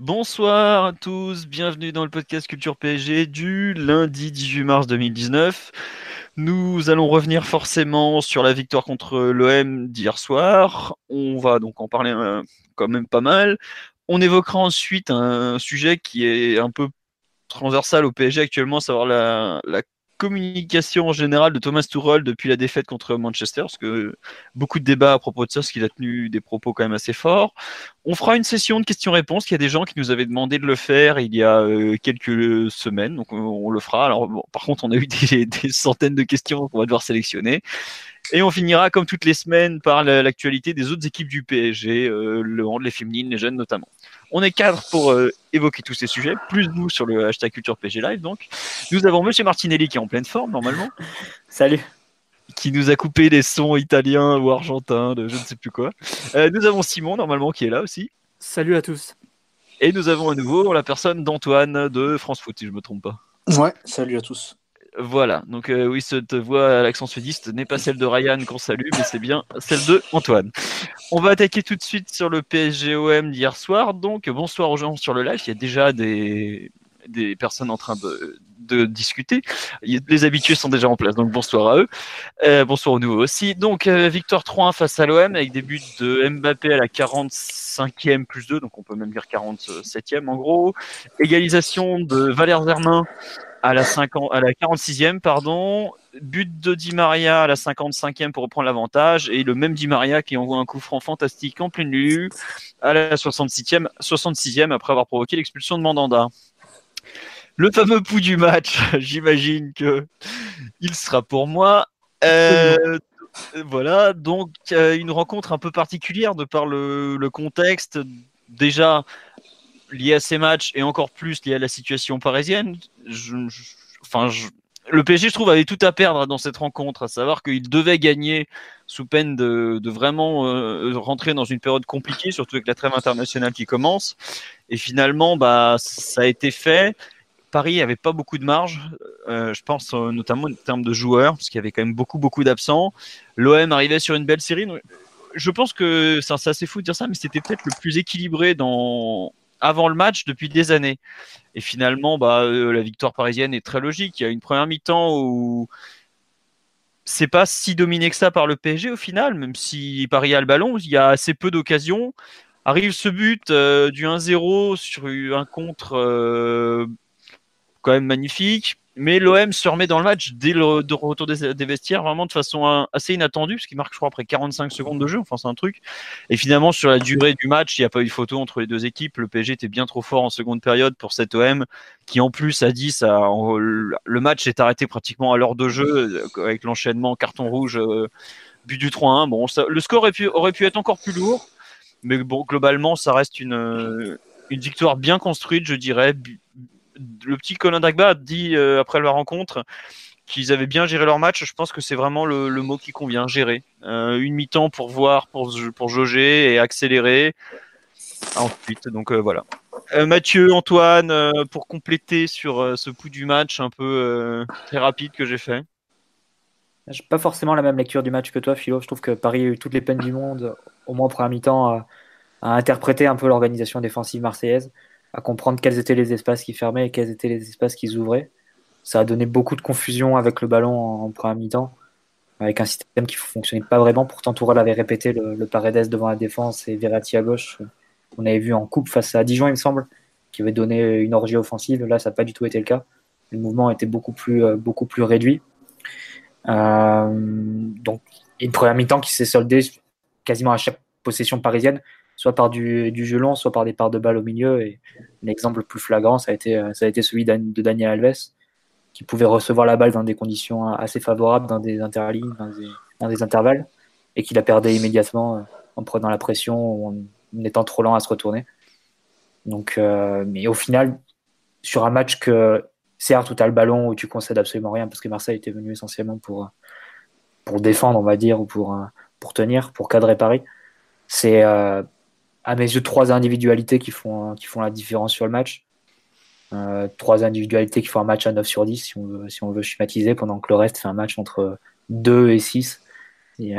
Bonsoir à tous, bienvenue dans le podcast Culture PSG du lundi 18 mars 2019. Nous allons revenir forcément sur la victoire contre l'OM d'hier soir. On va donc en parler euh, quand même pas mal. On évoquera ensuite un sujet qui est un peu transversal au PSG actuellement, savoir la, la communication en général de Thomas Tuchel depuis la défaite contre Manchester, parce que beaucoup de débats à propos de ça, parce qu'il a tenu des propos quand même assez forts. On fera une session de questions-réponses. Il y a des gens qui nous avaient demandé de le faire il y a euh, quelques semaines, donc on, le fera. Alors, par contre, on a eu des, des centaines de questions qu'on va devoir sélectionner. Et on finira, comme toutes les semaines, par l'actualité des autres équipes du PSG, euh, le hand, les féminines, les jeunes notamment. On est cadre pour euh, évoquer tous ces sujets, plus nous sur le hashtag Culture PG Live. Donc, nous avons Monsieur Martinelli qui est en pleine forme normalement. Salut. Qui nous a coupé les sons italiens ou argentins, de je ne sais plus quoi. Euh, nous avons Simon normalement qui est là aussi. Salut à tous. Et nous avons à nouveau la personne d'Antoine de France Foot, si je ne me trompe pas. Ouais, salut à tous. Voilà, donc euh, oui, cette voix à l'accent sudiste n'est pas celle de Ryan qu'on salue, mais c'est bien celle de Antoine. On va attaquer tout de suite sur le PSGOM d'hier soir. Donc, bonsoir aux gens sur le live. Il y a déjà des, personnes en train de, de discuter. Les habitués sont déjà en place, donc bonsoir à eux. Euh, bonsoir aux nouveaux aussi. Donc, euh, victoire 3-1 face à l'OM avec des buts de Mbappé à la 45e plus 2, donc on peut même dire 47e en gros. Égalisation de Valère Zermain à la, 50, à la 46e, pardon. But de Di Maria à la 55e pour reprendre l'avantage. Et le même Di Maria qui envoie un coup franc fantastique en pleine lue à la 66e, 66e après avoir provoqué l'expulsion de Mandanda. Le fameux pouls du match, j'imagine que il sera pour moi. Euh, voilà, donc euh, une rencontre un peu particulière de par le, le contexte. Déjà, lié à ces matchs et encore plus lié à la situation parisienne, enfin, le PSG, je trouve, avait tout à perdre dans cette rencontre, à savoir qu'il devait gagner sous peine de, vraiment euh, rentrer dans une période compliquée, surtout avec la trêve internationale qui commence. Et finalement, bah, ça a été fait. Paris avait pas beaucoup de marge, euh, je pense euh, notamment en termes de joueurs, parce qu'il y avait quand même beaucoup, beaucoup d'absents. L'OM arrivait sur une belle série. Je pense que c'est assez fou de dire ça, mais c'était peut-être le plus équilibré dans, avant le match depuis des années. Et finalement, bah, euh, la victoire parisienne est très logique. Il y a une première mi-temps où c'est pas si dominé que ça par le PSG au final, même si Paris a le ballon, il y a assez peu d'occasions. Arrive ce but euh, du 1-0 sur un contre euh, quand même magnifique. Mais l'OM se remet dans le match dès le retour des, vestiaires, vraiment de façon assez inattendue, parce qu'il marque, je crois, après 45 secondes de jeu. Enfin, c'est un truc. Et finalement, sur la durée du match, il n'y a pas eu de photo entre les deux équipes. Le PSG était bien trop fort en seconde période pour cet OM, qui en plus a dit ça. Le match est arrêté pratiquement à l'heure de jeu, avec l'enchaînement carton rouge, euh, but du 3-1. Bon, le score aurait pu, être encore plus lourd, mais globalement, ça reste une victoire bien construite, je dirais le petit Colin Dagba a dit euh, après la rencontre qu'ils avaient bien géré leur match. Je pense que c'est vraiment le, mot qui convient, gérer. Euh, une mi-temps pour voir, pour, pour jauger et accélérer. Ensuite, donc euh, voilà. Mathieu, Antoine, pour compléter sur ce pouls du match un peu très rapide que j'ai fait. J'ai pas forcément la même lecture du match que toi, Philo. Je trouve que Paris a eu toutes les peines du monde, au moins pour un mi-temps, à interpréter un peu l'organisation défensive marseillaise à comprendre quels étaient les espaces qui fermaient et quels étaient les espaces qui ouvraient. Ça a donné beaucoup de confusion avec le ballon en, première mi-temps, avec un système qui ne fonctionnait pas vraiment. Pourtant, Tourelle avait répété le, le Paredes devant la défense et Verratti à gauche. On avait vu en coupe face à Dijon, il me semble, qui avait donné une orgie offensive. Là, ça n'a pas du tout été le cas. Le mouvement était beaucoup plus, euh, beaucoup plus réduit. Euh, donc, une première mi-temps qui s'est soldée quasiment à chaque possession parisienne soit par du, du, jeu long, soit par des parts de balles au milieu. Et l'exemple le plus flagrant, ça a été, ça a été celui de Daniel Alves, qui pouvait recevoir la balle dans des conditions assez favorables, dans des interlignes, dans des, intervalles, et qui la perdait immédiatement en prenant la pression, en étant trop lent à se retourner. Donc, euh, mais au final, sur un match que certes où tu as le ballon, où tu concèdes absolument rien, parce que Marseille était venu essentiellement pour, pour défendre, on va dire, ou pour, pour tenir, pour cadrer Paris, c'est à mes yeux trois individualités qui font, qui font la différence sur le match. Euh, trois individualités qui font un match à 9 sur 10 si on veut, si on veut schématiser, pendant que le reste fait un match entre 2 et 6. Donc,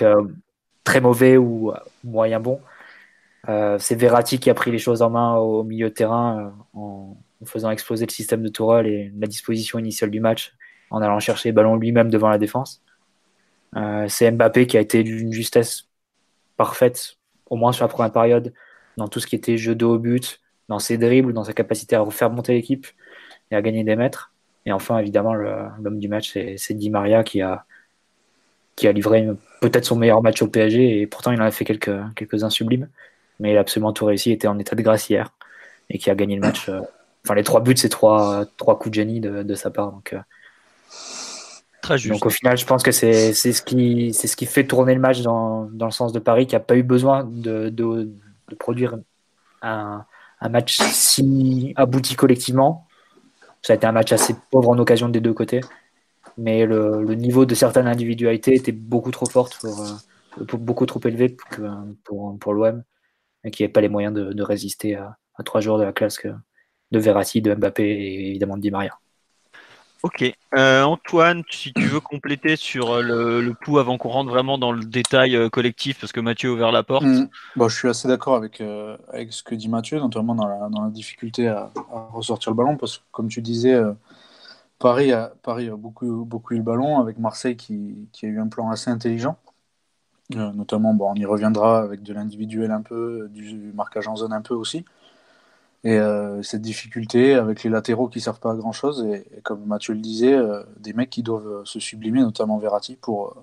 euh, très mauvais ou moyen bon. Euh, c'est Verratti qui a pris les choses en main au milieu de terrain en, faisant exploser le système de Tourelle et la disposition initiale du match en allant chercher le ballon lui-même devant la défense. c'est Mbappé qui a été d'une justesse parfaite, au moins sur la première période, dans tout ce qui était jeu de haut but, dans ses dribbles, dans sa capacité à refaire monter l'équipe et à gagner des mètres. Et enfin, évidemment, l'homme du match, c'est Di Maria qui a, qui a livré peut-être son meilleur match au PSG et pourtant il en a fait quelques, quelques-uns sublimes. Mais il a absolument tout réussi, il était en état de grâce hier et qui a gagné le match. Euh, enfin, les trois buts, c'est trois, trois coups de génie de, de sa part. Donc, euh, Donc au final, je pense que c'est ce, qui, ce qui fait tourner le match dans, dans le sens de Paris, qui n'a pas eu besoin de, de, produire un, un match si abouti collectivement. Ça a été un match assez pauvre en occasion des deux côtés. Mais le, niveau de certaines individualités était beaucoup trop fort, pour, euh, beaucoup trop élevé pour, pour, l'OM, et qui n'avait pas les moyens de, résister à, trois joueurs de la classe de Verratti, de Mbappé et évidemment de Di Maria. Ok. Euh, Antoine, si tu veux compléter sur euh, le, le pouls avant qu'on rentre vraiment dans le détail euh, collectif, parce que Mathieu a ouvert la porte. Mm. Bon, je suis assez d'accord avec, avec ce que dit Mathieu, notamment dans la, dans la difficulté à, ressortir le ballon, parce que comme tu disais, Paris, a, Paris a beaucoup, beaucoup eu le ballon, avec Marseille qui, qui a eu un plan assez intelligent. notamment, bon, on y reviendra avec de l'individuel un peu, du marquage en zone un peu aussi. Et euh, cette difficulté avec les latéraux qui ne servent pas à grand chose, et, comme Mathieu le disait, euh, des mecs qui doivent se sublimer, notamment Verratti, pour, euh,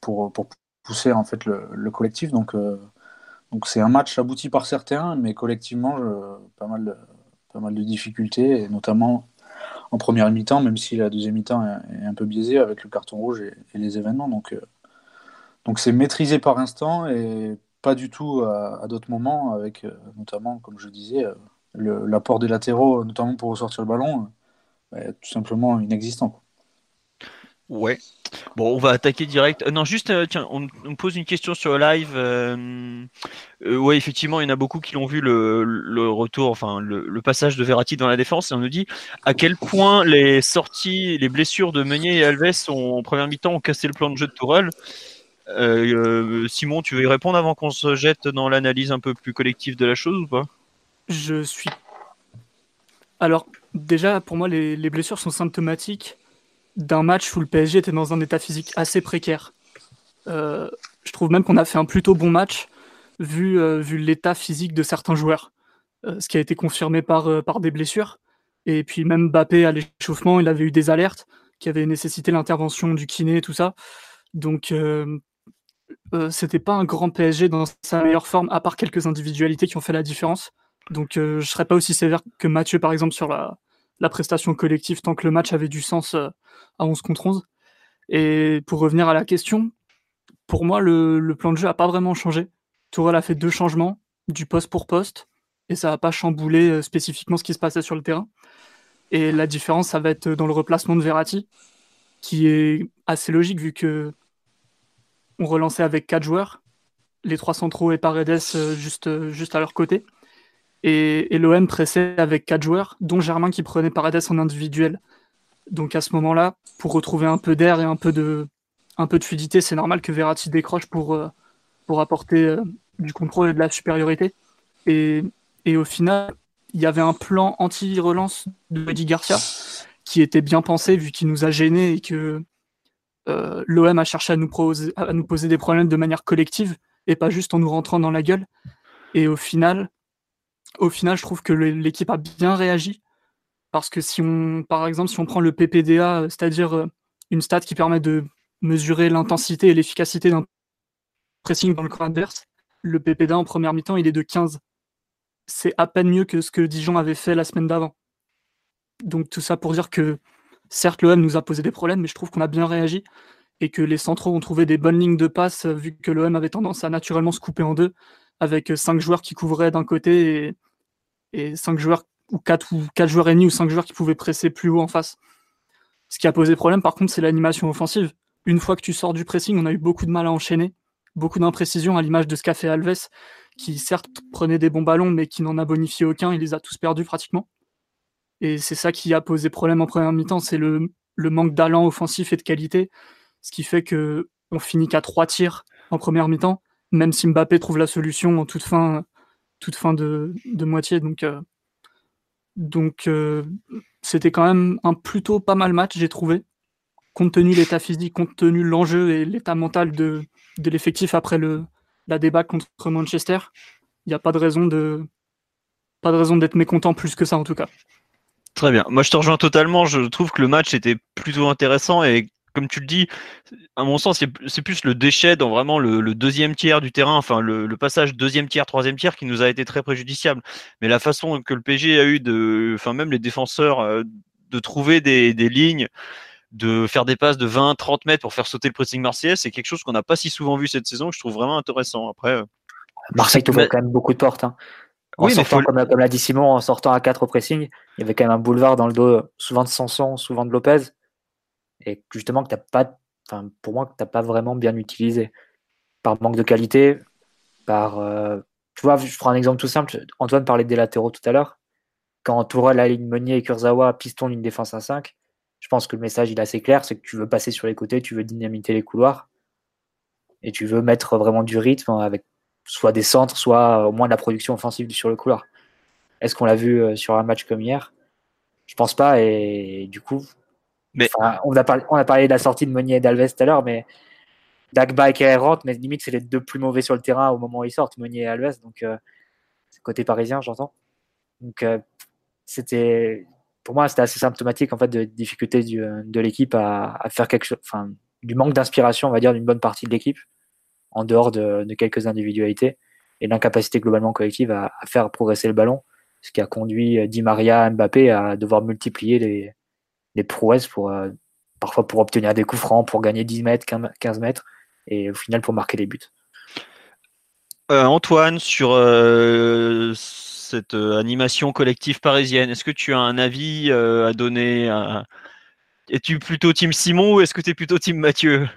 pour, pour pousser en fait le, le collectif. Donc, donc c'est un match abouti par certains, mais collectivement, pas, mal de, pas mal de difficultés, et notamment en première mi-temps, même si la deuxième mi-temps est, un peu biaisée avec le carton rouge et, et les événements. Donc donc c'est maîtrisé par instant et pas du tout à, d'autres moments, avec euh, notamment, comme je disais, euh, l'apport des latéraux, notamment pour ressortir le ballon, euh, tout simplement inexistant. Ouais. Bon, on va attaquer direct. non, juste, tiens, on, me pose une question sur le live. ouais, effectivement, il y en a beaucoup qui l'ont vu le, retour, enfin le, passage de Verratti dans la défense, et on nous dit à quel point les sorties, les blessures de Meunier et Alves en première mi-temps ont cassé le plan de jeu de Tourelle? Euh, euh, Simon, tu veux y répondre avant qu'on se jette dans l'analyse un peu plus collective de la chose ou pas? Je suis. Alors, déjà, pour moi, les, blessures sont symptomatiques d'un match où le PSG était dans un état physique assez précaire. Euh, je trouve même qu'on a fait un plutôt bon match vu, vu l'état physique de certains joueurs, ce qui a été confirmé par, par des blessures. Et puis même Bappé à l'échauffement, il avait eu des alertes qui avaient nécessité l'intervention du kiné et tout ça. Donc euh, c'était pas un grand PSG dans sa meilleure forme, à part quelques individualités qui ont fait la différence. Donc euh, je serais pas aussi sévère que Mathieu, par exemple, sur la, prestation collective, tant que le match avait du sens euh, à 11 contre 11. Et pour revenir à la question, pour moi, le, plan de jeu a pas vraiment changé. Tourelle a fait deux changements, du poste pour poste, et ça n'a pas chamboulé spécifiquement ce qui se passait sur le terrain. Et la différence, ça va être dans le replacement de Verratti, qui est assez logique vu que on relançait avec quatre joueurs, les trois centraux et Paredes euh, juste, euh, juste à leur côté. Et, et l'OM pressait avec quatre joueurs, dont Germain qui prenait Paredes en individuel. Donc à ce moment-là, pour retrouver un peu d'air et un peu de, un peu de fluidité, c'est normal que Verratti décroche pour, euh, pour apporter du contrôle et de la supériorité. Et, et au final, il y avait un plan anti-relance de Eddie Garcia qui était bien pensé vu qu'il nous a gênés et que euh, l'OM a cherché à nous, poser, des problèmes de manière collective et pas juste en nous rentrant dans la gueule. Et au final, au final, je trouve que l'équipe a bien réagi parce que si on, par exemple, si on prend le PPDA, c'est-à-dire euh, une stat qui permet de mesurer l'intensité et l'efficacité d'un pressing dans le camp adverse, le PPDA en première mi-temps, il est de 15. C'est à peine mieux que ce que Dijon avait fait la semaine d'avant. Donc tout ça pour dire que certes, l'OM nous a posé des problèmes, mais je trouve qu'on a bien réagi. et que les centraux ont trouvé des bonnes lignes de passe vu que l'OM avait tendance à naturellement se couper en deux avec cinq joueurs qui couvraient d'un côté et, et cinq joueurs ou quatre ou quatre joueurs ennemis ou cinq joueurs qui pouvaient presser plus haut en face. Ce qui a posé problème par contre c'est l'animation offensive. Une fois que tu sors du pressing, on a eu beaucoup de mal à enchaîner, beaucoup d'imprécisions à l'image de ce qu'a fait Alves qui certes prenait des bons ballons mais qui n'en a bonifié aucun, il les a tous perdus pratiquement. Et c'est ça qui a posé problème en première mi-temps, c'est le, manque d'allant offensif et de qualité, ce qui fait que on finit qu'à trois tirs en première mi-temps, même si Mbappé trouve la solution en toute fin, de, moitié. Donc, euh, euh, c'était quand même un plutôt pas mal match, j'ai trouvé, compte tenu l'état physique, compte tenu l'enjeu et l'état mental de, l'effectif après la débat contre Manchester. Il n'y a pas de raison d'être mécontent plus que ça en tout cas. Très bien. Moi, je te rejoins totalement. Je trouve que le match était plutôt intéressant et comme tu le dis, à mon sens, c'est plus le déchet dans vraiment le, deuxième tiers du terrain, enfin le, passage deuxième tiers, troisième tiers qui nous a été très préjudiciable. Mais la façon que le PG a eu de, enfin même les défenseurs, euh, de trouver des, lignes, de faire des passes de 20, 30 mètres pour faire sauter le pressing marseillais, c'est quelque chose qu'on n'a pas si souvent vu cette saison, que je trouve vraiment intéressant. Après, euh, Marseille t'ouvre quand même beaucoup de portes. Hein. En oui, sortant, comme, l'a dit Simon, en sortant à 4 au pressing, il y avait quand même un boulevard dans le dos, souvent de Sanson, souvent de Lopez, et justement que t'as pas, enfin pour moi, que t'as pas vraiment bien utilisé par manque de qualité, par, euh, tu vois, je prends un exemple tout simple. Antoine parlait des latéraux tout à l'heure. Quand Tourelle la ligne Meunier et Kurzawa piston une défense à 5, je pense que le message il est assez clair, c'est que tu veux passer sur les côtés, tu veux dynamiter les couloirs et tu veux mettre vraiment du rythme avec soit des centres, soit au moins de la production offensive sur le couloir. Est-ce qu'on l'a vu euh, sur un match comme hier? Je pense pas. Et du coup, mais... on, a parlé, on a parlé de la sortie de Meunier et d'Alves tout à l'heure, mais Dagba et Kerr rentrent, mais limite, c'est les deux plus mauvais sur le terrain au moment où ils sortent, Meunier et Alves. Donc, euh, côté parisien, j'entends. Donc, euh, c'était, pour moi, c'était assez symptomatique en fait de difficulté du, de l'équipe à, à, faire quelque chose, enfin, du manque d'inspiration, on va dire, d'une bonne partie de l'équipe en dehors de, quelques individualités et l'incapacité globalement collective à, faire progresser le ballon, ce qui a conduit euh, Di Maria, Mbappé à devoir multiplier les, les prouesses pour euh, parfois pour obtenir des coups francs, pour gagner 10 mètres, 15 mètres, et au final pour marquer des buts. Euh, Antoine, sur cette animation collective parisienne, est-ce que tu as un avis à donner Es-tu plutôt team Simon ou est-ce que tu es plutôt team Mathieu?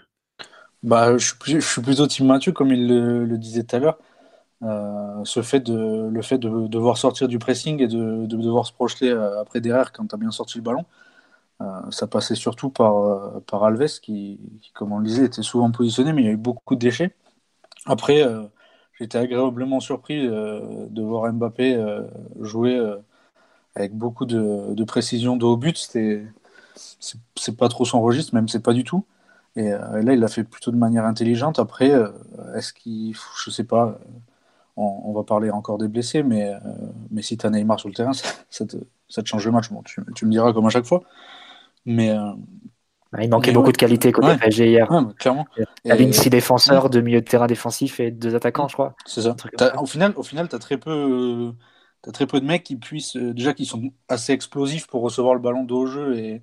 Bah, je, suis, je suis plutôt Team Mathieu, comme il le, disait tout à l'heure. Euh, ce fait de, le fait de, devoir sortir du pressing et de, devoir se projeter euh, après derrière quand tu as bien sorti le ballon, euh, ça passait surtout par, par Alves qui, comme on le disait, était souvent positionné, mais il y a eu beaucoup de déchets. Après, j'étais agréablement surpris de voir Mbappé jouer avec beaucoup de, précision de haut but. C'est pas trop son registre, même c'est pas du tout. Euh, et, là, il l'a fait plutôt de manière intelligente. Après, euh, est-ce qu'il. Je sais pas. On, va parler encore des blessés, mais, euh, mais si tu as Neymar sur le terrain, ça, te, ça te, change le match. Bon, tu, tu, me diras comme à chaque fois. Mais. Il manquait beaucoup de qualité côté PSG hier. Ouais, clairement. La ligne 6 défenseurs, deux milieux de terrain défensifs et deux attaquants, je crois. C'est ça. Au final, au final tu as très peu. As très peu de mecs qui puissent déjà qui sont assez explosifs pour recevoir le ballon de haut jeu et,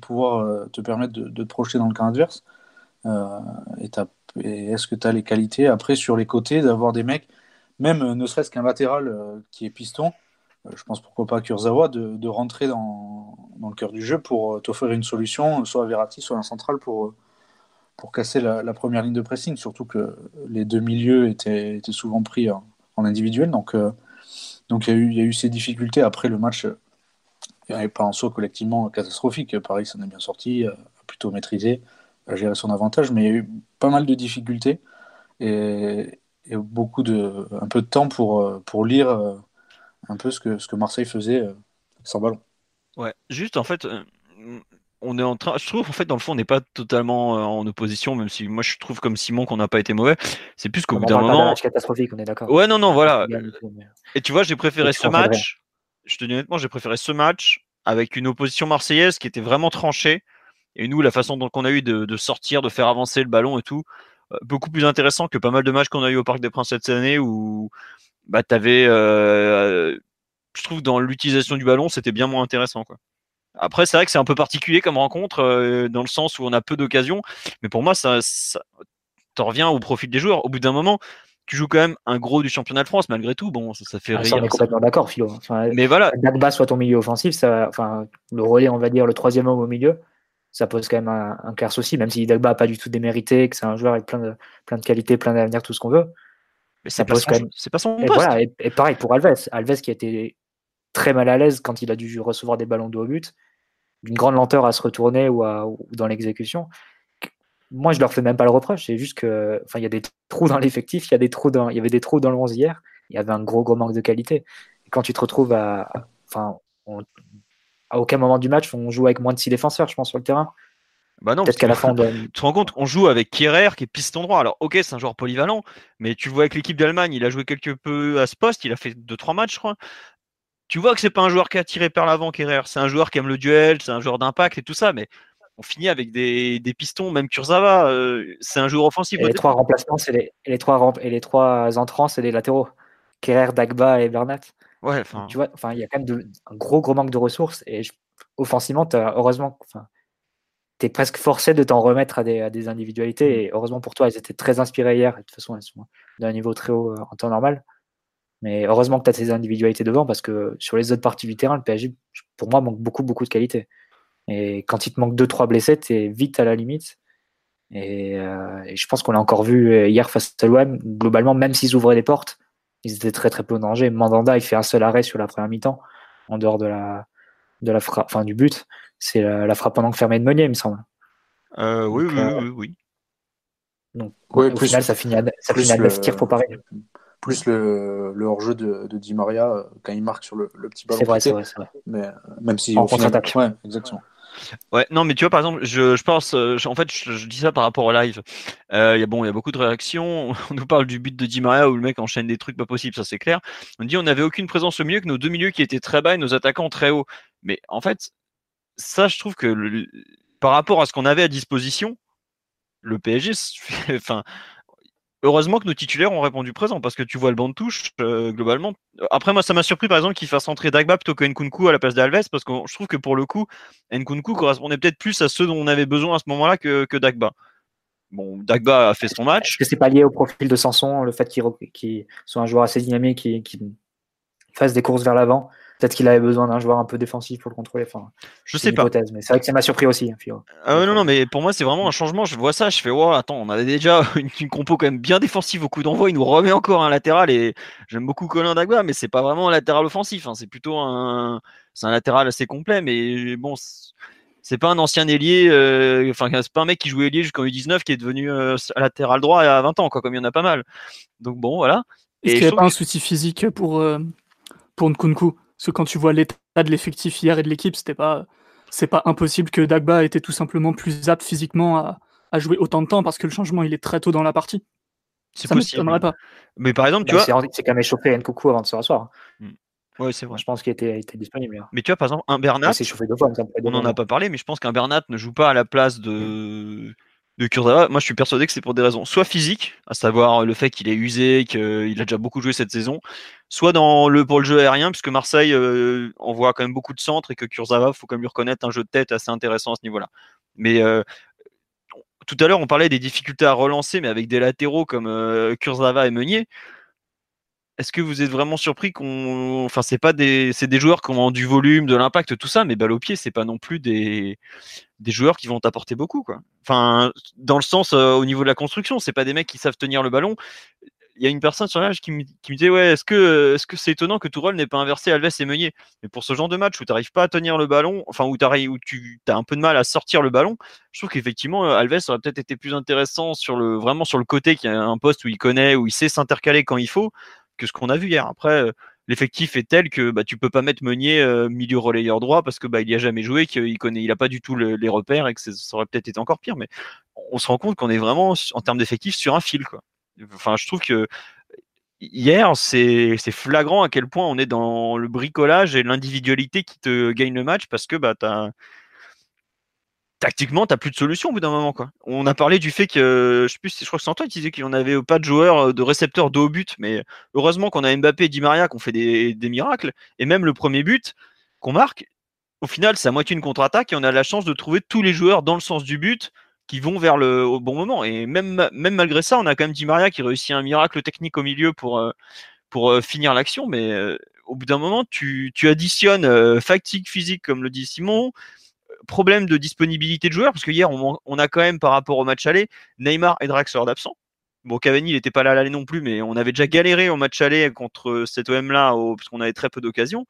pouvoir te permettre de, te projeter dans le camp adverse. Euh, et, est-ce que tu as les qualités après sur les côtés d'avoir des mecs, même euh, ne serait-ce qu'un latéral euh, qui est piston, je pense pourquoi pas Kurzawa, de, rentrer dans, le cœur du jeu pour t'offrir une solution, soit à Verratti, soit à un central pour, pour casser la, première ligne de pressing. Surtout que les deux milieux étaient, souvent pris en, individuel. Donc, donc il y a eu ces difficultés. Après le match, avait pas un saut collectivement catastrophique. Paris s'en est bien sorti, a plutôt maîtrisé à gérer son avantage, mais il y a eu pas mal de difficultés et, beaucoup de, un peu de temps pour, euh, pour lire euh, un peu ce que, ce que Marseille faisait euh, sans ballon. Ouais, juste en fait, on est en train, je trouve en fait dans le fond on n'est pas totalement en opposition, même si moi je trouve comme Simon qu'on n'a pas été mauvais. C'est plus qu'au bout d'un moment. catastrophique, on est d'accord. Ouais, non, non, voilà. Et tu vois, j'ai préféré ce match. Je te dis honnêtement, j'ai préféré ce match avec une opposition marseillaise qui était vraiment tranchée et nous, la façon dont on a eu de, sortir, de faire avancer le ballon et tout, euh, beaucoup plus intéressant que pas mal de matchs qu'on a eu au Parc des Princes cette année où bah, tu avais, euh, je trouve, dans l'utilisation du ballon, c'était bien moins intéressant. Après, c'est vrai que c'est un peu particulier comme rencontre, euh, dans le sens où on a peu d'occasions. Mais pour moi, ça, ça t'en reviens au profil des joueurs. Au bout d'un moment, tu joues quand même un gros du championnat de France, malgré tout. Bon, ça, fait Ah, rire. d'accord, Philo. Enfin, Mais voilà, Dagba soit ton milieu offensif, ça, enfin, le relais, on va dire, le troisième homme au milieu, ça pose quand même un, un clair souci, même si Dagba n'a pas du tout démérité, que c'est un joueur avec plein de, plein de qualités, plein d'avenir, tout ce qu'on veut. mais ça pose son- quand même- c'est pas son Et, poste. voilà, et, et pareil pour Alves. Alves qui a été très mal à l'aise quand il a dû recevoir des ballons de haut but, d'une grande lenteur à se retourner ou, à- ou dans l'exécution. Moi, je leur fais même pas le reproche. C'est juste que, enfin, il y a des trous dans l'effectif, il y a des trous dans, il y avait des trous dans le 11 hier. Il y avait un gros, gros manque de qualité. Et quand tu te retrouves à, enfin, on- à aucun moment du match, on joue avec moins de six défenseurs, je pense, sur le terrain. Bah non, qu'à la fin, on doit- tu te rends compte qu'on joue avec Kierer qui est piston droit. Alors, ok, c'est un joueur polyvalent, mais tu le vois avec l'équipe d'Allemagne, il a joué quelque peu à ce poste, il a fait 2-3 matchs, je crois. Tu vois que c'est pas un joueur qui a tiré par l'avant, Kierer. C'est un joueur qui aime le duel, c'est un joueur d'impact et tout ça, mais on finit avec des, des pistons, même Kurzawa, euh, c'est un joueur offensif. et les trois remplacements, c'est les, et les trois rem- et les trois entrants, c'est les latéraux. Kerrer, Dagba et Bernat. Ouais, enfin, tu vois, enfin, il y a quand même de- un gros, gros manque de ressources. Et je- offensivement, t'as- heureusement, enfin, tu es presque forcé de t'en remettre à des, à des individualités. Et heureusement pour toi, elles étaient très inspirées hier. Et de toute façon, elles sont d'un niveau très haut euh, en temps normal. Mais heureusement que tu as ces individualités devant parce que sur les autres parties du terrain, le PSG, pour moi, manque beaucoup, beaucoup de qualité. Et quand il te manque 2-3 blessés, tu es vite à la limite. Et, euh, et je pense qu'on l'a encore vu euh, hier face à l'OM. Globalement, même s'ils ouvraient les portes, ils étaient très très peu en danger. Mandanda, il fait un seul arrêt sur la première mi-temps, en dehors de la, de la frappe, enfin, du but. C'est la, la frappe en angle fermé de Meunier, il me semble. euh, oui, Donc, oui, euh, oui, oui. Donc, Ouais, au plus- final, ça finit à, ça finit à le- 9 tirs pour Paris. Plus le, le hors-jeu de, de Di Maria quand il marque sur le, le petit ballon. C'est vrai, c'est vrai, c'est vrai. Mais même si En contre-attaque. Ouais, exactement. Ouais, non, mais tu vois, par exemple, je, pense, euh, en fait, je, dis ça par rapport au live. Euh, Il y a bon, il y a beaucoup de réactions. On nous parle du but de Di Maria où le mec enchaîne des trucs pas possibles, ça c'est clair. On dit on n'avait aucune présence au milieu que nos deux milieux qui étaient très bas et nos attaquants très hauts. Mais en fait, ça, je trouve que par rapport à ce qu'on avait à disposition, le PSG, enfin, heureusement que nos titulaires ont répondu présent parce que tu vois le banc de touche euh, globalement. Après, moi, ça m'a surpris par exemple qu'il fasse entrer Dagba plutôt que Nkunku à la place d'Alves parce que je trouve que pour le coup, Nkunku correspondait peut-être plus à ceux dont on avait besoin à ce moment-là que, Dagba. Bon, Dagba a fait son Est-ce match. que c'est pas lié au profil de Sanson, le fait qu'il soit un joueur assez dynamique, qui fasse des courses vers l'avant Peut-être qu'il avait besoin d'un joueur un peu défensif pour le contrôler. Enfin, Je sais une pas. hypothèse, mais c'est vrai que ça m'a surpris aussi, hein. Ah non, non, mais pour moi, c'est vraiment un changement. Je vois ça, je fais, wow, attends, on avait déjà une, une compo quand même bien défensive au coup d'envoi. Il nous remet encore un latéral et j'aime beaucoup Colin Dagba, mais c'est pas vraiment un latéral offensif. hein. C'est plutôt un, c'est un latéral assez complet, mais bon, c'est- pas un ancien ailier, euh, enfin, c'est pas un mec qui jouait ailier jusqu'en U19 qui est devenu euh, latéral droit à 20 ans, quoi, comme il y en a pas mal. Donc bon, voilà. Est-ce qu'il n'y a pas un souci physique pour, euh, pour Nkunku Parce que quand tu vois l'état de l'effectif hier et de l'équipe, c'était pas, c'est pas impossible que Dagba était tout simplement plus apte physiquement à, à jouer autant de temps parce que le changement il est très tôt dans la partie. c'est Ça possible. pas. Mais par exemple, tu Bah, vois, c'est quand même échauffé Nkoukou avant de se rasseoir. ouais, c'est vrai. Je pense qu'il était, était disponible. hein. Mais tu vois, par exemple, un Bernat, Il s'est chauffé deux fois. on n'en a pas parlé, mais je pense qu'un Bernat ne joue pas à la place de, de Kurzawa. Moi, je suis persuadé que c'est pour des raisons soit physiques, à savoir le fait qu'il est usé, qu'il a déjà beaucoup joué cette saison, soit dans le, pour le jeu aérien, puisque Marseille euh, envoie quand même beaucoup de centres et que Kurzawa, faut quand même lui reconnaître un jeu de tête assez intéressant à ce niveau-là. Mais euh, tout à l'heure, on parlait des difficultés à relancer, mais avec des latéraux comme euh, et Meunier. Est-ce que vous êtes vraiment surpris qu'on, enfin, c'est pas des, c'est des joueurs qui ont du volume, de l'impact, tout ça, mais balle au pied, c'est pas non plus des, des joueurs qui vont t'apporter beaucoup, quoi. Enfin, dans le sens euh, au niveau de la construction, c'est pas des mecs qui savent tenir le ballon. Il y a une personne sur l'âge qui, me- disait ouais, est-ce que est-ce c'est étonnant que Tourelle n'ait pas inversé Alves et Meunier? Mais pour ce genre de match où tu n'arrives pas à tenir le ballon, enfin où, où tu as un peu de mal à sortir le ballon, je trouve qu'effectivement euh, Alves aurait peut-être été plus intéressant sur le vraiment sur le côté qui a un poste où il connaît, où il sait s'intercaler quand il faut, que ce qu'on a vu hier. Après, euh, l'effectif est tel que bah, tu peux pas mettre Meunier euh, milieu relayeur droit parce que bah, a jamais joué, qu'il connaît, il a pas du tout le- les repères et que ça aurait peut-être été encore pire. Mais on se rend compte qu'on est vraiment en termes d'effectifs sur un fil, quoi. Enfin, je trouve que hier, c'est flagrant à quel point on est dans le bricolage et l'individualité qui te gagne le match parce que bah, t'as- tactiquement, tu n'as plus de solution au bout d'un moment. Quoi. On a parlé du fait que, je sais je crois que c'est Antoine qui disait qu'on n'avait pas de joueurs, euh, de récepteurs de haut but, mais heureusement qu'on a Mbappé et Di Maria qui ont fait des, miracles, et même le premier but qu'on marque, au final, c'est à moitié une contre-attaque et on a la chance de trouver tous les joueurs dans le sens du but qui vont vers le au bon moment. Et même, même malgré ça, on a quand même Di Maria qui réussit un miracle technique au milieu pour, euh, pour euh, finir l'action. Mais euh, au bout d'un moment, tu, tu additionnes fatigue physique, comme le dit Simon, problème de disponibilité de joueurs, parce que hier, on, a quand même, par rapport au match aller, Neymar et Draxler d'absent. Bon, Cavani, il n'était pas là l'aller non plus, mais on avait déjà galéré au match aller contre cet OM-là, parce qu'on avait très peu d'occasions.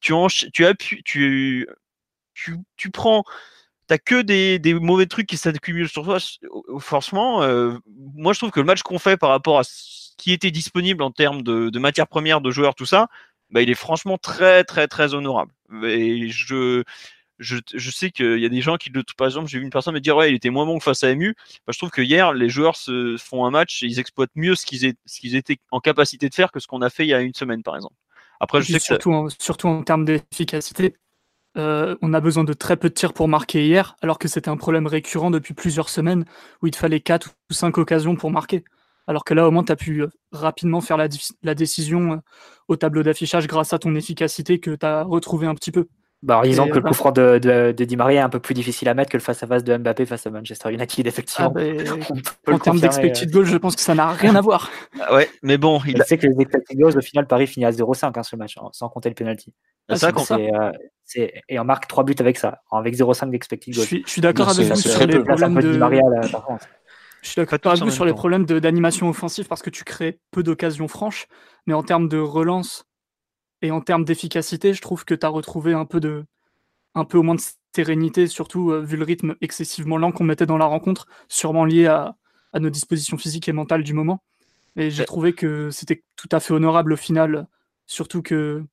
Tu, tu, tu, tu, tu prends t'as que des, des, mauvais trucs qui s'accumulent sur toi. Franchement, euh, moi je trouve que le match qu'on fait par rapport à ce qui était disponible en termes de, de matières premières, de joueurs, tout ça, bah, il est franchement très très très honorable. Et je, je, je sais qu'il y a des gens qui, par exemple, j'ai vu une personne me dire ouais, il était moins bon que face à MU. Bah, je trouve que hier, les joueurs se font un match, et ils exploitent mieux ce qu'ils, étaient en capacité de faire que ce qu'on a fait il y a une semaine, par exemple. Après, je sais surtout, en, surtout en termes d'efficacité, euh, on a besoin de très peu de tirs pour marquer hier, alors que c'était un problème récurrent depuis plusieurs semaines où il te fallait 4 ou 5 occasions pour marquer. Alors que là, au moins, tu as pu euh, rapidement faire la, la décision euh, au tableau d'affichage grâce à ton efficacité que tu as retrouvé un petit peu. Bah, disons que le coup franc de, de, Di Maria est un peu plus difficile à mettre que le face-à-face de Mbappé face à Manchester United, effectivement. Ah, en termes d'expected goal, je pense que ça n'a rien à voir. Ah ouais, mais bon. Il a... sait que les expected goals, au final, Paris finit à 0-5 hein, ce match, hein, sans compter le penalty. Ah, ça, euh, et on marque 3 buts avec ça, avec 0,5 d'expected goal. Je suis, d'accord avec vous sur les problèmes de. Maria, là, je suis d'accord avec vous sur les problèmes d'animation offensive parce que tu crées peu d'occasions franches, mais en termes de relance et en termes d'efficacité, je trouve que tu as retrouvé un peu, de, un peu au moins de sérénité, surtout euh, vu le rythme excessivement lent qu'on mettait dans la rencontre, sûrement lié à, à, nos dispositions physiques et mentales du moment. Et j'ai trouvé que c'était tout à fait honorable au final, surtout que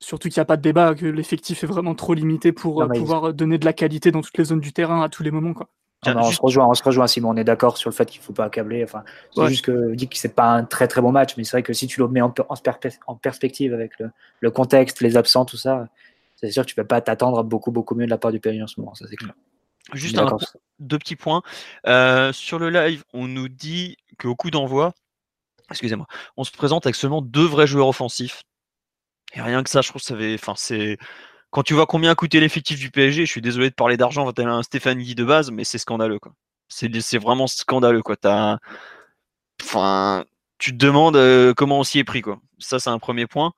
surtout qu'il n'y a pas de débat, que l'effectif est vraiment trop limité pour euh, pouvoir donner de la qualité dans toutes les zones du terrain à tous les moments. Quoi on, se rejoint, on se rejoint, Simon. On est d'accord sur le fait qu'il ne faut pas accabler. Enfin, c'est juste que dit que c'est pas un très très bon match, mais c'est vrai que si tu le mets en, en, perspective avec le, contexte, les absents, tout ça, c'est sûr que tu peux pas t'attendre à beaucoup beaucoup mieux de la part du PSG en ce moment. Ça c'est clair. Juste un, deux petits points. Euh, sur le live, on nous dit qu'au coup d'envoi, excusez-moi, on se présente avec seulement deux vrais joueurs offensifs. Et rien que ça, je trouve que ça avait, enfin, c'est quand tu vois combien a coûté l'effectif du PSG, je suis désolé de parler d'argent quand a un Stéphane Guy de base, mais c'est scandaleux quoi. C'est vraiment scandaleux quoi. Tu te demandes euh, comment on s'y est pris quoi. Ça c'est un premier point.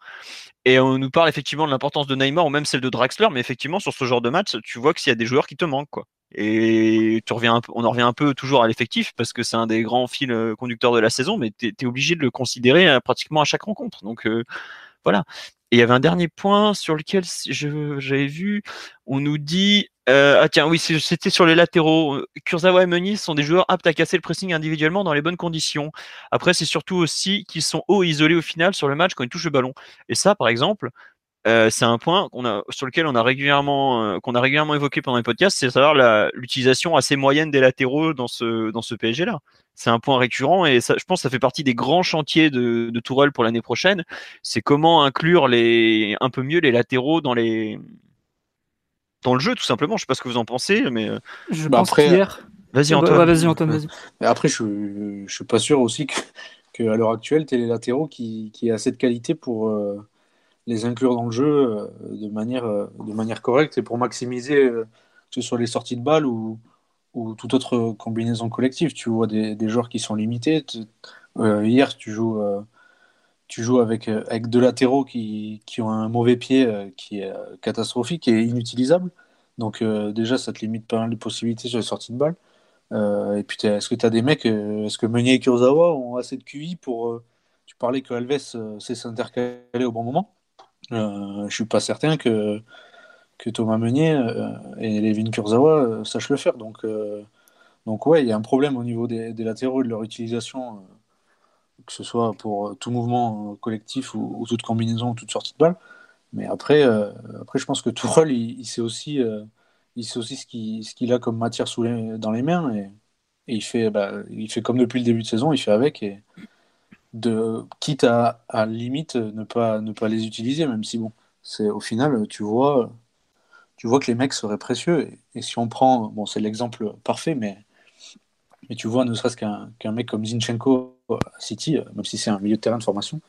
Et on nous parle effectivement de l'importance de Neymar ou même celle de Draxler, mais effectivement sur ce genre de match, tu vois qu'il y a des joueurs qui te manquent quoi. Et tu reviens on en revient un peu toujours à l'effectif parce que c'est un des grands fils euh, conducteurs de la saison, mais tu es, obligé de le considérer euh, pratiquement à chaque rencontre. Donc voilà. Et il y avait un dernier point sur lequel j'avais vu, on nous dit, euh, ah tiens, oui, c'était sur les latéraux. Kurzawa et Meunier sont des joueurs aptes à casser le pressing individuellement dans les bonnes conditions. Après, c'est surtout aussi qu'ils sont hauts et isolés au final sur le match quand ils touchent le ballon. Et ça, par exemple, euh, c'est un point qu'on a, sur lequel on a régulièrement, euh, qu'on a régulièrement évoqué pendant les podcasts, c'est savoir l'utilisation assez moyenne des latéraux dans ce, dans ce PSG là. C'est un point récurrent et ça, je pense que ça fait partie des grands chantiers de, de Tourelle pour l'année prochaine. C'est comment inclure les, un peu mieux les latéraux dans les, dans le jeu tout simplement. Je sais pas ce que vous en pensez, mais euh, je bah pense après, Vas-y Antoine. vas-y Antoine, vas-y. Après, je, je suis pas sûr aussi que, que à l'heure actuelle, tu les latéraux qui, qui a assez de qualité pour les inclure dans le jeu euh, de, manière, euh, de manière correcte et pour maximiser euh, que ce soit les sorties de balles ou, ou toute autre combinaison collective. Tu vois des, des joueurs qui sont limités. hier, tu joues, tu joues avec, avec deux latéraux qui, qui, ont un mauvais pied qui est catastrophique et inutilisable. Donc déjà, ça te limite pas mal de possibilités sur les sorties de balles. et puis, est-ce que tu as des mecs, est-ce que Meunier et Kurzawa ont assez de QI pour... tu parlais que Alves sait s'intercaler au bon moment. Euh, je suis pas certain que, que Thomas Meunier euh, et Levin Kurzawa euh, sachent le faire. Donc, donc ouais, il y a un problème au niveau des, latéraux et de leur utilisation, que ce soit pour tout mouvement collectif ou, toute combinaison ou toute sortie de balle. Mais après, après je pense que Tourelle, il, sait aussi, il sait aussi ce qu'il a comme matière dans les mains. Et, et il, fait, bah, il fait comme depuis le début de saison, il fait avec. Et, de quitte à, à limite ne pas ne pas les utiliser même si bon c'est au final tu vois tu vois que les mecs seraient précieux et, si on prend bon c'est l'exemple parfait mais mais tu vois ne serait-ce qu'un mec comme Zinchenko à City même si c'est un milieu de terrain de formation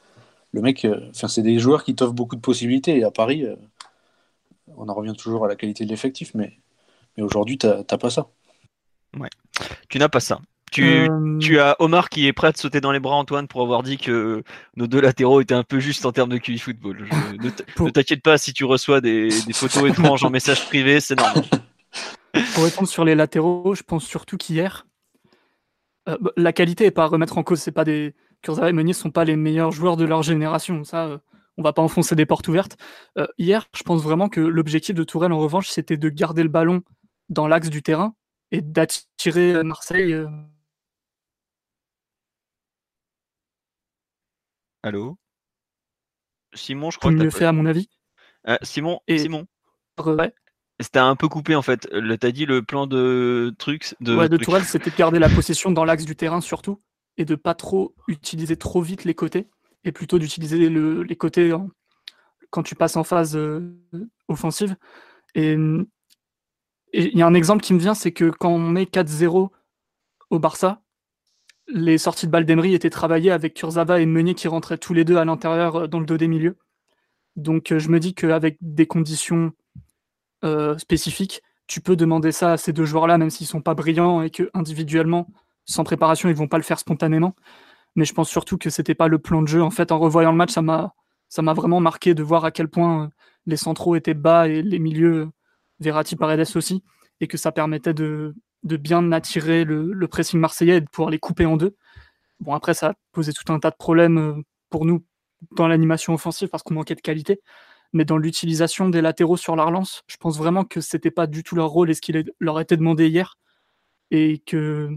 le mec euh, enfin c'est des joueurs qui t'offrent beaucoup de possibilités et à Paris euh, on en revient toujours à la qualité de l'effectif, mais, mais aujourd'hui, tu n'as pas ça. Ouais. Tu n'as pas ça. Tu, Euh, tu as Omar qui est prêt à te sauter dans les bras, Antoine, pour avoir dit que nos deux latéraux étaient un peu justes en termes de QI football. Je- ne t'inquiète pas si tu reçois des, des photos étranges en message privé, c'est normal. Pour répondre sur les latéraux, je pense surtout qu'hier, euh, bah, la qualité est pas à remettre en cause. C'est pas des Kurzawa et Meunier sont pas les meilleurs joueurs de leur génération. Ça, euh, on va pas enfoncer des portes ouvertes. Euh, hier, je pense vraiment que l'objectif de Tourelle, en revanche, c'était de garder le ballon dans l'axe du terrain et d'attirer euh, Marseille. Allô? Simon, je crois que mieux t'as- fait, à mon avis? Euh, Simon, Et- Simon, Ouais, c'était un peu coupé en fait. Le- T'as dit le plan de trucs de, ouais, de trucs. Tourelle, c'était de garder la possession dans l'axe du terrain surtout et de pas trop utiliser trop vite les côtés et plutôt d'utiliser le- les côtés en- quand tu passes en phase euh, offensive. Et et il y a un exemple qui me vient, c'est que quand on met 4-0 au Barça, les sorties de balle d'Emery étaient travaillées avec Kurzawa et Meunier qui rentraient tous les deux à l'intérieur euh, dans le dos des milieux. Donc euh, je me dis qu'avec des conditions euh, spécifiques, tu peux demander ça à ces deux joueurs-là, même s'ils sont pas brillants et que individuellement, sans préparation, ils vont pas le faire spontanément. Mais je pense surtout que c'était pas le plan de jeu. En fait, en revoyant le match, ça m'a ça m'a vraiment marqué de voir à quel point les centraux étaient bas et les milieux, Verratti Paredes aussi, et que ça permettait de, de bien attirer le, pressing marseillais et de pouvoir les couper en deux. Bon, après, ça a posé tout un tas de problèmes euh, pour nous dans l'animation offensive parce qu'on manquait de qualité. Mais dans l'utilisation des latéraux sur la relance, je pense vraiment que c'était pas du tout leur rôle et ce qu'il leur était demandé hier. Et que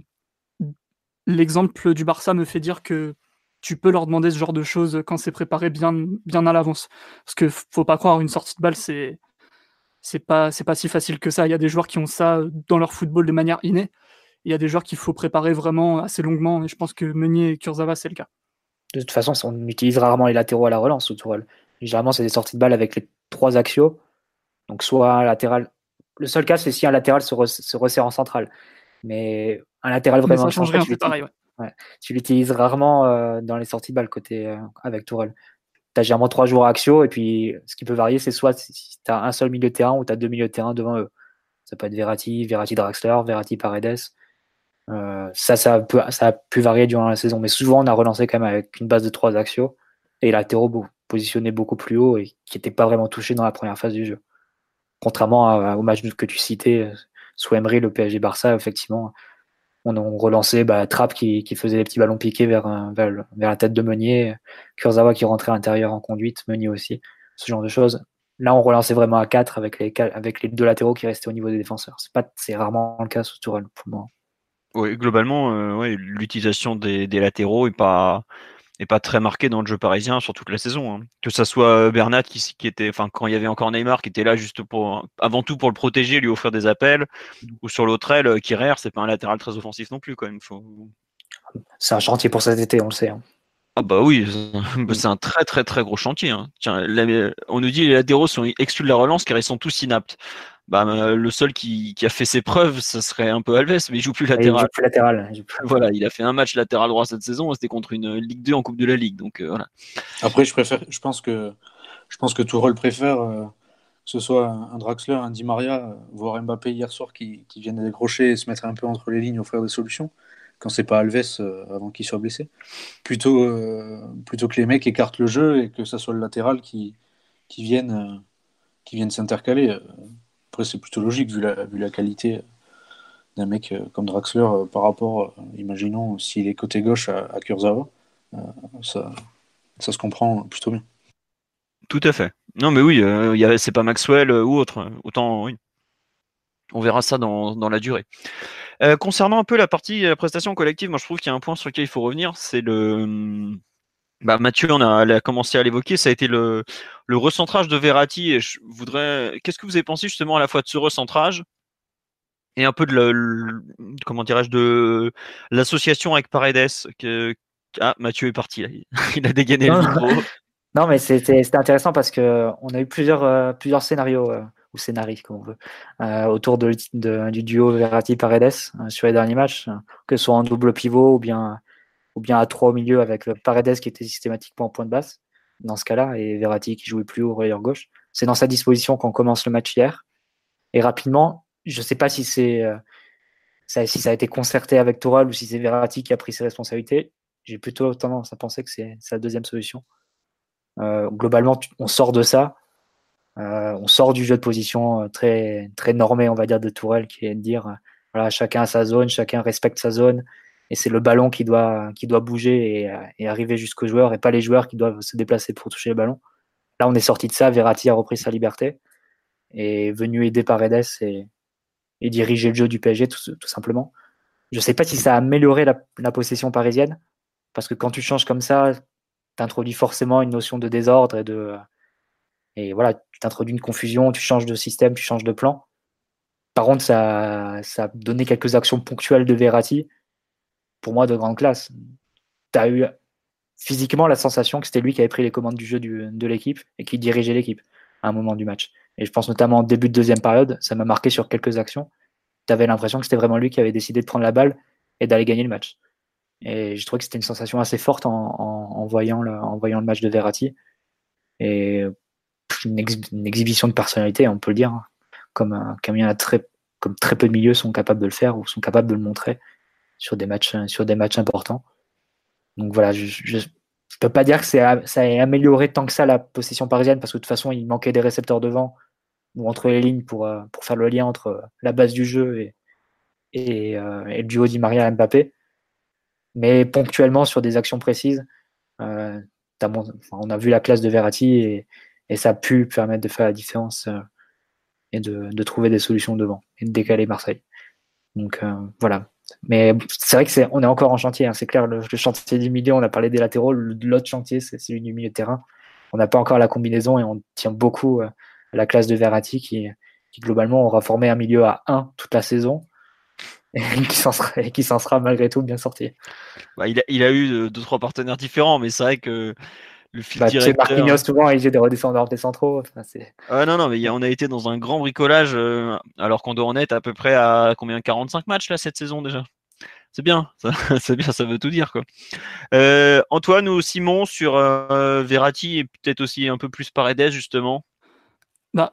l'exemple du Barça me fait dire que tu peux leur demander ce genre de choses quand c'est préparé bien, bien à l'avance. Parce que faut pas croire, une sortie de balle, c'est c'est pas c'est pas si facile que ça. Il y a des joueurs qui ont ça dans leur football de manière innée. Il y a des joueurs qu'il faut préparer vraiment assez longuement. Et je pense que Meunier et Kurzawa, c'est le cas. De toute façon, on utilise rarement les latéraux à la relance sous Tourelle. Généralement, c'est des sorties de balle avec les trois axiaux. Donc, soit un latéral. Le seul cas, c'est si un latéral se, re- se resserre en centrale. Mais un latéral Mais vraiment ça pareil. ouais. tu l'utilises rarement euh, dans les sorties de balle côté euh, avec Tourelle. Tu as généralement trois joueurs axiaux et puis ce qui peut varier, c'est soit si tu as un seul milieu de terrain ou tu as deux milieux de terrain devant eux. Ça peut être Verratti, Verratti Draxler, Verratti Paredes. Euh, ça, ça, peut, a pu varier durant la saison, mais souvent on a relancé quand même avec une base de trois axiaux et latéraux positionnés beaucoup plus haut et qui n'étaient pas vraiment touchés dans la première phase du jeu. Contrairement au match que tu citais, euh, sous Emery, le PSG Barça, effectivement, on relancé bah, Trapp qui, faisait des petits ballons piqués vers, un- vers, la tête de Meunier, Kurzawa qui rentrait à l'intérieur en conduite, Meunier aussi, ce genre de choses. Là, on relançait vraiment à 4 avec les, les deux latéraux qui restaient au niveau des défenseurs. C'est rarement le cas sous Tourelle pour moi. Ouais, globalement, euh, l'utilisation des, des latéraux est pas est pas très marquée dans le jeu parisien sur toute la saison. hein. Que ça soit Bernat qui, qui était, enfin quand il y avait encore Neymar qui était là juste pour avant tout pour le protéger, lui offrir des appels, ou sur l'autre aile, euh, Kirer, c'est pas un latéral très offensif non plus quand même. Faut... C'est un chantier pour cet été, on le sait. hein. Ah bah oui, c'est- c'est un très très très gros chantier. hein. Tiens, on nous dit les latéraux sont exclus de la relance car ils sont tous inaptes. Bah, le seul qui, qui a fait ses preuves, ce serait un peu Alves, mais il joue plus il latéral. joue plus latéral. il joue plus- Voilà, il a fait un match latéral droit cette saison, c'était contre une Ligue 2 en Coupe de la Ligue. Donc euh, voilà. Après, je préfère, je pense que, je pense que Tourelle préfère euh, que ce soit un Draxler, un Di Maria, euh, voire Mbappé hier soir qui, qui viennent décrocher et se mettre un peu entre les lignes, offrir des solutions, quand c'est pas Alves euh, avant qu'il soit blessé. Plutôt, euh, plutôt que les mecs écartent le jeu et que ça soit le latéral qui, qui vienne, euh, qui vienne s'intercaler. Après, c'est plutôt logique vu la, vu la qualité d'un mec euh, comme Draxler euh, par rapport, euh, imaginons, s'il est côté gauche à, à ça, se comprend plutôt bien. Tout à fait. Non, mais oui, euh, c'est pas Maxwell ou autre. Autant, oui. On verra ça dans, la durée. Concernant un peu la partie euh, prestation collective, moi je trouve qu'il y a un point sur lequel il faut revenir, c'est le. Bah, Mathieu, on a, elle a commencé à l'évoquer, ça a été le, le recentrage de Verratti. Et je voudrais. Qu'est-ce que vous avez pensé justement à la fois de ce recentrage et un peu de le, le- comment dirais-je de l'association avec Paredes que ah Mathieu est parti là. il a dégainé le Non. micro Non, mais c'était c'était intéressant parce que on a eu plusieurs, euh, plusieurs scénarios, euh, ou scénarii, comme on veut, euh, autour de, de- du duo Verratti-Paredes euh, sur les derniers matchs, euh, que ce soit en double pivot ou bien, ou bien à trois au milieu avec euh, Paredes qui était systématiquement en point de basse, dans ce cas-là, et Verratti qui jouait plus haut relayeur gauche. c'est dans sa disposition qu'on commence le match hier. Et rapidement, je ne sais pas si c'est ça, si ça a été concerté avec Toral ou si c'est Verratti qui a pris ses responsabilités. J'ai plutôt tendance à penser que c'est sa deuxième solution. globalement, on sort de ça. on sort du jeu de position très, très normé, on va dire, de Tourelle, qui est de dire voilà, chacun a sa zone, chacun respecte sa zone, et c'est le ballon qui doit, qui doit bouger et, et arriver jusqu'aux joueurs, et pas les joueurs qui doivent se déplacer pour toucher le ballon. Là, on est sorti de ça. Verratti a repris sa liberté et est venu aider Paredes et, et diriger le jeu du PSG, tout, simplement. Je ne sais pas si ça a amélioré la, possession parisienne, parce que quand tu changes comme ça, tu introduis forcément une notion de désordre et de. Et voilà, tu t'introduis une confusion, tu changes de système, tu changes de plan. Par contre, ça a donné quelques actions ponctuelles de Verratti, pour moi, de grande classe. Tu as eu physiquement la sensation que c'était lui qui avait pris les commandes du jeu de l'équipe et qui dirigeait l'équipe à un moment du match. Et je pense notamment en début de deuxième période, ça m'a marqué sur quelques actions. Tu avais l'impression que c'était vraiment lui qui avait décidé de prendre la balle et d'aller gagner le match. Et je trouvais que c'était une sensation assez forte en, voyant, le, match de Verratti. Et une, exhibition de personnalité, on peut le dire, hein. très, comme très peu de milieux sont capables de le faire ou sont capables de le montrer sur des matchs, sur des matchs importants. Donc voilà, je, ne peux pas dire que ça a amélioré tant que ça la possession parisienne parce que de toute façon il manquait des récepteurs devant ou entre les lignes pour, euh, pour faire le lien entre la base du jeu et, et, euh, le duo Di Maria Mbappé. Mais ponctuellement sur des actions précises, euh, on a vu la classe de Verratti et, et, ça a pu permettre de faire la différence et de, de, trouver des solutions devant et de décaler Marseille. Donc voilà, mais c'est vrai que c'est, on est encore en chantier. Hein. C'est clair, le, chantier du milieu, on a parlé des latéraux. L'autre chantier, c'est celui du milieu de terrain. On n'a pas encore la combinaison et on tient beaucoup euh, à la classe de Verratti qui, globalement aura formé un milieu à 1 toute la saison et qui s'en sera, malgré tout bien sorti. Bah, il, a, il a eu deux, trois partenaires différents, mais c'est vrai que le fil bah, directeur. Marquinhos souvent il des redescendeurs des centraux. ah, non non mais on a été dans un grand bricolage euh, alors qu'on doit en être à peu près à combien 45 matchs là cette saison déjà? C'est bien, c'est bien, ça veut tout dire quoi. Euh, Antoine ou Simon sur euh, Verratti et peut-être aussi un peu plus Paredes justement? Bah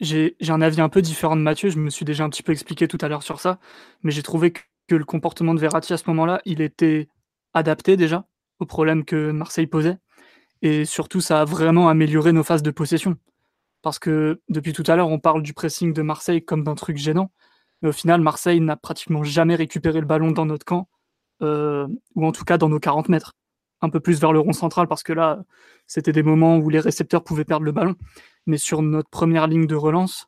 j'ai un avis un peu différent de Mathieu. Je me suis déjà un petit peu expliqué tout à l'heure sur ça, mais j'ai trouvé que, que le comportement de Verratti à ce moment-là, il était adapté déjà au problème que Marseille posait. Et surtout, ça a vraiment amélioré nos phases de possession. Parce que depuis tout à l'heure, on parle du pressing de Marseille comme d'un truc gênant. Mais au final, Marseille n'a pratiquement jamais récupéré le ballon dans notre camp, euh, ou en tout cas dans nos 40 mètres. Un peu plus vers le rond central, parce que là, c'était des moments où les récepteurs pouvaient perdre le ballon. Mais sur notre première ligne de relance,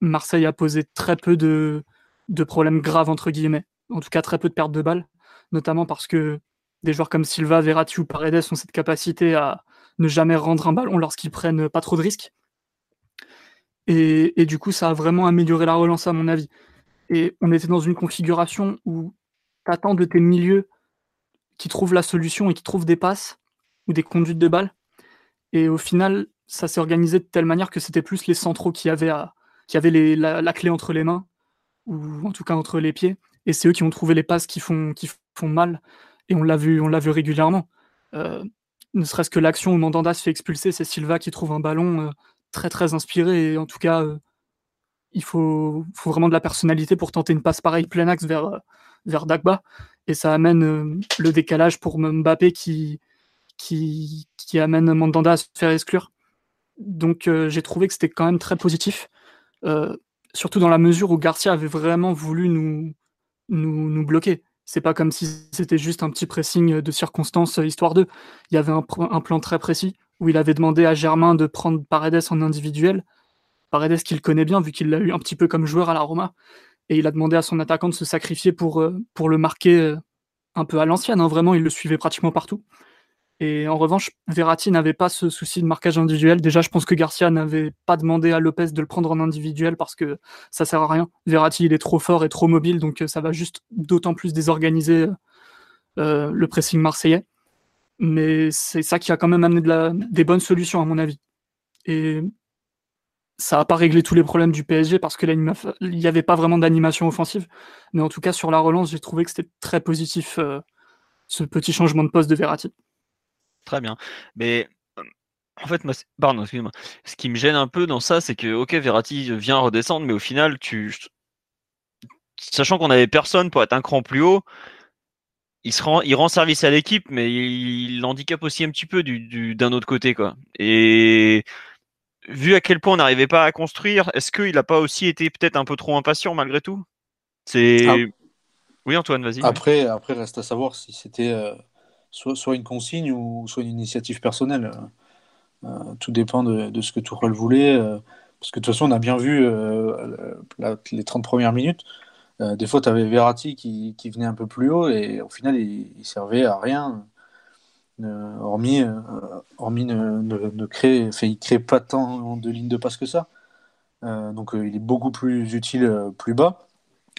Marseille a posé très peu de, de problèmes graves, entre guillemets. En tout cas, très peu de pertes de balles, notamment parce que des joueurs comme Silva, Verratti ou Paredes ont cette capacité à ne jamais rendre un ballon lorsqu'ils prennent pas trop de risques. Et, du coup, ça a vraiment amélioré la relance, à mon avis. Et on était dans une configuration où tu attends de tes milieux qui trouvent la solution et qui trouvent des passes ou des conduites de balles. Et au final, ça s'est organisé de telle manière que c'était plus les centraux qui avaient, avaient la, clé entre les mains, ou en tout cas entre les pieds. Et c'est eux qui ont trouvé les passes qui font mal et on l'a vu, on l'a vu régulièrement. Euh, ne serait-ce que l'action où Mandanda se fait expulser, c'est Silva qui trouve un ballon euh, très très inspiré. Et en tout cas, euh, il faut, vraiment de la personnalité pour tenter une passe pareille plein axe vers, vers Dagba. Et ça amène le décalage pour Mbappé qui, qui, amène Mandanda à se faire exclure. Donc j'ai trouvé que c'était quand même très positif. surtout dans la mesure où Garcia avait vraiment voulu nous, nous bloquer. C'est pas comme si c'était juste un petit pressing de circonstance euh, histoire d'eux. Il y avait un, plan très précis où il avait demandé à Germain de prendre Paredes en individuel. Paredes qu'il connaît bien vu qu'il l'a eu un petit peu comme joueur à la Roma. Et il a demandé à son attaquant de se sacrifier pour, euh, le marquer euh, un peu à l'ancienne. Hein. Vraiment, il le suivait pratiquement partout. Et en revanche, Verratti n'avait pas ce souci de marquage individuel. Déjà, je pense que Garcia n'avait pas demandé à Lopez de le prendre en individuel parce que ça sert à rien. Verratti, il est trop fort et trop mobile, donc euh, ça va juste d'autant plus désorganiser euh, le pressing marseillais. Mais c'est ça qui a quand même amené des bonnes solutions, à mon avis. Et ça n'a pas réglé tous les problèmes du PSG parce qu'il n'y avait pas vraiment d'animation offensive. Mais en tout cas, sur la relance, j'ai trouvé que c'était très positif euh, ce petit changement de poste de Verratti. Très bien. Mais En fait, moi, pardon, excuse-moi. Ce qui me gêne un peu dans ça, c'est que, ok, Verratti vient redescendre, mais au final, tu, sachant qu'on avait personne pour être un cran plus haut, il, se rend, il rend service à l'équipe, mais il, handicape aussi un petit peu du, d'un autre côté, quoi. Et vu à quel point on n'arrivait pas à construire, est-ce qu'il n'a pas aussi été peut-être un peu trop impatient malgré tout? C'est. Ah. Oui, Antoine, vas-y. Après, après, reste à savoir si c'était euh, soit, une consigne ou soit une initiative personnelle. Euh, tout dépend de, ce que Tourelle voulait. Euh, parce que de toute façon, on a bien vu les 30 premières minutes. Euh, des fois, tu avais Verratti qui, venait un peu plus haut et au final, il, servait à rien. Euh, hormis, euh, hormis ne, ne, créer, il crée pas tant de lignes de passe que ça. donc il est beaucoup plus utile plus bas.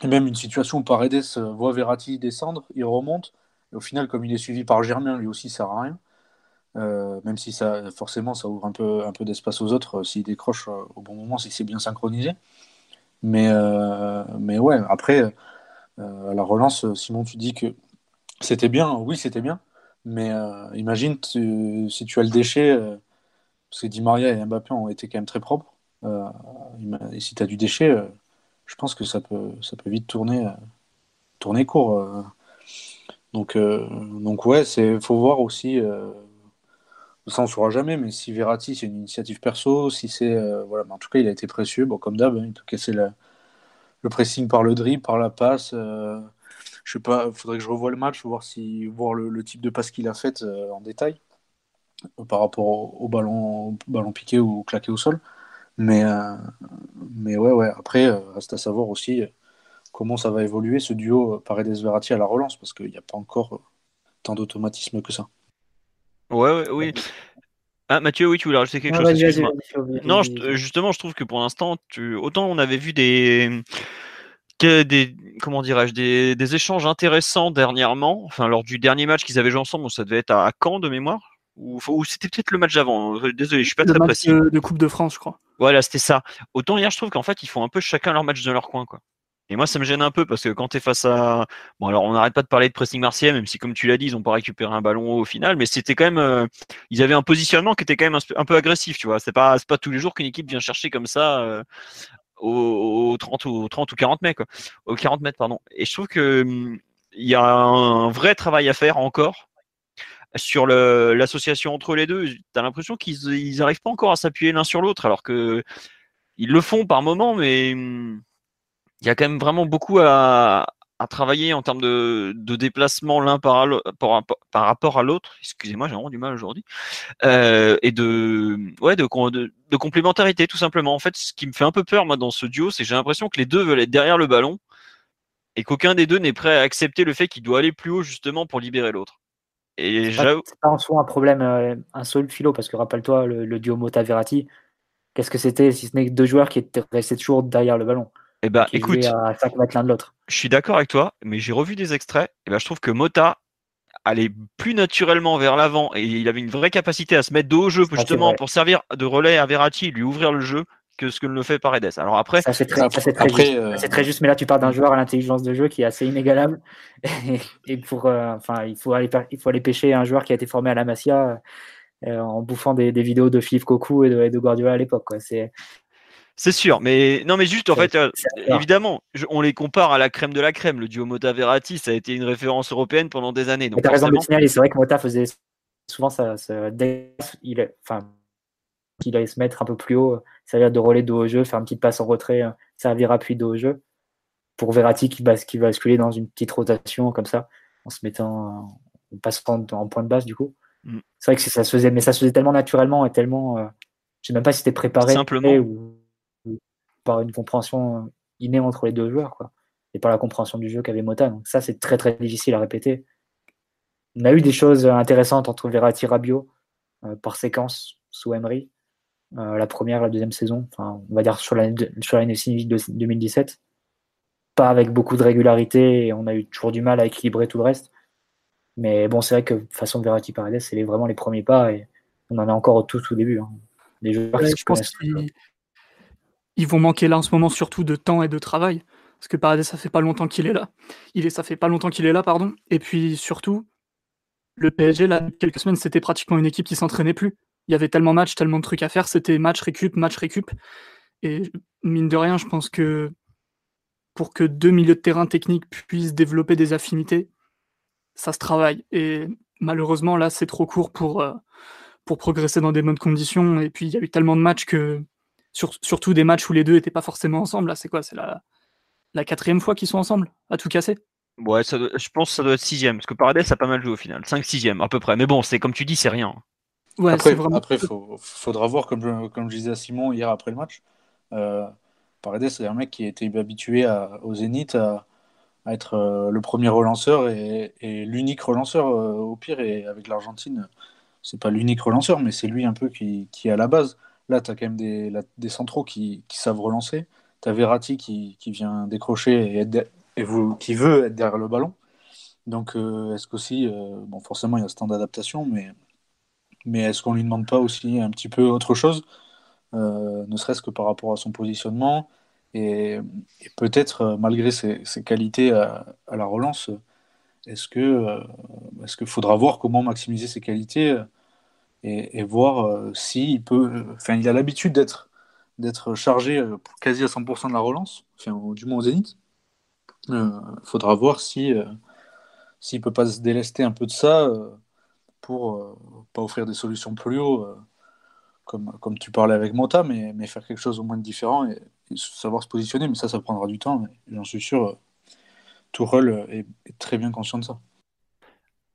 Et même une situation où Paredes voit Verratti descendre, il remonte. Et au final, comme il est suivi par Germain, lui aussi, ça sert à rien. même si ça, forcément, ça ouvre un peu, un peu d'espace aux autres s'il décroche au bon moment, si c'est bien synchronisé. Mais, euh, mais ouais, après, euh, à la relance, Simon, tu dis que c'était bien. Oui, c'était bien. Mais euh, imagine si tu as le déchet, parce que Di Maria et Mbappé ont été quand même très propres. et si tu as du déchet, je pense que ça peut, ça peut vite tourner, tourner court. Donc, donc ouais, il faut voir aussi ça on saura jamais, mais si Verratti c'est une initiative perso, si c'est euh, voilà, en tout cas il a été précieux, bon comme d'hab, hein, il peut casser le pressing par le dribble, par la passe. Euh, je sais pas, faudrait que je revoie le match, voir si voir le, type de passe qu'il a fait euh, en détail par rapport au, ballon, ballon piqué ou claqué au sol. Mais mais ouais ouais. Après reste à savoir aussi comment ça va évoluer ce duo Paredes-Verratti à la relance parce qu'il n'y a pas encore tant d'automatisme que ça. Ouais, ouais, oui. Ah, Mathieu, oui, tu voulais rajouter quelque chose Non, justement, je trouve que pour l'instant, tu... autant on avait vu des, des comment dirais-je, des... des, échanges intéressants dernièrement, enfin lors du dernier match qu'ils avaient joué ensemble, ça devait être à Caen de mémoire, ou, c'était peut-être le match d'avant. Euh, désolé, je suis pas très précis. De Coupe de France, je crois. Voilà, c'était ça. Autant hier, je trouve qu'en fait, ils font un peu chacun leur match de leur coin, quoi. Et moi, ça me gêne un peu parce que quand tu es face à. Bon, alors on n'arrête pas de parler de pressing martial, même si, comme tu l'as dit, ils n'ont pas récupéré un ballon au final, mais c'était quand même. Euh, ils avaient un positionnement qui était quand même un, peu agressif, tu vois. C'est pas, pas tous les jours qu'une équipe vient chercher comme ça euh, au, 30, ou 30 ou 40 mètres, Au 40 mètres, pardon. Et je trouve que hum, il y a un vrai travail à faire encore sur l'association entre les deux. Tu as l'impression qu'ils n'arrivent pas encore à s'appuyer l'un sur l'autre, alors que ils le font par moment, mais hum, il y a quand même vraiment beaucoup à, travailler en termes de, déplacement l'un par, par, rapport à l'autre. Excusez-moi, j'ai vraiment du mal aujourd'hui. Euh, et de, ouais, de, de, complémentarité, tout simplement. En fait, ce qui me fait un peu peur, moi, dans ce duo, c'est que j'ai l'impression que les deux veulent être derrière le ballon et qu'aucun des deux n'est prêt à accepter le fait qu'il doit aller plus haut, justement, pour libérer l'autre. Et c'est pas, en soi un problème, euh, un seul philo, parce que rappelle-toi, le, duo Mota-Verratti, qu'est-ce que c'était si ce n'est que deux joueurs qui étaient restés toujours derrière le ballon? Eh ben, écoute, Je suis d'accord avec toi, mais j'ai revu des extraits. Et eh ben, je trouve que Mota allait plus naturellement vers l'avant et il avait une vraie capacité à se mettre dos au jeu justement pour servir de relais à Verratti, lui ouvrir le jeu que ce que le fait Paredes. Alors après, c'est très, euh, très, juste, mais là tu parles d'un joueur à l'intelligence de jeu qui est assez inégalable et, pour, euh, enfin, il faut aller, il faut aller pêcher un joueur qui a été formé à la Masia euh, en bouffant des, vidéos de Philippe Cocu et de, de Guardiola à l'époque. C'est c'est sûr, mais non, mais juste en fait, euh, évidemment, on les compare à la crème de la crème. Le duo Mota Verratti, ça a été une référence européenne pendant des années. Donc, as raison de signaler, c'est vrai que Mota faisait souvent ça, il, enfin, il allait se mettre un peu plus haut, servir de relais de haut jeu, faire une petite passe en retrait, euh, servir appui de haut jeu. Pour Verratti qui, va qui basculer dans une petite rotation comme ça, en se mettant, en passant en point de base du coup. Mm. C'est vrai que ça se faisait, mais ça se faisait tellement naturellement et tellement. Euh, je ne sais même pas si c'était préparé Simplement. ou par une compréhension innée entre les deux joueurs, quoi, et par la compréhension du jeu qu'avait Mota. Donc ça, c'est très très difficile à répéter. On a eu des choses intéressantes entre Verratti et Rabiot euh, par séquence sous Emery. Euh, la première, la deuxième saison, enfin, on va dire sur l'année sur de 2017. Pas avec beaucoup de régularité et on a eu toujours du mal à équilibrer tout le reste. Mais bon, c'est vrai que façon Verratti Paredes, c'est vraiment les premiers pas et on en est encore au tout, tout début. Hein. joueurs je pense ils vont manquer là en ce moment surtout de temps et de travail. Parce que Paredes, ça fait pas longtemps qu'il est là. Il est, ça fait pas longtemps qu'il est là, pardon. Et puis surtout, le PSG, là, quelques semaines, c'était pratiquement une équipe qui s'entraînait plus. il y avait tellement de matchs, tellement de trucs à faire, c'était match récup, match récup. Et mine de rien, je pense que pour que deux milieux de terrain techniques puissent développer des affinités, ça se travaille. Et malheureusement, là, c'est trop court pour, euh, pour progresser dans des bonnes conditions. Et puis, il y a eu tellement de matchs que, surtout des matchs où les deux n'étaient pas forcément ensemble. Là, c'est quoi C'est la, la quatrième fois qu'ils sont ensemble à tout casser? Ouais, je pense que ça doit être sixième, parce que Paredes a pas mal joué au final. 5 sixième à peu près. Mais bon, c'est comme tu dis, c'est rien. Ouais, après, il faudra voir, comme je, comme je disais à Simon hier après le match, euh, Paredes, c'est un mec qui a été habitué au Zénith à, être euh, le premier relanceur et, l'unique relanceur euh, au pire. Et avec l'Argentine, c'est pas l'unique relanceur, mais c'est lui un peu qui, qui est à la base. Là, tu as quand même des, des centraux qui, savent relancer. Tu as Verratti qui, qui, vient décrocher et, et vous, qui veut être derrière le ballon. Donc, euh, est-ce qu'aussi, bon, forcément, il y a ce temps d'adaptation, mais, mais est-ce qu'on lui demande pas aussi un petit peu autre chose euh, ne serait-ce que par rapport à son positionnement. Et, peut-être, euh, malgré ses, qualités à, la relance, est-ce que euh, est-ce qu'il faudra voir comment maximiser ses qualités et, voir s'il peut. Enfin, il a l'habitude d'être d'être chargé quasi à 100% de la relance, du moins au Zénith. Il faudra voir si s'il peut pas se délester un peu de ça pour pas offrir des solutions plus haut comme, tu parlais avec Mota, mais, mais faire quelque chose au moins de différent et, savoir se positionner. Mais ça, ça prendra du temps. J'en suis sûr, Tourelle est, est très bien conscient de ça.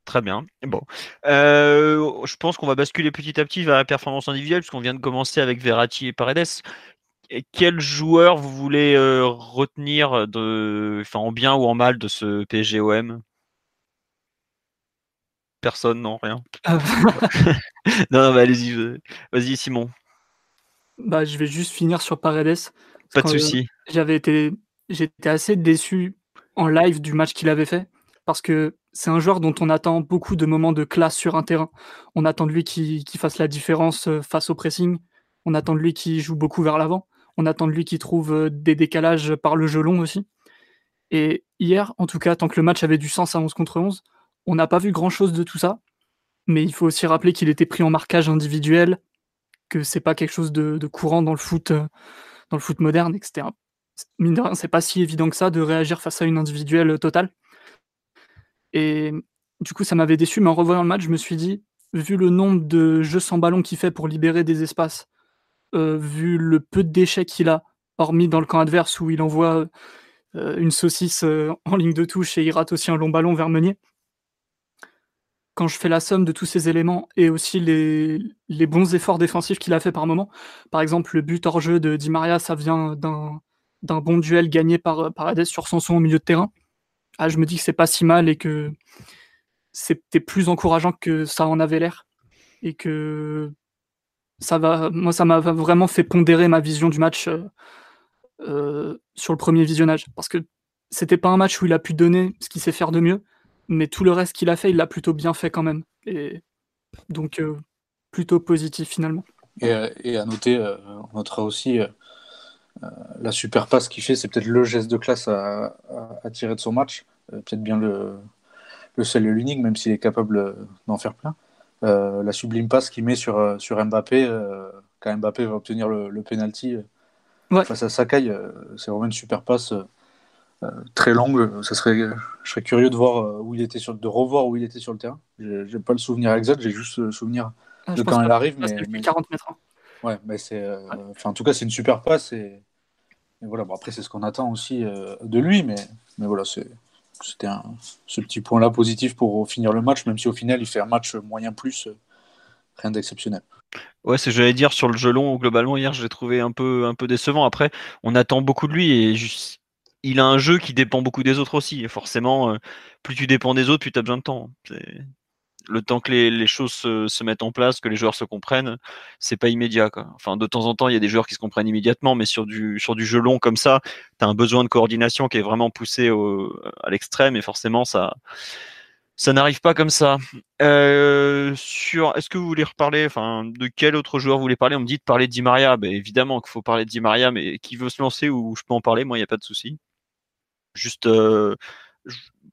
Très bien. Bon, euh, je pense qu'on va basculer petit à petit vers la performance individuelle, puisqu'on vient de commencer avec Verratti et Paredes. Et quel joueur vous voulez euh, retenir de, enfin, en bien ou en mal de ce PSGOM Personne, non, rien. Ah. non, non allez-y, vas-y Simon. Bah, je vais juste finir sur Paredes. Pas de souci. J'avais été, j'étais assez déçu en live du match qu'il avait fait parce que c'est un joueur dont on attend beaucoup de moments de classe sur un terrain. On attend de lui qu'il fasse la différence euh, face au pressing. On attend de lui qu'il joue beaucoup vers l'avant. On attend de lui qu'il trouve euh, des décalages par le jeu long aussi. Et hier, en tout cas, tant que le match avait du sens à 11 contre 11, on n'a pas vu grand-chose de tout ça, mais il faut aussi rappeler qu'il était pris en marquage individuel, que c'est pas quelque chose de, courant dans le foot, euh, dans le foot moderne, etc. Mine de rien, c'est pas si évident que ça de réagir face à une individuelle totale. Et du coup, ça m'avait déçu, mais en revoyant le match, je me suis dit, vu le nombre de jeux sans ballon qu'il fait pour libérer des espaces, euh, vu le peu de déchets qu'il a, hormis dans le camp adverse où il envoie euh, une saucisse en ligne de touche et il rate aussi un long ballon vers Meunier, quand je fais la somme de tous ces éléments et aussi les, bons efforts défensifs qu'il a fait par moment, par exemple le but hors jeu de Di Maria, ça vient d'un, bon duel gagné par, par sur son son au milieu de terrain. Ah, je me dis que c'est pas si mal et que c'était plus encourageant que ça en avait l'air. Et que ça va, moi, ça m'a vraiment fait pondérer ma vision du match euh, euh, sur le premier visionnage. Parce que c'était pas un match où il a pu donner ce qu'il sait faire de mieux, mais tout le reste qu'il a fait, il l'a plutôt bien fait quand même. Et donc, euh, plutôt positif finalement. Et, à noter, on notera aussi la super passe qu'il fait, c'est peut-être le geste de classe à, tirer de son match. peut-être bien le, le seul et l'unique, même s'il est capable d'en faire plein. la sublime passe qu'il met sur, sur Mbappé, quand Mbappé va obtenir le, le penalty face à Sakai, c'est vraiment une super passe. Euh, très longue. Ça serait, je serais curieux de voir euh, où il était sur, de revoir où il était sur le terrain. J'ai pas le souvenir exact, j'ai juste le souvenir ah, de quand elle arrive. Mais, 40 mètres. Hein. Ouais, mais c'est, euh, enfin, en tout cas, c'est une super passe et, voilà. Après, c'est ce qu'on attend aussi de lui, mais, voilà, c'était ce petit point-là positif pour finir le match, même si au final, il fait un match moyen plus, rien d'exceptionnel. Ouais, c'est ce que j'allais dire sur le jeu long, globalement, hier, je l'ai trouvé un peu, décevant. Après, on attend beaucoup de lui et il a un jeu qui dépend beaucoup des autres aussi. Et forcément, euh, plus tu dépends des autres, plus tu as besoin de temps. Le temps que les, choses se, mettent en place, que les joueurs se comprennent, c'est pas immédiat. Enfin, de temps en temps, il y a des joueurs qui se comprennent immédiatement, mais sur du, sur du jeu long comme ça, tu as un besoin de coordination qui est vraiment poussé à l'extrême, et forcément, ça, ça n'arrive pas comme ça. Euh, est-ce que vous voulez reparler, enfin, de quel autre joueur vous voulez parler? On me dit de parler de Maria. Ben, évidemment qu'il faut parler de Di Maria, mais qui veut se lancer ou je peux en parler? Moi, il n'y a pas de souci. Juste, euh,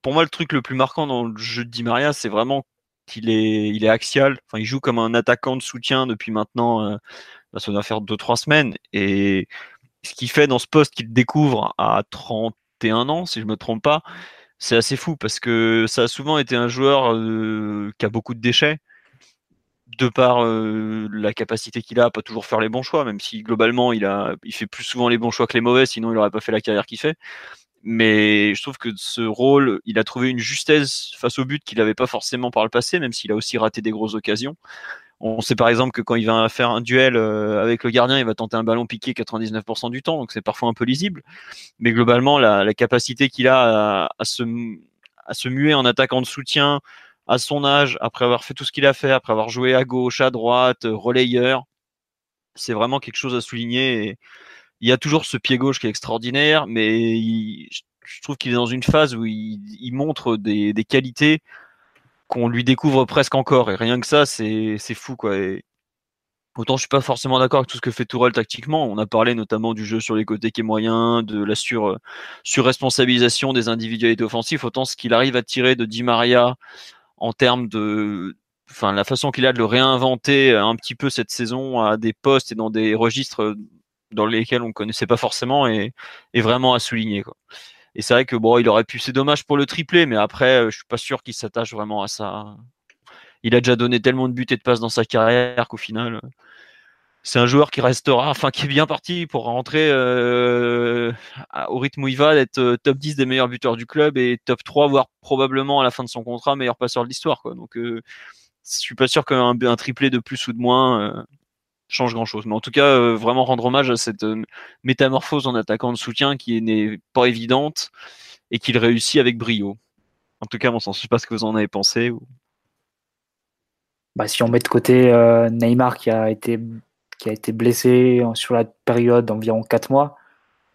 pour moi, le truc le plus marquant dans le jeu de Di Maria, c'est vraiment il est, axial. Il joue comme un attaquant de soutien depuis maintenant, euh, bah, ça doit faire 2-3 semaines. Et ce qu'il fait dans ce poste qu'il découvre à 31 ans, si je me trompe pas, c'est assez fou parce que ça a souvent été un joueur euh, qui a beaucoup de déchets de par euh, la capacité qu'il a à pas toujours faire les bons choix, même si globalement il il fait plus souvent les bons choix que les mauvais, sinon il n'aurait pas fait la carrière qu'il fait. Mais je trouve que ce rôle, il a trouvé une justesse face au but qu'il n'avait pas forcément par le passé, même s'il a aussi raté des grosses occasions. On sait par exemple que quand il va faire un duel euh, avec le gardien, il va tenter un ballon piqué 99% du temps, donc c'est parfois un peu lisible. Mais globalement, la, capacité qu'il a à, se, à se muer en attaquant de soutien à son âge, après avoir fait tout ce qu'il a fait, après avoir joué à gauche, à droite, relayeur, c'est vraiment quelque chose à souligner. Il y a toujours ce pied gauche qui est extraordinaire, mais je trouve qu'il est dans une phase où il, montre des, qualités qu'on lui découvre presque encore. Et rien que ça, c'est fou. Quoi. autant je suis pas forcément d'accord avec tout ce que fait Tourelle tactiquement. On a parlé notamment du jeu sur les côtés qui est moyen, de la sur, surresponsabilisation des individualités offensives. Autant ce qu'il arrive à tirer de Di Maria en termes de, enfin la façon qu'il a de le réinventer un petit peu cette saison à des postes et dans des registres dans lesquels on connaissait pas forcément et, vraiment à souligner. Quoi. Et c'est vrai que bon, il aurait pu, c'est dommage pour le triplé, mais après, euh, je suis pas sûr qu'il s'attache vraiment à ça. Il a déjà donné tellement de buts et de passes dans sa carrière qu'au final, c'est un joueur qui restera, enfin qui est bien parti pour rentrer euh, au rythme où il va, d'être euh, top 10 des meilleurs buteurs du club et top 3, voire probablement à la fin de son contrat, meilleur passeur de l'histoire. Quoi. Donc, je suis pas sûr qu'un un triplé de plus ou de moins change grand chose. Mais en tout cas, euh, vraiment rendre hommage à cette euh, métamorphose en attaquant de soutien qui n'est pas évidente et qu'il réussit avec brio. En tout cas, mon sens, je sais pas ce que vous en avez pensé. Bah, si on met de côté euh, Neymar qui a été qui a été blessé sur la période d'environ 4 mois,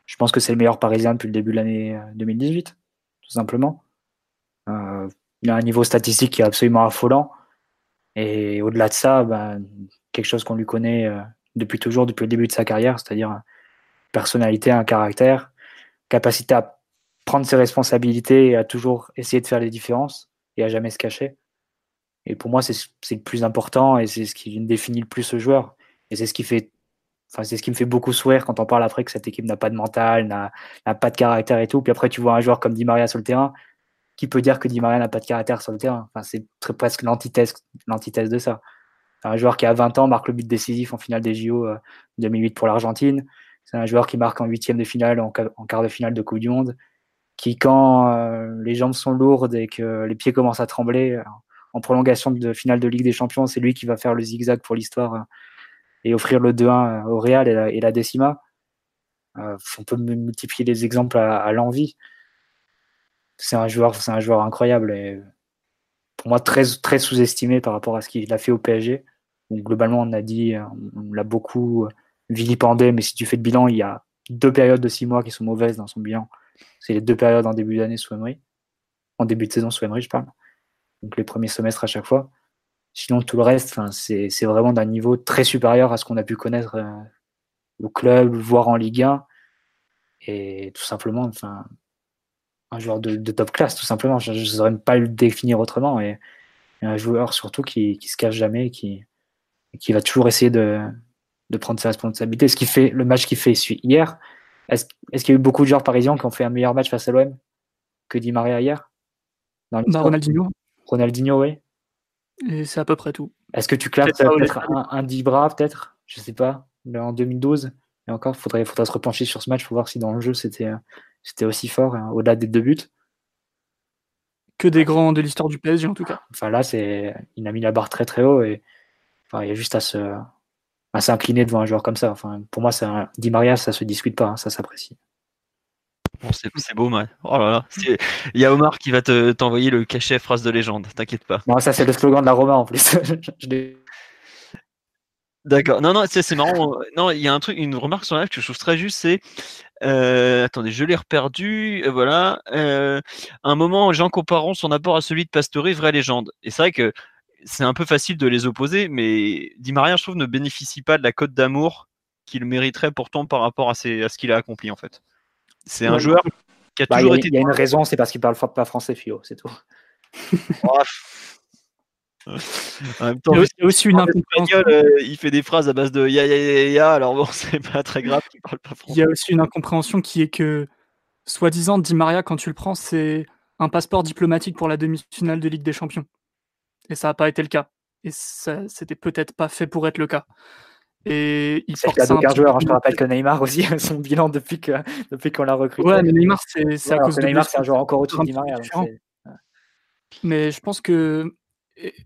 je pense que c'est le meilleur Parisien depuis le début de l'année 2018, tout simplement. il a un niveau statistique qui est absolument affolant. Et au-delà de ça, bah, quelque chose qu'on lui connaît euh, depuis toujours, depuis le début de sa carrière, c'est-à-dire personnalité, un caractère, capacité à prendre ses responsabilités et à toujours essayer de faire les différences et à jamais se cacher. Et pour moi, c'est le plus important et c'est ce qui définit le plus ce joueur. Et c'est ce qui fait, enfin, c'est ce qui me fait beaucoup sourire quand on parle après que cette équipe n'a pas de mental, n'a pas de caractère et tout. Puis après, tu vois un joueur comme Di Maria sur le terrain, qui peut dire que Di Maria n'a pas de caractère sur le terrain? Enfin, c'est presque l'antithèse de ça. Un joueur qui a 20 ans marque le but décisif en finale des JO 2008 euh, pour l'Argentine. C'est un joueur qui marque en huitième de finale, en, quart de finale de Coupe du Monde, qui quand euh, les jambes sont lourdes et que les pieds commencent à trembler, euh, en prolongation de finale de Ligue des Champions, c'est lui qui va faire le zigzag pour l'histoire et offrir le 2-1 au Real et la, Décima. on peut multiplier les exemples à, l'envie. C'est un joueur, un joueur incroyable et pour moi très très sous-estimé par rapport à ce qu'il a fait au PSG globalement, on a dit, on l'a beaucoup vilipendé, mais si tu fais le bilan, il y a deux périodes de six mois qui sont mauvaises dans son bilan. C'est les deux périodes en début d'année sous Emery. En début de saison sous Emery, je parle. Donc les premiers semestres à chaque fois. Sinon, tout le reste, c'est vraiment d'un niveau très supérieur à ce qu'on a pu connaître euh, au club, voire en Ligue 1. Et tout simplement, enfin, un joueur de, top classe, tout simplement. Je ne saurais pas le définir autrement. Et, un joueur surtout qui, qui se cache jamais, qui, qui va toujours essayer de, de prendre ses responsabilités. Ce qui fait le match qu'il fait hier, est-ce qu'il y a eu beaucoup de joueurs parisiens qui ont fait un meilleur match face à l'OM que Di Maria hier? Dans bah, Ronaldinho. Ronaldinho, oui. Et c'est à peu près tout. Est-ce que tu classes peut-être un, un Dibra, peut-être? Je sais pas, en 2012 Et encore, il faudrait, faudrait se repencher sur ce match pour voir si dans le jeu c'était c'était aussi fort, hein, au-delà des deux buts. Que des grands de l'histoire du PSG en tout cas. Enfin là, c'est il a mis la barre très très haut et il y a juste à se à s'incliner devant un joueur comme ça. Enfin, pour moi, ça, Di Maria, ça se discute pas, hein, ça s'apprécie. c'est beau, man. Oh là là. Il y a Omar qui va te, t'envoyer le cachet phrase de légende, t'inquiète pas. Non, ça, c'est le slogan de la Roma en plus. D'accord. Non, non, c'est, marrant. Non, il y a un truc, une remarque sur la live que je trouve très juste, c'est. Euh, attendez, je l'ai reperdu. Euh, voilà. Euh, un moment, Jean comparant son apport à celui de Pastore, vraie légende. Et c'est vrai que c'est un peu facile de les opposer, mais Di Maria, je trouve, ne bénéficie pas de la cote d'amour qu'il mériterait pourtant par rapport à, ce qu'il a accompli en fait. C'est un joueur qui a bah, toujours été. Il y a une raison, c'est parce qu'il parle pas français, Fio, c'est tout. Oh, En même temps, Il y a aussi- une en incompréhension. euh, il fait des phrases à base de ya ya ya ya, alors bon, c'est pas très grave qu'il parle pas Il y a aussi une incompréhension qui est que, soi-disant, Di Maria, quand tu le prends, c'est un passeport diplomatique pour la demi-finale de Ligue des Champions. Et ça n'a pas été le cas. Et ça, c'était peut-être pas fait pour être le cas. Et il C'est le porte cas ça un joueur. hein. Je te rappelle que Neymar aussi, son bilan depuis que depuis qu'on l'a recruté. Ouais, mais Neymar, c'est c'est Ouais, à cause de Neymar, c'est un joueur encore au-dessus de Di Maria. Mais je pense que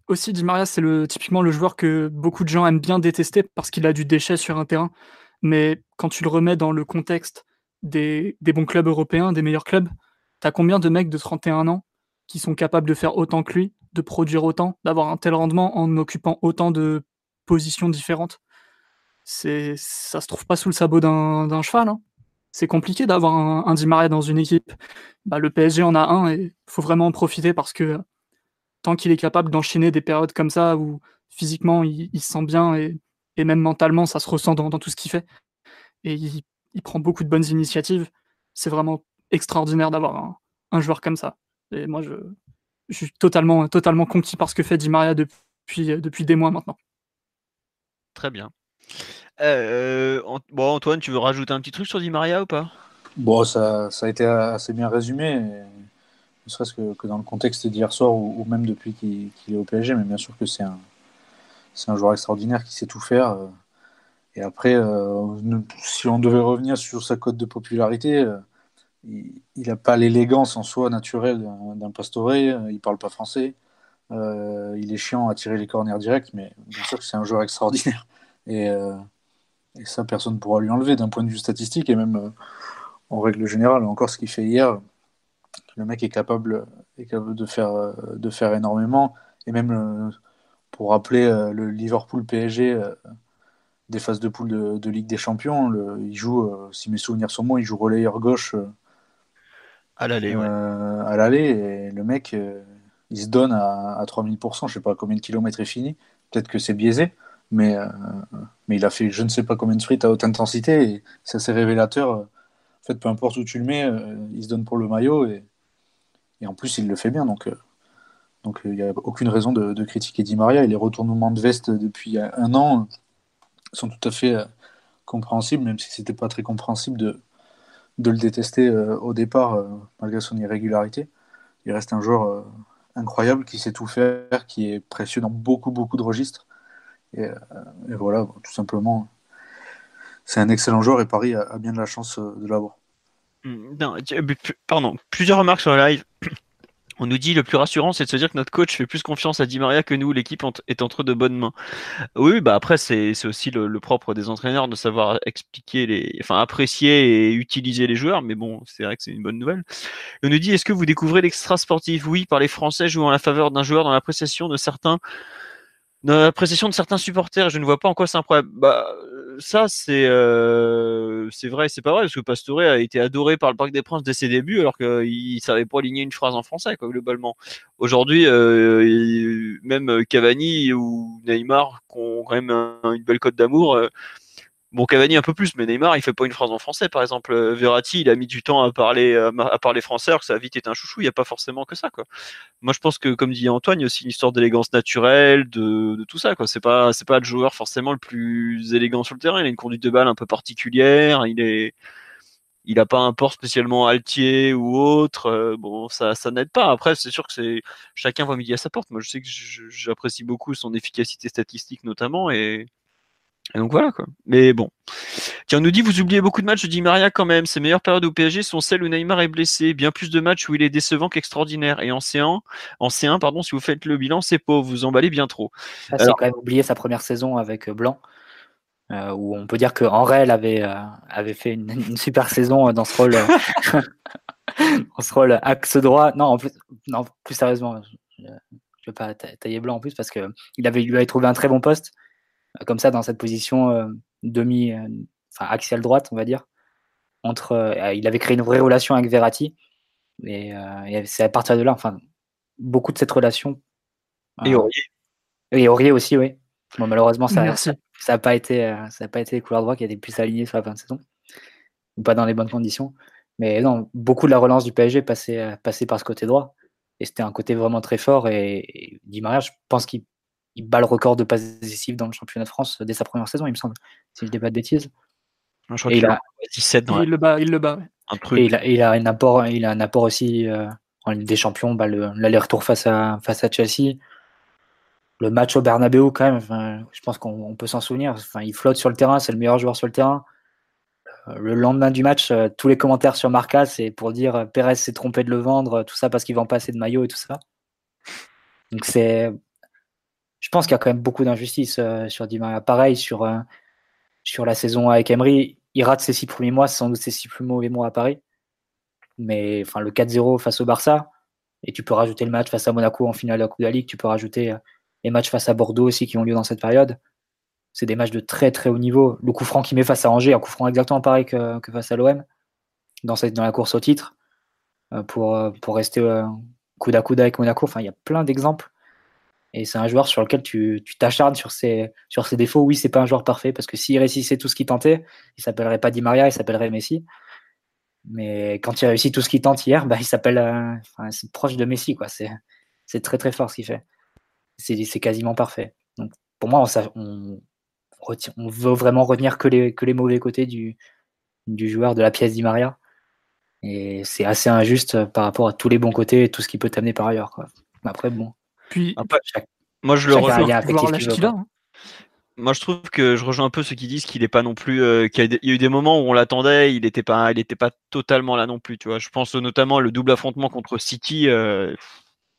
aussi Di Maria, c'est typiquement le joueur que beaucoup de gens aiment bien détester parce qu'il a du déchet sur un terrain. Mais quand tu le remets dans le contexte des, bons clubs européens, des meilleurs clubs, t'as combien de mecs de 31 ans qui sont capables de faire autant que lui, de produire autant, d'avoir un tel rendement en occupant autant de positions différentes? C'est Ça se trouve pas sous le sabot d'un cheval. hein. C'est compliqué d'avoir un, un Di Maria dans une équipe. Bah, le PSG en a un et faut vraiment en profiter parce que tant qu'il est capable d'enchaîner des périodes comme ça où physiquement il, il se sent bien et, et même mentalement ça se ressent dans, dans tout ce qu'il fait et il, il prend beaucoup de bonnes initiatives, c'est vraiment extraordinaire d'avoir un, un joueur comme ça. Et moi je, je suis totalement, totalement conquis par ce que fait Di Maria depuis, depuis des mois maintenant. Très bien. Euh, Ant- bon, Antoine, tu veux rajouter un petit truc sur Di Maria ou pas? Bon, ça, ça a été assez bien résumé, ne serait-ce que, dans le contexte d'hier soir ou, même depuis qu'il est au PSG, mais bien sûr que c'est un, un joueur extraordinaire qui sait tout faire. euh. Et après, euh, si on devait revenir sur sa cote de popularité, euh, il n'a pas l'élégance en soi naturelle d'un Pastore, euh, il parle pas français, il est chiant à tirer les corners directs, mais bien sûr que c'est un joueur extraordinaire. Et, et ça, personne ne pourra lui enlever d'un point de vue statistique et même en règle générale. Encore ce qu'il fait hier, le mec est capable, est capable de, faire, de faire énormément. Et même euh, pour rappeler euh, le Liverpool-PSG euh, des phases de poule de, de Ligue des Champions, le- il joue, si mes souvenirs sont bons, il joue relayeur gauche À l'aller, ouais. à l'aller. Et le mec, euh, il se donne à, à 3000%. Je sais pas combien de kilomètres est fini. Peut-être que c'est biaisé. Mais, euh, mais il a fait je ne sais pas combien de sprints à haute intensité. Et c'est assez révélateur. En fait, peu importe où tu le mets, il se donne pour le maillot. Et, et en plus, il le fait bien. Donc, euh, donc il n'y a aucune raison de, critiquer Di Maria. Et les retournements de veste depuis un an sont tout à fait euh, compréhensibles, même si c'était pas très compréhensible de, le détester euh, au départ, euh, malgré son irrégularité. Il reste un joueur euh, incroyable qui sait tout faire, qui est précieux dans beaucoup, beaucoup de registres. Et, euh, voilà, tout simplement, c'est un excellent joueur et Paris a, a bien de la chance euh, de l'avoir. Mm, non, euh, pardon, plusieurs remarques sur le live. On nous dit le plus rassurant, c'est de se dire que notre coach fait plus confiance à Di Maria que nous. L'équipe est entre de bonnes mains. Oui, bah après c'est aussi le, propre des entraîneurs de savoir expliquer les, enfin apprécier et utiliser les joueurs. Mais bon, c'est vrai que c'est une bonne nouvelle. On nous dit est-ce que vous découvrez l'extra sportif? Oui, par les Français jouant à la faveur d'un joueur dans l'appréciation de certains, dans de certains supporters. Je ne vois pas en quoi c'est un problème. Bah ça c'est euh, c'est vrai, c'est pas vrai parce que Pastore a été adoré par le Parc des Princes dès ses débuts alors qu'il savait pas aligner une phrase en français quoi globalement. Aujourd'hui, euh, même Cavani ou Neymar qui ont quand même un- une belle cote d'amour. Euh, Bon, Cavani un peu plus, mais Neymar, il fait pas une phrase en français. Par exemple, Euh, Verratti, il a mis du temps à parler, à ma- à parler français, alors que ça a vite été un chouchou. Il n'y a pas forcément que ça, quoi. Moi, je pense que, comme dit Antoine, il y a aussi une histoire d'élégance naturelle, de, de tout ça, quoi. C'est pas, c'est pas le joueur forcément le plus élégant sur le terrain. Il a une conduite de balle un peu particulière. Il est, il a pas un port spécialement altier ou autre. Euh, bon, ça, ça n'aide pas. Après, c'est sûr que c'est chacun voit midi à sa porte. Moi, je sais que j'apprécie beaucoup son efficacité statistique notamment et, et donc voilà quoi. Mais bon. Tiens, on nous dit vous oubliez beaucoup de matchs de Di Maria quand même. Ses meilleures périodes au PSG sont celles où Neymar est blessé. Bien plus de matchs où il est décevant qu'extraordinaire. Et en C1, en C1, pardon, si vous faites le bilan, c'est pauvre. Vous emballez bien trop. Ah, c'est Alors- quand même oublié sa première saison avec euh, Blanc, euh, où on peut dire que Henrel avait, euh, avait fait une, une super saison dans ce rôle, euh, dans ce rôle axe droit. Non, en plus, non, plus sérieusement, je ne vais pas ta- tailler Blanc en plus parce que il avait, lui avait trouvé un très bon poste, comme ça, dans cette position euh, demi, euh, enfin axiale droite, on va dire. Entre, euh, il avait créé une vraie relation avec Verratti, et, euh, et c'est à partir de là, enfin, beaucoup de cette relation. Et Aurier. et Aurier aussi, oui. Bon, malheureusement, ça Merci. ça n'a pas été euh, ça a pas été les couloirs droits qui étaient plus alignés sur la fin de saison ou pas dans les bonnes conditions mais non beaucoup de la relance du PSG passait passait par ce côté droit Et c'était un côté vraiment très fort. Et, Di Maria, je pense qu'il bat le record de passes décisives dans le championnat de France dès sa première saison, il me semble, si je dis pas de bêtises. Je crois il, a 17 il le bat, il le bat. Un truc. Et il a, un apport, il a un apport aussi euh, en Ligue des Champions, bah, l'aller-retour face à, face à Chelsea. Le match au Bernabeu, quand même, je pense qu'on peut s'en souvenir. Enfin, il flotte sur le terrain, c'est le meilleur joueur sur le terrain. Euh, le lendemain du match, euh, tous les commentaires sur Marca, c'est pour dire euh, Pérez s'est trompé de le vendre, tout ça parce qu'il vend pas assez de maillots et tout ça. Donc c'est. Je pense qu'il y a quand même beaucoup d'injustice sur Di. Pareil sur, sur la saison avec Emery, il rate ses six premiers mois, sans doute ses six plus mauvais mois à Paris. Mais enfin, le 4-0 face au Barça, et tu peux rajouter le match face à Monaco en finale de la Coupe de la Ligue, tu peux rajouter les matchs face à Bordeaux aussi qui ont lieu dans cette période c'est des matchs de très très haut niveau. Le coup franc qu'il met face à Angers, un coup franc exactement pareil que, face à l'OM dans, la course au titre euh, pour, euh, pour rester euh, coude à coude avec Monaco. Enfin, il y a plein d'exemples. Et c'est un joueur sur lequel tu t'acharnes sur ses, sur ses défauts. Oui, c'est pas un joueur parfait parce que s'il réussissait tout ce qu'il tentait, il s'appellerait pas Di Maria, il s'appellerait Messi. Mais quand il réussit tout ce qu'il tente hier, bah, il s'appelle c'est proche de Messi. quoi. C'est très très fort ce qu'il fait. C'est quasiment parfait. Donc pour moi, on, on veut vraiment retenir que les, que les mauvais côtés du, du joueur de la pièce d'Imaria. Et c'est assez injuste par rapport à tous les bons côtés et tout ce qui peut t'amener par ailleurs. Quoi. Après, bon. Puis, moi, je le rejoins. Hein. Moi, je trouve que je rejoins un peu ceux qui disent qu'il n'est pas non plus. Euh, qu'il y, a eu des moments où on l'attendait, il n'était pas, il pas totalement là non plus. Tu vois, je pense notamment le double affrontement contre City. Euh,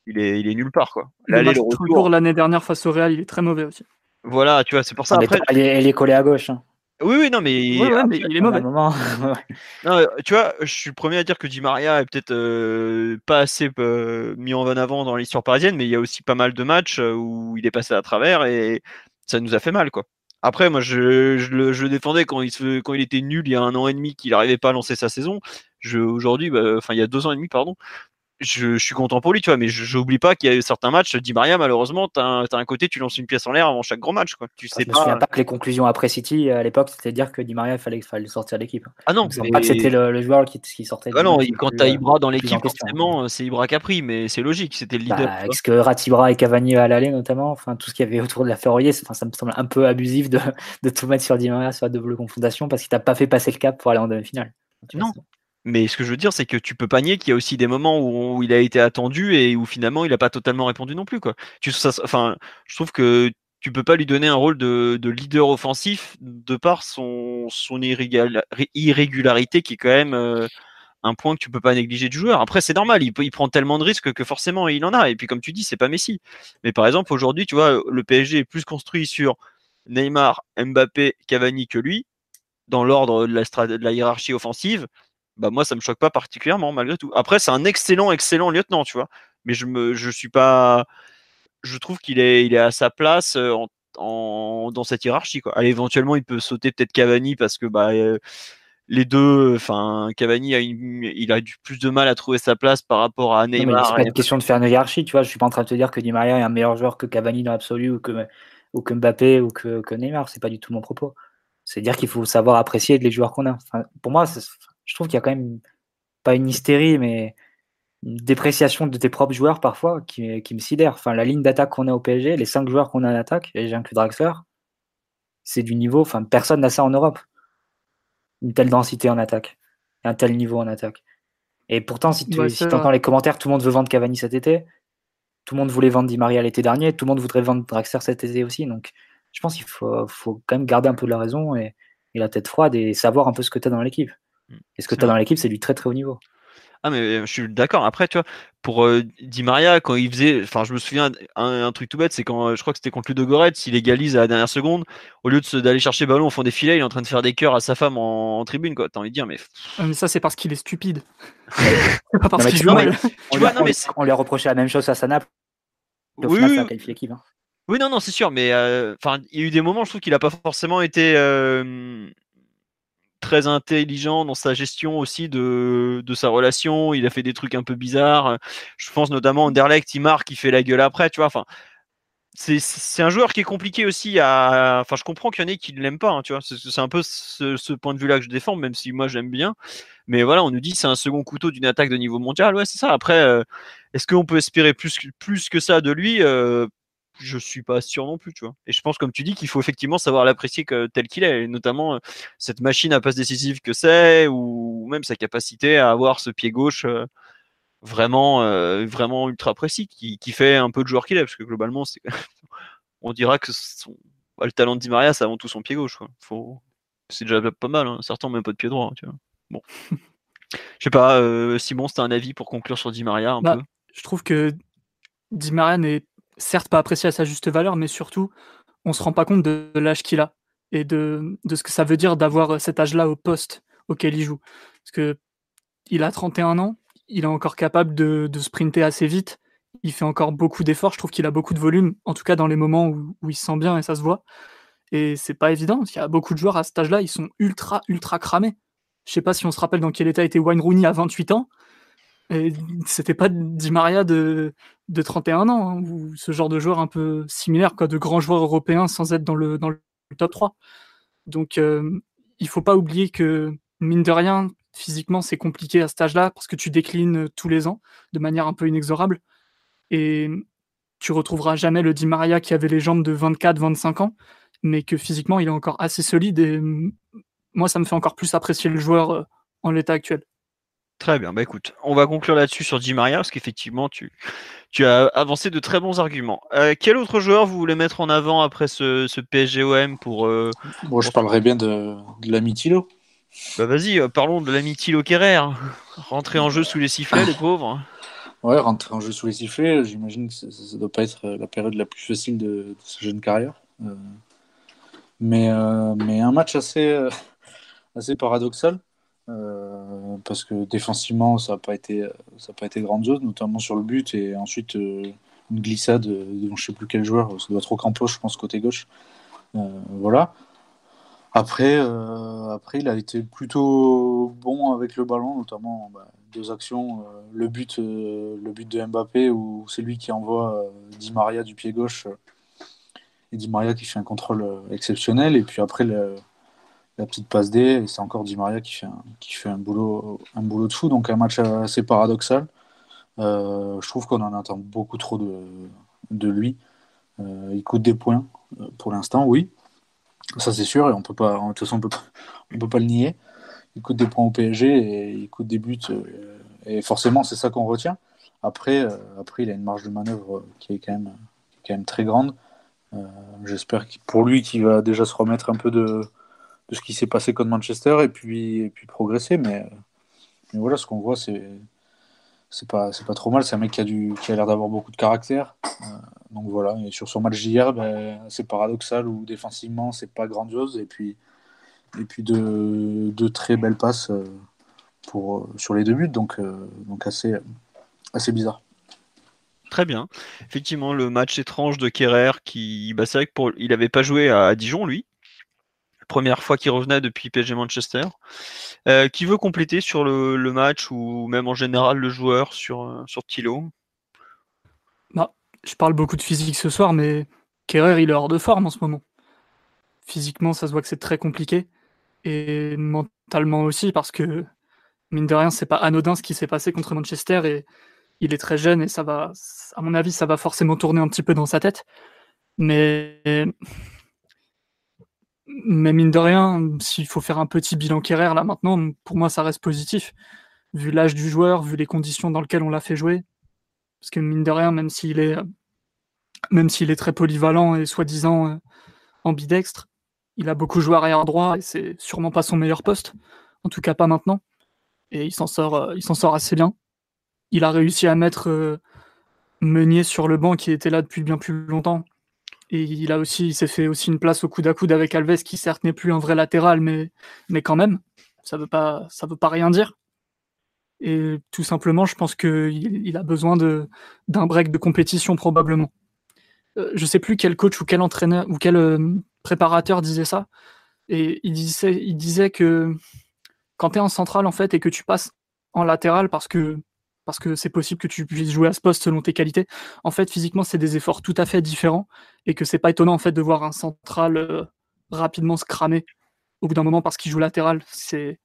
il est, il est nulle part quoi. l'année dernière face au Real, il est très mauvais aussi. Voilà, tu vois, c'est pour ça. Après... Elle, est, collée à gauche. Hein. Oui, oui, non, mais, il est mauvais. non, tu vois, je suis le premier à dire que Di Maria est peut-être euh, pas assez euh, mis en avant dans l'histoire parisienne, mais il y a aussi pas mal de matchs euh, où il est passé à travers et ça nous a fait mal, quoi. Après, moi, je, je, le, défendais quand il, se, quand il était nul il y a un an et demi, qu'il n'arrivait pas à lancer sa saison. Aujourd'hui, bah, enfin, il y a deux ans et demi, pardon, je, suis content pour lui, tu vois, mais je n'oublie pas qu'il y a eu certains matchs, Di Maria, malheureusement, tu as, un côté, tu lances une pièce en l'air avant chaque gros match. Quoi. Tu sais je pas... me souviens pas que les conclusions après City à l'époque, c'était dire que Di Maria, il fallait, fallait sortir de l'équipe. Ah non, pas que c'était le, joueur qui, qui sortait. Ah non, quand tu as Ibra dans l'équipe, forcément, c'est Ibra qui a pris, mais c'est logique, c'était le leader. Bah, est-ce que Ratibra et Cavani à l'aller, notamment, enfin, tout ce qu'il y avait autour de la Ferroyer, ça me semble un peu abusif de, de tout mettre sur Di Maria sur la double confrontation parce qu'il t'a pas fait passer le cap pour aller en demi-finale. Non, mais ce que je veux dire, c'est que tu peux pas nier qu'il y a aussi des moments où, il a été attendu et où finalement il n'a pas totalement répondu non plus. Quoi. Tu, ça, enfin, je trouve que tu peux pas lui donner un rôle de, leader offensif de par son, son irrégularité qui est quand même euh, un point que tu peux pas négliger du joueur. Après, c'est normal, il, prend tellement de risques que forcément il en a. Et puis, comme tu dis, c'est pas Messi. Mais par exemple, aujourd'hui, tu vois, le PSG est plus construit sur Neymar, Mbappé, Cavani que lui, dans l'ordre de de la hiérarchie offensive bah moi ça me choque pas particulièrement malgré tout. Après c'est un excellent excellent lieutenant, tu vois. Mais je me je suis pas je trouve qu'il est il est à sa place euh, en, dans cette hiérarchie quoi. Allez, éventuellement il peut sauter peut-être Cavani parce que bah euh, les deux, enfin Cavani a il a du plus de mal à trouver sa place par rapport à Neymar. C'est pas une question de faire une hiérarchie, tu vois. Je suis pas en train de te dire que Di Maria est un meilleur joueur que Cavani dans l'absolu ou que ou que Mbappé ou que, que Neymar. C'est pas du tout mon propos. C'est dire qu'il faut savoir apprécier les joueurs qu'on a. Enfin, pour moi, je trouve qu'il y a quand même pas une hystérie, mais une dépréciation de tes propres joueurs parfois qui, qui me sidère. Enfin, la ligne d'attaque qu'on a au PSG, les cinq joueurs qu'on a en attaque, et j'ai inclus Draxler, c'est du niveau, enfin, personne n'a ça en Europe. Une telle densité en attaque, un tel niveau en attaque. Et pourtant, si tu entends les commentaires, tout le monde veut vendre Cavani cet été, tout le monde voulait vendre Di Maria l'été dernier, tout le monde voudrait vendre Draxler cet été aussi. Donc, je pense qu'il faut, faut, quand même garder un peu de la raison et, et la tête froide et savoir un peu ce que tu as dans l'équipe. Et ce que tu as dans l'équipe, c'est du très très haut niveau. Ah mais je suis d'accord. Après, tu vois, pour Di Maria, quand il faisait, enfin, je me souviens un, truc tout bête, c'est quand je crois que c'était contre Ludogorets, il égalise à la dernière seconde, au lieu d'aller chercher ballon au fond des filets, il est en train de faire des cœurs à sa femme en, tribune, quoi. T'as envie de dire, mais. mais ça, c'est parce qu'il est stupide. pas parce qu'il joue mal. On, lui on, lui a reproché la même chose à Sanap. Oui, oui. Hein. oui, non, non, c'est sûr, mais enfin, il y a eu des moments, je trouve qu'il a pas forcément été très intelligent dans sa gestion aussi de, de, sa relation. Il a fait des trucs un peu bizarres. Je pense notamment Anderlecht, il marque, il fait la gueule après, tu vois. Enfin, c'est un joueur qui est compliqué aussi. Enfin, je comprends qu'il y en ait qui ne l'aiment pas, hein, tu vois. C'est un peu ce, point de vue-là que je défends, même si moi j'aime bien. Mais voilà, on nous dit c'est un second couteau d'une attaque de niveau mondial. Ouais, c'est ça. Après, euh, est-ce qu'on peut espérer plus, plus que ça de lui euh, Je suis pas sûr non plus, tu vois. Et je pense, comme tu dis, qu'il faut effectivement savoir l'apprécier tel qu'il est, et notamment euh, cette machine à passe décisive que c'est, ou même sa capacité à avoir ce pied gauche vraiment, euh, vraiment ultra précis, qui, qui, fait un peu de joueur qu'il est, parce que globalement, on dira que son, bah, le talent de Di Maria, c'est avant tout son pied gauche. Faut, c'est déjà pas mal. Hein. Certains même pas de pied droit. Tu vois. Bon. Je sais pas, euh, Simon, c'était un avis pour conclure sur Di Maria un bah, peu? Je trouve que Di Maria n'est certes pas apprécié à sa juste valeur, mais surtout, on se rend pas compte de l'âge qu'il a et de, ce que ça veut dire d'avoir cet âge-là au poste auquel il joue. Parce que il a 31 ans, il est encore capable de, sprinter assez vite. Il fait encore beaucoup d'efforts. Je trouve qu'il a beaucoup de volume, en tout cas dans les moments où, il se sent bien et ça se voit. Et c'est pas évident. Il y a beaucoup de joueurs à cet âge-là, ils sont ultra, ultra cramés. Je sais pas si on se rappelle dans quel état était Wayne Rooney à 28 ans. C'était pas Di Maria de, de 31 ans, hein, ou ce genre de joueur un peu similaire, quoi, de grands joueurs européens sans être dans le, top 3. Donc, euh, il faut pas oublier que, mine de rien, physiquement, c'est compliqué à cet âge-là parce que tu déclines tous les ans de manière un peu inexorable. Et tu retrouveras jamais le Di Maria qui avait les jambes de 24-25 ans, mais que physiquement, il est encore assez solide. Et moi, ça me fait encore plus apprécier le joueur en l'état actuel. Très bien, bah écoute, on va conclure là-dessus sur Di Maria, parce qu'effectivement, tu, tu as avancé de très bons arguments. quel autre joueur vous voulez mettre en avant après ce, ce PSGOM pour... Moi, je parlerais bien de, de l'ami Tilo. Bah vas-y, euh, parlons de l'ami Thilo Kerrer. Rentrer en jeu sous les sifflets, les pauvres. Ouais, rentrer en jeu sous les sifflets, j'imagine que ça ne doit pas être euh, la période la plus facile de, sa jeune carrière. Euh, mais, mais un match assez, assez paradoxal. Parce que défensivement, ça n'a pas, été, ça pas été grandiose, notamment sur le but, et ensuite une glissade de je ne sais plus quel joueur, ça doit être Ocampos, je pense, côté gauche. voilà. Après, euh, après, il a été plutôt bon avec le ballon, notamment bah, deux actions. Euh, le, but, euh, le but de Mbappé, où c'est lui qui envoie Di Maria du pied gauche. et Di Maria qui fait un contrôle exceptionnel. Et puis après, la petite passe D, et c'est encore Di Maria qui fait, un, qui fait un, boulot, un boulot de fou. Donc un match assez paradoxal. je trouve qu'on en attend beaucoup trop de, de lui. il coûte des points pour l'instant, oui. Ça, c'est sûr, et on peut pas, de toute façon, on peut peut pas le nier. Il coûte des points au PSG et il coûte des buts. Euh, et forcément, c'est ça qu'on retient. Après, euh, après, il a une marge de manœuvre qui est quand même, quand même très grande. Euh, j'espère pour lui qu'il va déjà se remettre un peu de, de ce qui s'est passé contre Manchester et puis, et puis progresser. Mais, mais voilà, ce qu'on voit, c'est c'est pas, pas trop mal. C'est un mec qui a, du, qui a l'air d'avoir beaucoup de caractère. Euh, donc voilà. Et sur son match d'hier, ben, c'est paradoxal où défensivement, c'est pas grandiose. Et puis, et puis de, de très belles passes euh, pour, euh, sur les deux buts. Donc, donc assez, assez bizarre. Très bien. Effectivement, le match étrange de Kerrer, qui, bah, c'est vrai qu'il n'avait pas joué à Dijon, lui. Première fois qu'il revenait depuis PSG Manchester. Euh, qui veut compléter sur le, match ou même en général le joueur sur, euh, sur Tilo bah, Je parle beaucoup de physique ce soir, mais Kerrer, il est hors de forme en ce moment. Physiquement, ça se voit que c'est très compliqué. Et mentalement aussi, parce que, mine de rien, c'est pas anodin ce qui s'est passé contre Manchester. Et il est très jeune et ça va, à mon avis, ça va forcément tourner un petit peu dans sa tête. Mais mais mine de rien, s'il faut faire un petit bilan Kerrer là maintenant, pour moi ça reste positif. Vu l'âge du joueur, vu les conditions dans lesquelles on l'a fait jouer. Parce que mine de rien, même s'il est, même s'il est très polyvalent et soi-disant euh, ambidextre, il a beaucoup joué arrière droit et c'est sûrement pas son meilleur poste. En tout cas pas maintenant. Et il s'en sort, euh, il s'en sort assez bien. Il a réussi à mettre euh, Meunier sur le banc qui était là depuis bien plus longtemps et il a aussi, il s'est fait aussi une place au coude à coude avec Alves, qui certes n'est plus un vrai latéral, mais, mais quand même, ça veut pas, ça veut pas rien dire. Et tout simplement, je pense qu'il il a besoin de, d'un break de compétition probablement. Euh, je sais plus quel coach ou quel entraîneur ou quel euh, préparateur disait ça. Et il disait, il disait que quand tu es en centrale en fait et que tu passes en latéral parce que parce que c'est possible que tu puisses jouer à ce poste selon tes qualités. En fait, physiquement, c'est des efforts tout à fait différents et que c'est pas étonnant en fait de voir un central euh, rapidement se cramer au bout d'un moment parce qu'il joue latéral. C'est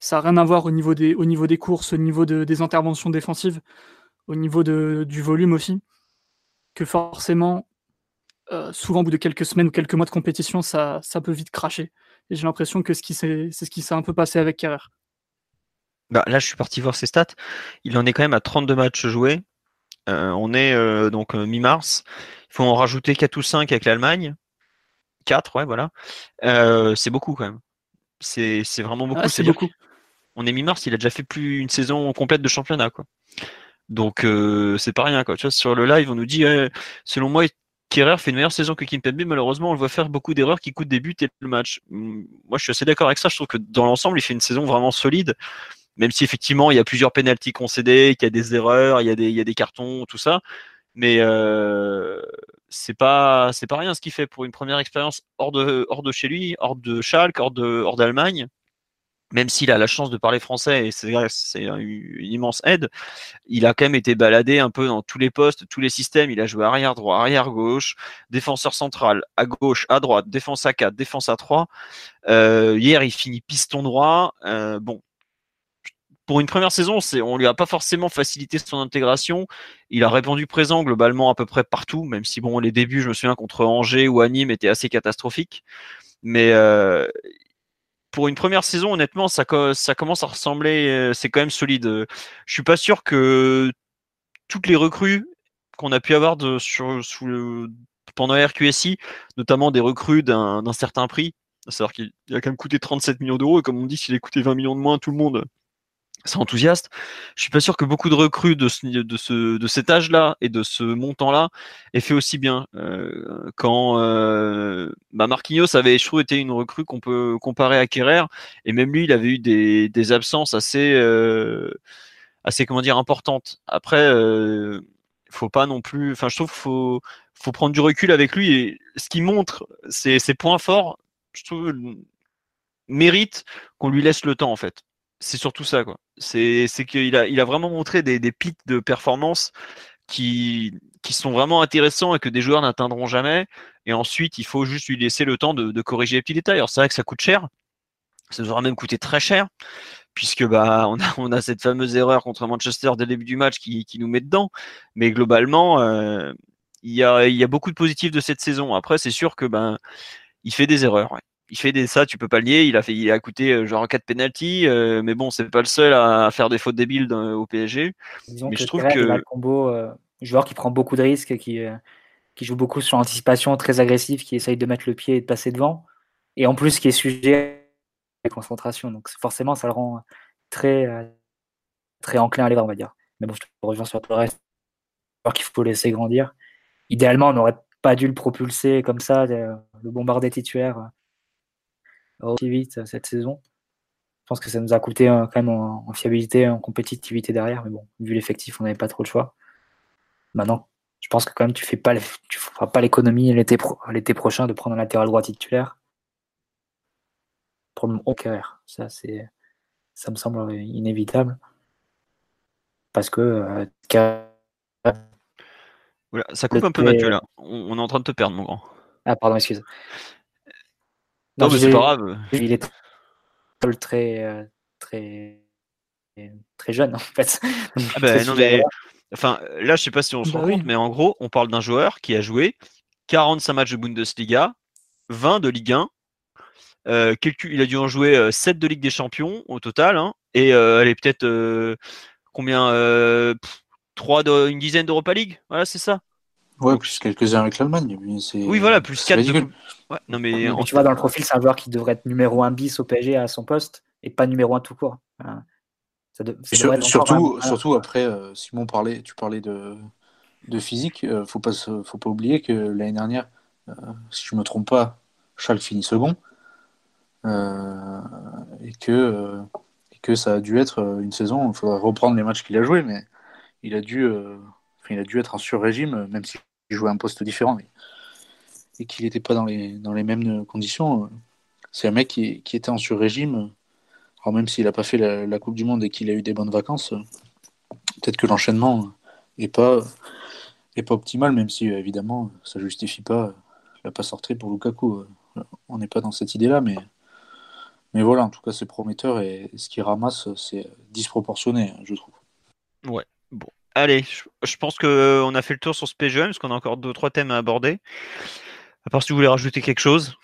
ça n'a rien à voir au niveau des, au niveau des courses, au niveau des interventions défensives, au niveau du volume aussi, que forcément, euh, souvent au bout de quelques semaines ou quelques mois de compétition, ça, ça peut vite cracher. Et j'ai l'impression que c'est ce qui s'est un peu passé avec Kerrer. Bah, là, je suis parti voir ses stats. Il en est quand même à 32 matchs joués. Euh, on est euh, donc euh, mi-mars. Il faut en rajouter 4 ou 5 avec l'Allemagne. 4, ouais, voilà. c'est beaucoup quand même. C'est vraiment beaucoup. Ah, c'est beaucoup. On est mi-mars, il a déjà fait plus une saison complète de championnat. Quoi. Donc c'est pas rien. Quoi. Tu vois, sur le live, on nous dit, selon moi, Kerrer fait une meilleure saison que Kimpembe. Malheureusement, on le voit faire beaucoup d'erreurs qui coûtent des buts et le match. Moi, je suis assez d'accord avec ça. Je trouve que dans l'ensemble, il fait une saison vraiment solide même si effectivement il y a plusieurs pénalties concédés, qu'il y a des erreurs, il y a des, cartons, tout ça. Mais euh, c'est pas c'est pas rien ce qu'il fait pour une première expérience hors de hors de chez lui, hors de Schalke, hors de hors d'Allemagne. Même s'il a la chance de parler français et c'est une immense aide, il a quand même été baladé un peu dans tous les postes, tous les systèmes. Il a joué arrière droit, arrière gauche, défenseur central, à gauche, à droite, défense à 4, défense à 3. Euh, hier, il finit piston droit. Euh, bon, pour une première saison, c'est, on lui a pas forcément facilité son intégration. Il a répondu présent globalement à peu près partout, même si bon, les débuts, je me souviens contre Angers ou Nîmes étaient assez catastrophiques. Mais euh, pour une première saison, honnêtement, ça, commence à ressembler. Euh, c'est quand même solide. Je suis pas sûr que toutes les recrues qu'on a pu avoir pendant RQSI, notamment des recrues d'un, certain prix, savoir qu'il a quand même coûté 37 millions d'euros, et comme on dit, s'il a coûté 20 millions de moins, tout le monde c'est enthousiaste. Je suis pas sûr que beaucoup de recrues de, ce, de, ce, de cet âge-là et de ce montant-là aient fait aussi bien. Euh, quand euh, bah Marquinhos avait, je été une recrue qu'on peut comparer à Kerrer, et même lui, il avait eu des, des absences assez, euh, assez comment dire importantes. Après, euh, faut pas non plus. Enfin, je trouve qu'il faut, faut prendre du recul avec lui et ce qui montre ses, ses points forts, je trouve mérite qu'on lui laisse le temps en fait c'est surtout ça, quoi. C'est qu'il a, il a vraiment montré des, des pics de performance qui, sont vraiment intéressants et que des joueurs n'atteindront jamais. Et ensuite, il faut juste lui laisser le temps de, corriger les petits détails. Alors, c'est vrai que ça coûte cher. Ça nous aura même coûté très cher, puisque bah, on, a, cette fameuse erreur contre Manchester dès le début du match qui, nous met dedans. Mais globalement, euh, il, y a, il y a beaucoup de positifs de cette saison. Après, c'est sûr que ben, il fait des erreurs. Ouais il fait des ça, tu peux pas le lier. Il a fait, il a coûté euh, genre 4 penalty, euh, mais bon, c'est pas le seul à faire des fautes débiles au PSG. mais je trouve que le combo euh, joueur qui prend beaucoup de risques, qui qui joue beaucoup sur l'anticipation, très agressif, qui essaye de mettre le pied et de passer devant, et en plus qui est sujet à la concentration. Donc forcément, ça le rend très très enclin à l'erreur, on va dire. Mais bon, je te rejoins sur le reste. Alors qu'il faut laisser grandir. Idéalement, on n'aurait pas dû le propulser comme ça, le bombarder titulaire aussi vite euh, cette saison. Je pense que ça nous a coûté euh, quand même en, fiabilité, en compétitivité derrière, mais bon, vu l'effectif, on n'avait pas trop le choix. Maintenant, je pense que quand même tu fais pas, tu feras pas l'économie l'été l'été prochain de prendre un latéral droit titulaire pour le carrière. Ça, c'est, ça me semble inévitable parce que euh, ça coupe un peu Mathieu là. On, on, est en train de te perdre, mon grand. Ah, pardon, excuse. Non, mais c'est pas grave. Il est très, euh, très, très jeune, en fait. Ah bah, non, mais... Enfin, là, je sais pas si on se bah rend compte, mais en gros, on parle d'un joueur qui a joué 45 matchs de Bundesliga, 20 de Ligue 1. Euh, il a dû en jouer 7 euh, de Ligue des Champions au total, hein, et elle est peut-être combien 3 de, une dizaine d'Europa League, voilà, c'est ça. Ouais, plus quelques-uns avec l'Allemagne. Oui, voilà, plus 4. Ouais, non, mais, Tu vois, dans le profil, c'est un joueur qui devrait être numéro 1 bis au PSG à son poste et pas numéro 1 tout court. surtout, surtout après, euh, Simon parlait, tu parlais de, de physique. Euh, faut pas faut pas oublier que l'année dernière, euh, si je me trompe pas, Charles finit second et que et que ça a dû être une saison. Il faudrait reprendre les matchs qu'il a joués, mais il a dû, il a dû être en sur-régime, même si jouait un poste différent et qu'il n'était pas dans les, dans les mêmes conditions. Euh, c'est un mec qui, était en sur-régime. Alors même s'il n'a pas fait la, Coupe du Monde et qu'il a eu des bonnes vacances, peut-être que l'enchaînement n'est pas, est pas optimal, même si évidemment ça justifie pas la passe sortie pour Lukaku. On n'est pas dans cette idée-là, mais, mais voilà, en tout cas c'est prometteur et ce qu'il ramasse c'est disproportionné, je trouve. Ouais. Allez, je, pense qu'on a fait le tour sur ce PGM, parce qu'on a encore deux trois thèmes à aborder. À part si vous voulez rajouter quelque chose.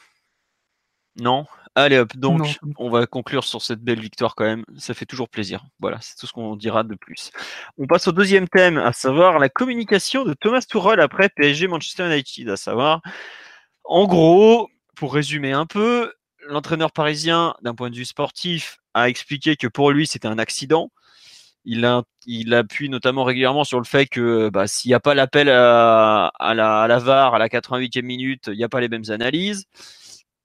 Non? Allez hop, donc on va conclure sur cette belle victoire quand même. Ça fait toujours plaisir. Voilà, c'est tout ce qu'on dira de plus. On passe au deuxième thème, à savoir la communication de Thomas Tuchel après PSG Manchester United. À savoir, en gros, pour résumer un peu, l'entraîneur parisien, d'un point de vue sportif, a expliqué que pour lui c'était un accident. Il, a, appuie notamment régulièrement sur le fait que bah, s'il n'y a pas l'appel à, la, à la VAR à la 88e minute, il n'y a pas les mêmes analyses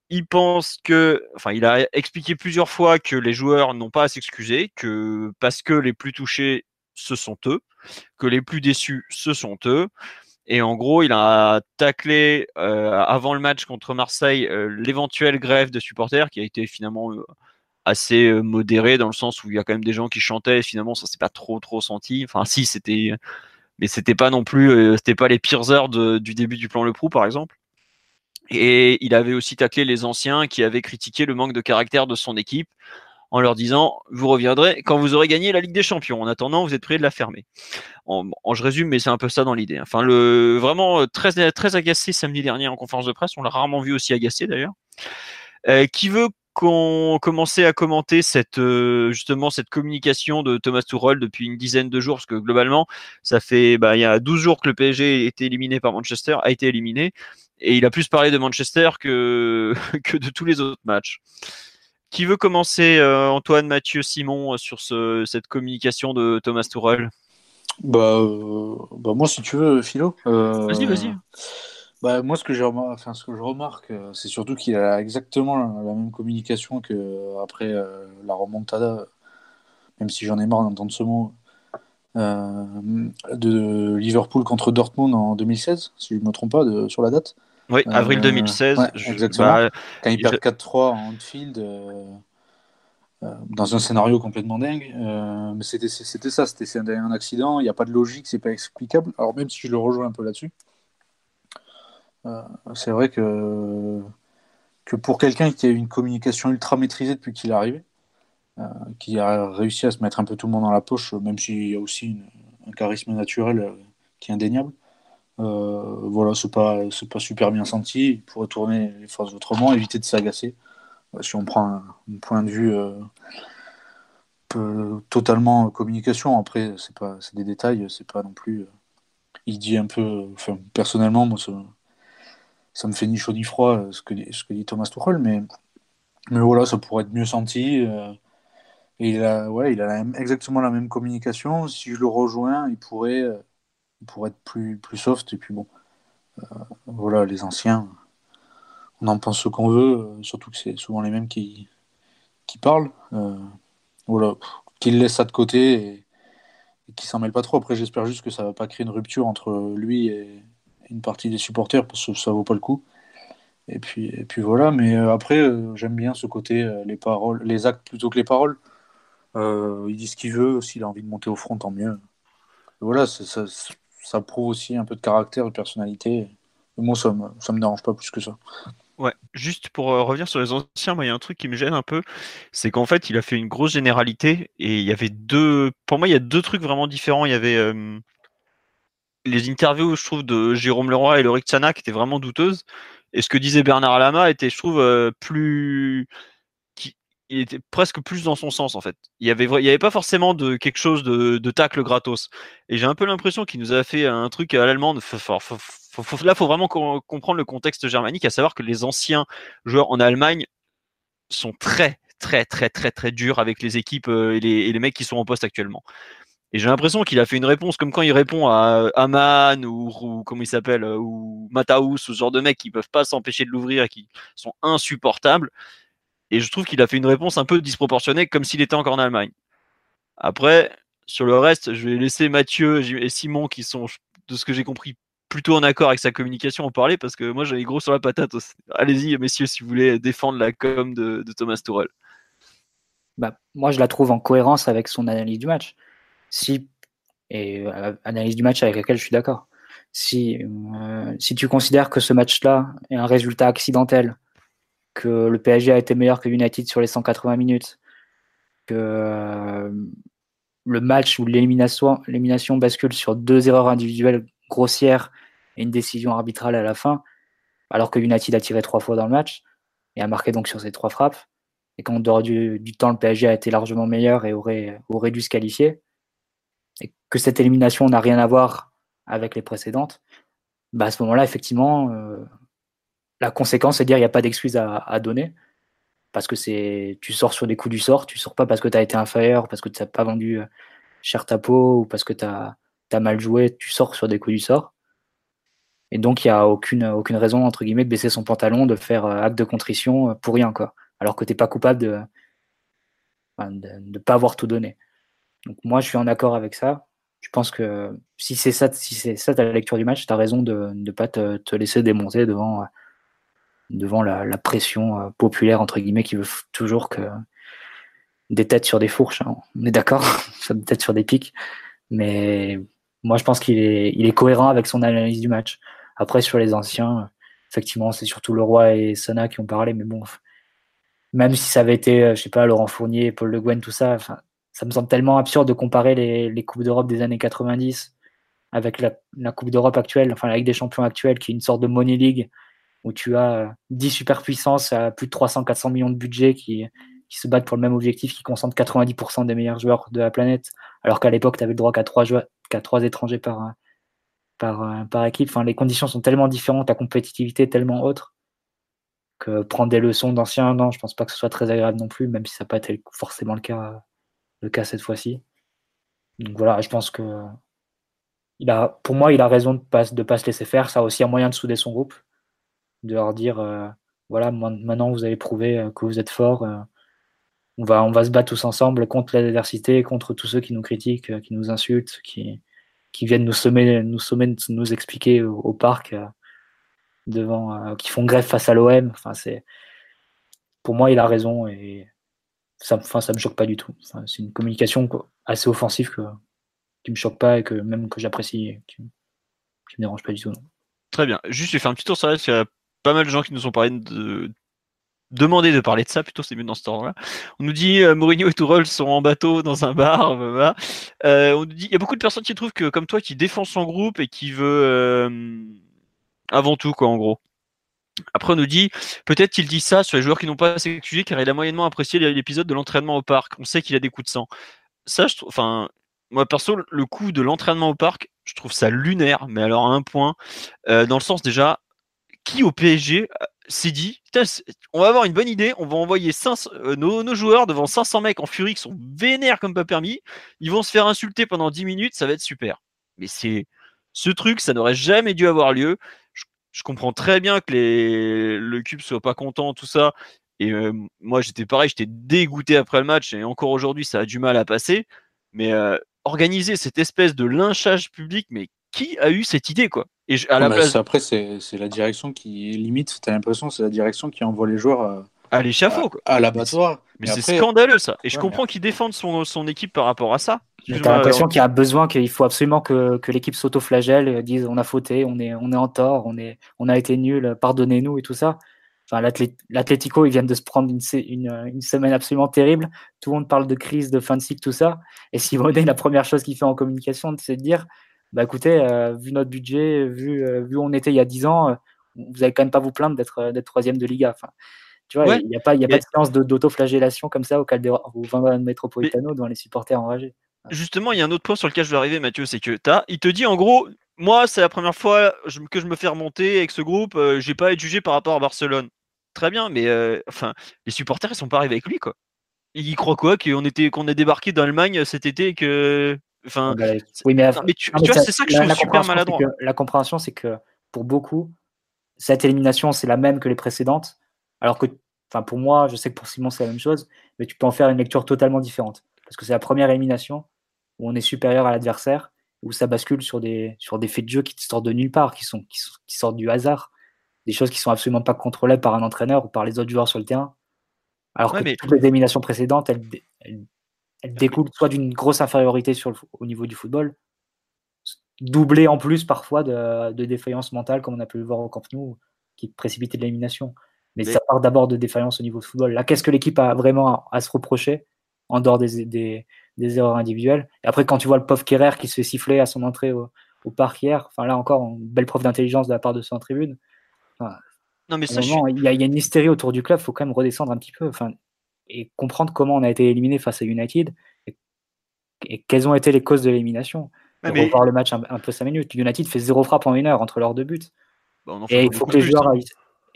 il pense que, enfin, il a expliqué plusieurs fois que les joueurs n'ont pas à s'excuser, que parce que les plus touchés, ce sont eux, que les plus déçus, ce sont eux. Et en gros, il a taclé euh, avant le match contre Marseille euh, l'éventuelle grève de supporters qui a été finalement euh, assez modérée dans le sens où il y a quand même des gens qui chantaient. Et finalement, ça s'est pas trop trop senti. Enfin, si c'était, mais c'était pas non plus, c'était pas les pires heures du début du plan Le Prou, par exemple. Et il avait aussi taclé les anciens qui avaient critiqué le manque de caractère de son équipe en leur disant vous reviendrez quand vous aurez gagné la Ligue des Champions. En attendant, vous êtes prêts de la fermer. En, je résume, mais c'est un peu ça dans l'idée. Enfin, le vraiment euh, très très agacé samedi dernier en conférence de presse. On l'a rarement vu aussi agacé d'ailleurs. Euh, qui veut qu'on commençait à commenter cette euh, justement cette communication de Thomas Tuchel depuis une dizaine de jours? Parce que globalement ça fait bah, il y a 12 jours que le PSG a été éliminé par Manchester a été éliminé et il a plus parlé de Manchester que, que de tous les autres matchs. Qui veut commencer, euh, Antoine, Mathieu, Simon, euh, sur ce, cette communication de Thomas Tuchel? Bah, bah, moi, si tu veux, Philo. vas-y, vas-y. Bah, moi, ce que, enfin, ce que je remarque, c'est surtout qu'il a exactement la, même communication que après la remontada, même si j'en ai marre d'entendre ce mot, de Liverpool contre Dortmund en 2016, si je ne me trompe pas de, sur la date. Oui, avril 2016. Euh, exactement. Bah, Quand ils perdent 4-3 en Anfield, euh, euh, dans un scénario complètement dingue. mais c'était ça, c'était un accident, il n'y a pas de logique, c'est pas explicable. Alors même si je le rejoins un peu là-dessus, c'est vrai que, que pour quelqu'un qui a une communication ultra maîtrisée depuis qu'il est arrivé, qui a réussi à se mettre un peu tout le monde dans la poche, même s'il y a aussi un charisme naturel qui est indéniable, euh, voilà, c'est pas, pas super bien senti. Il pourrait tourner les phrases autrement, éviter de s'agacer. Euh, si on prend un, point de vue euh, totalement communication, après, c'est des détails, c'est pas non plus. il dit un peu, enfin, personnellement, moi, ça, me fait ni chaud ni froid ce que, ce que dit Thomas Tuchel, mais, mais voilà, ça pourrait être mieux senti. et il a, ouais, il a exactement la même communication. Si je le rejoins, il pourrait pour être plus, plus soft. Et puis bon, euh, voilà, les anciens, on en pense ce qu'on veut, euh, surtout que c'est souvent les mêmes qui, qui parlent. Euh, voilà, qu'ils laissent ça de côté et, et qu'ils s'en mêlent pas trop. Après, j'espère juste que ça va pas créer une rupture entre lui et une partie des supporters parce que ça vaut pas le coup. Et puis, et puis voilà, mais après, j'aime bien ce côté, les paroles, les actes plutôt que les paroles. il dit ce qu'il veut, s'il a envie de monter au front, tant mieux. voilà, ça, ça prouve aussi un peu de caractère et de personnalité. moi, ça me, ça me dérange pas plus que ça. Ouais, juste pour euh, revenir sur les anciens, moi, il y a un truc qui me gêne un peu, c'est qu'en fait, il a fait une grosse généralité et il y avait deux. Pour moi, il y a deux trucs vraiment différents. Il y avait euh, les interviews, je trouve, de Jérôme Leroy et Lorik Tsana qui étaient vraiment douteuses. Et ce que disait Bernard Alama était, je trouve, euh, plus il était presque plus dans son sens en fait. Il y avait il avait pas forcément de quelque chose de, de tacle gratos. Et j'ai un peu l'impression qu'il nous a fait un truc à l'allemande. Là, faut vraiment comprendre le contexte germanique, à savoir que les anciens joueurs en Allemagne sont très très très très très durs avec les équipes euh, et les, et les mecs qui sont en poste actuellement. Et j'ai l'impression qu'il a fait une réponse comme quand il répond à Aman ou, ou comment il s'appelle euh, ou Mataus ou ce genre de mecs qui peuvent pas s'empêcher de l'ouvrir et qui sont insupportables. Et je trouve qu'il a fait une réponse un peu disproportionnée, comme s'il était encore en Allemagne. Après, sur le reste, je vais laisser Mathieu et Simon, qui sont, de ce que j'ai compris, plutôt en accord avec sa communication, en parler, parce que moi, j'avais gros sur la patate. Allez-y, messieurs, si vous voulez défendre la com de, Thomas Tuchel. Bah, moi, je la trouve en cohérence avec son analyse du match. Si Et analyse du match avec laquelle je suis d'accord. Si, si tu considères que ce match-là est un résultat accidentel, que le PSG a été meilleur que United sur les 180 minutes, que le match où l'élimination bascule sur deux erreurs individuelles grossières et une décision arbitrale à la fin, alors que United a tiré trois fois dans le match et a marqué donc sur ces trois frappes, et qu'en dehors du, temps, le PSG a été largement meilleur et aurait dû se qualifier, et que cette élimination n'a rien à voir avec les précédentes, bah à ce moment-là, effectivement, euh, la conséquence, c'est de dire qu'il n'y a pas d'excuse à, donner. Parce que c'est tu sors sur des coups du sort, tu sors pas parce que tu as été inférieur, parce que tu n'as pas vendu euh, cher ta peau ou parce que tu as, mal joué, tu sors sur des coups du sort. Et donc, il n'y a aucune, aucune raison, entre guillemets, de baisser son pantalon, de faire euh, acte de contrition euh, pour rien, quoi. Alors que tu n'es pas coupable de ne pas avoir tout donné. Donc, moi, je suis en accord avec ça. Je pense que si c'est ça, si c'est ça ta lecture du match, tu as raison de ne pas te, te, laisser démonter devant, devant la, la, pression euh, populaire, entre guillemets, qui veut toujours que des têtes sur des fourches. Hein. On est d'accord, des têtes sur des pics. Mais moi, je pense qu'il est, il est cohérent avec son analyse du match. Après, sur les anciens, effectivement, c'est surtout le roi et Sana qui ont parlé, mais bon, même si ça avait été, euh, je sais pas, Laurent Fournier, Paul Le Guen, tout ça, ça me semble tellement absurde de comparer les, les Coupes d'Europe des années 90 avec la, la Coupe d'Europe actuelle, enfin la Ligue des Champions actuelle, qui est une sorte de money league où tu as 10 euh, superpuissances à plus de 300-400 millions de budget qui, qui se battent pour le même objectif, qui concentrent 90% des meilleurs joueurs de la planète, alors qu'à l'époque, tu avais le droit qu'à 3 joueurs, qu'à trois étrangers par, euh, par, euh, par équipe. Enfin, les conditions sont tellement différentes, la compétitivité est tellement autre que prendre des leçons d'anciens, non, je pense pas que ce soit très agréable non plus, même si ça n'a pas été forcément le cas, le cas cette fois-ci. Donc voilà, je pense que il a, pour moi, il a raison de ne pas, de pas se laisser faire. Ça a aussi un moyen de souder son groupe, de leur dire euh, voilà, maintenant vous avez prouvé que vous êtes fort. on, va, on va se battre tous ensemble contre l'adversité, contre tous ceux qui nous critiquent, qui nous insultent, qui, qui viennent nous sommer, nous sommer, nous expliquer au, parc euh, devant, euh, qui font grève face à l'OM. Enfin, c'est, pour moi, il a raison et ça, enfin, ça me choque pas du tout. c'est une communication assez offensive que, qui me choque pas et que même que j'apprécie, qui, qui me dérange pas du tout. Très bien. Juste, j'ai fait un petit tour sur la il y a pas mal de gens qui nous ont parlé de, demander de parler de ça, plutôt c'est mieux dans ce temps-là. On nous dit euh, Mourinho et Tourelle sont en bateau dans un bar. Euh, on nous dit il y a beaucoup de personnes qui trouvent que comme toi qui défend son groupe et qui veut euh, avant tout quoi en gros. Après on nous dit peut-être qu'il dit ça sur les joueurs qui n'ont pas assez car il a moyennement apprécié l'épisode de l'entraînement au parc. On sait qu'il a des coups de sang. Ça je trouve enfin moi perso le coup de l'entraînement au parc, je trouve ça lunaire mais alors à un point dans le sens déjà qui au PSG s'est dit, on va avoir une bonne idée, on va envoyer euh, nos, joueurs devant 500 mecs en furie qui sont vénères comme pas permis, ils vont se faire insulter pendant 10 minutes, ça va être super. Mais c'est ce truc, ça n'aurait jamais dû avoir lieu. Je, comprends très bien que les, le cube soit pas content, tout ça. Et euh, moi, j'étais pareil, j'étais dégoûté après le match, et encore aujourd'hui, ça a du mal à passer. Mais euh, organiser cette espèce de lynchage public, mais qui a eu cette idée, quoi? Et à la place... Après, c'est la direction qui limite, tu as l'impression c'est la direction qui envoie les joueurs à, à l'échafaud, à, l'abattoir. Mais, c'est scandaleux, ça. Et je comprends qu'ils défendent son, son, équipe par rapport à ça. Tu as l'impression qu'il y a besoin, qu'il faut absolument que, que l'équipe s'auto-flagelle, dise on a fauté, on est, on est en tort, on, est, on a été nul, pardonnez-nous et tout ça. Enfin, L'Atlético, ils viennent de se prendre une, une, une, semaine absolument terrible. Tout le monde parle de crise, de fin de cycle, tout ça. Et Simone, la première chose qu'il fait en communication, c'est de dire bah écoutez, euh, vu notre budget, vu, euh, vu où on était il y a 10 ans, euh, vous n'allez quand même pas vous plaindre d'être troisième de Liga. Enfin, tu vois, il n'y a pas, y a pas de séance d'autoflagellation comme ça au Calderon, au Metropolitano devant les supporters enragés. Justement, il y a un autre point sur lequel je veux arriver, Mathieu, c'est que as, il te dit en gros, moi, c'est la première fois que je me fais remonter avec ce groupe, je j'ai pas à être jugé par rapport à Barcelone. Très bien, mais enfin, les supporters, ils sont pas arrivés avec lui, quoi. Il croit quoi qu'on était qu'on est débarqué d'Allemagne cet été et que Enfin, oui, mais, tu, vois, c'est ça que je trouve super maladroit. la compréhension, c'est que pour beaucoup, cette élimination, c'est la même que les précédentes. Alors que, enfin, pour moi, je sais que pour Simon, c'est la même chose, mais tu peux en faire une lecture totalement différente. Parce que c'est la première élimination où on est supérieur à l'adversaire, où ça bascule sur des, sur des faits de jeu qui sortent de nulle part, qui, sont, qui, sortent du hasard, des choses qui sont absolument pas contrôlées par un entraîneur ou par les autres joueurs sur le terrain. Alors que toutes les éliminations précédentes, elles, elles elle découle soit d'une grosse infériorité sur au niveau du football, doublé en plus parfois de, de défaillance mentale, comme on a pu le voir au Camp Nou, qui précipitait l'élimination. Mais, ça part d'abord de défaillance au niveau de football. Là, qu'est-ce que l'équipe a vraiment à, se reprocher en dehors des, des, des, erreurs individuelles Et après, quand tu vois le pauvre Kerrer qui se fait siffler à son entrée au, au parc hier, enfin là encore, une belle preuve d'intelligence de la part de son tribune. non, mais ça, il, y a, il, y a, une hystérie autour du club, il faut quand même redescendre un petit peu enfin, et comprendre comment on a été éliminé face à United et, et quelles ont été les causes de l'élimination. Ouais, mais... revoir le match un, peu 5 minutes. United fait zéro frappe en une heure entre leurs deux buts. Bah, et il faut que les joueurs hein. aillent,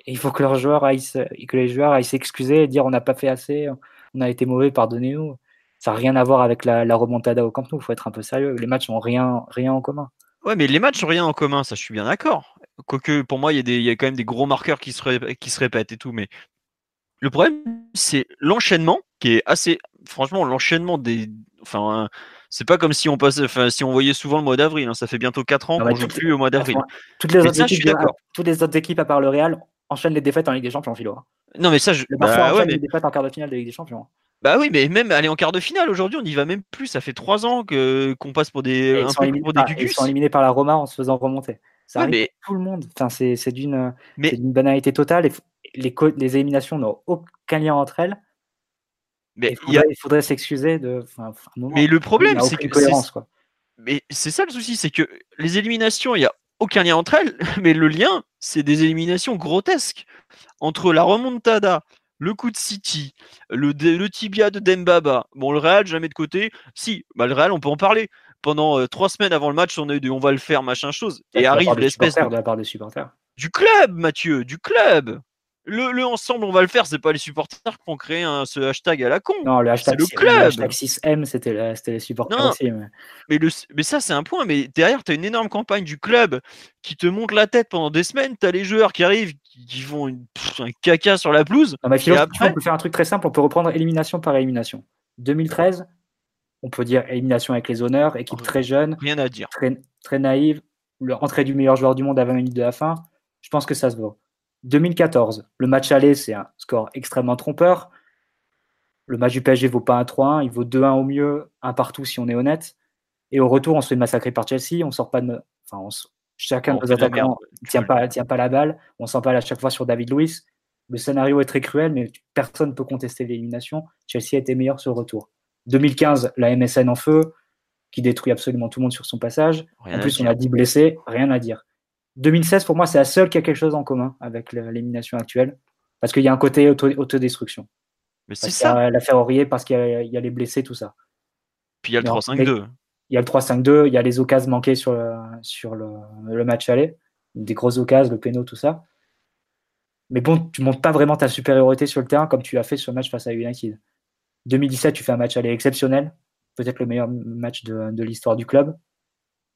il faut que leurs joueurs aillent, que les joueurs aillent s'excuser et dire on n'a pas fait assez, on a été mauvais, pardonnez-nous. Ça n'a rien à voir avec la, la remontada au Camp Nou. Il faut être un peu sérieux. Les matchs n'ont rien, rien en commun. Ouais, mais les matchs n'ont rien en commun, ça je suis bien d'accord. Quoique pour moi, il y, y, a quand même des gros marqueurs qui se, qui se répètent et tout. Mais le problème, c'est l'enchaînement qui est assez. Franchement, l'enchaînement des. Enfin, c'est pas comme si on passait, enfin, si on voyait souvent le mois d'avril. Hein. Ça fait bientôt 4 ans qu'on joue plus au mois d'avril. Toutes les autres équipes, toutes les autres équipes à part le Real enchaînent les défaites en Ligue des Champions, philo. Hein. Non, mais ça, je. Le bah, enchaîne les défaites en quart de finale de Ligue des Champions. Bah oui, mais même aller en quart de finale aujourd'hui, on n'y va même plus. Ça fait 3 ans que qu'on passe pour des, un peu pour des Ils sont éliminés par la Roma en se faisant remonter. Ça arrive mais... tout le monde. Enfin, c'est d'une banalité totale. Et les, les éliminations n'ont aucun lien entre elles. Mais il, faudrait, s'excuser de. mais le problème, c'est que. Mais c'est ça le souci, c'est que les éliminations, il n'y a aucun lien entre elles, mais le lien, c'est des éliminations grotesques. Entre la remontada, le coup de City, le, le tibia de Dembaba. Bon, le Real, jamais de côté. Si, bah, le Real, on peut en parler. Pendant euh, trois semaines avant le match, on a eu de on va le faire, machin chose. Et arrive l'espèce. De la part des supporters. Du club, Mathieu, du club. Le, ensemble, on va le faire, c'est pas les supporters qui ont créé un, ce hashtag à la con. Non, le hashtag, le club. Le hashtag 6M, c'était les supporters aussi. Mais, le, mais ça, c'est un point. Mais derrière, tu as une énorme campagne du club qui te monte la tête pendant des semaines. Tu as les joueurs qui arrivent, qui, font une, un caca sur la pelouse. Non, mais après... on peut faire un truc très simple. On peut reprendre élimination par élimination. 2013, on peut dire élimination avec les honneurs, équipe très jeune. Rien à dire. Très, très naïve. L'entrée du meilleur joueur du monde à 20 minutes de la fin. Je pense que ça se vaut. 2014, le match aller, c'est un score extrêmement trompeur. Le match du PSG vaut pas un 3-1, il vaut 2-1 au mieux, un partout si on est honnête. Et au retour, on se fait massacrer par Chelsea, on sort pas de. Enfin, chacun de nos attaquants ne tient pas, tient pas la balle, on s'en parle à chaque fois sur David Luiz. Le scénario est très cruel, mais personne ne peut contester l'élimination. Chelsea a été meilleur sur le retour. 2015, la MSN en feu, qui détruit absolument tout le monde sur son passage. en plus, on a 10 blessés, rien à dire. 2016, pour moi, c'est la seule qui a quelque chose en commun avec l'élimination actuelle. Parce qu'il y a un côté autodestruction. Mais c'est ça. La Ferrorier, parce qu'il y, a les blessés, tout ça. Puis il y a le 3-5-2. Il y a le 3-5-2, il y a les occasions manquées sur, le, sur le, match aller. Des grosses occasions, le péno, tout ça. Mais bon, tu montes pas vraiment ta supériorité sur le terrain comme tu as fait sur le match face à United. 2017, tu fais un match aller exceptionnel. Peut-être le meilleur match de l'histoire du club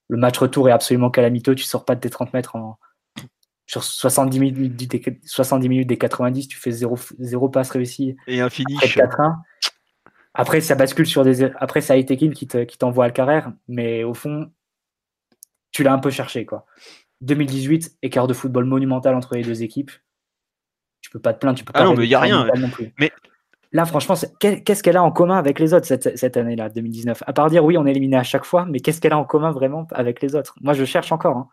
le match retour est absolument calamiteux. Tu sors pas de tes 30 mètres en, sur 70 minutes, des, 70 minutes des 90, tu fais zéro, zéro passe réussi. Et un finish. Après, ça bascule sur des. Après, ça a été qui qui t'envoie à le carrère, mais au fond, tu l'as un peu cherché. quoi. 2018, écart de football monumental entre les deux équipes. Tu peux pas te plaindre. Tu peux ah non, mais il n'y a rien. Non plus. Mais Là, franchement, qu'est-ce qu'elle a en commun avec les autres cette, année-là, 2019 À part dire oui, on est éliminé à chaque fois, mais qu'est-ce qu'elle a en commun vraiment avec les autres? Moi, je cherche encore. Hein.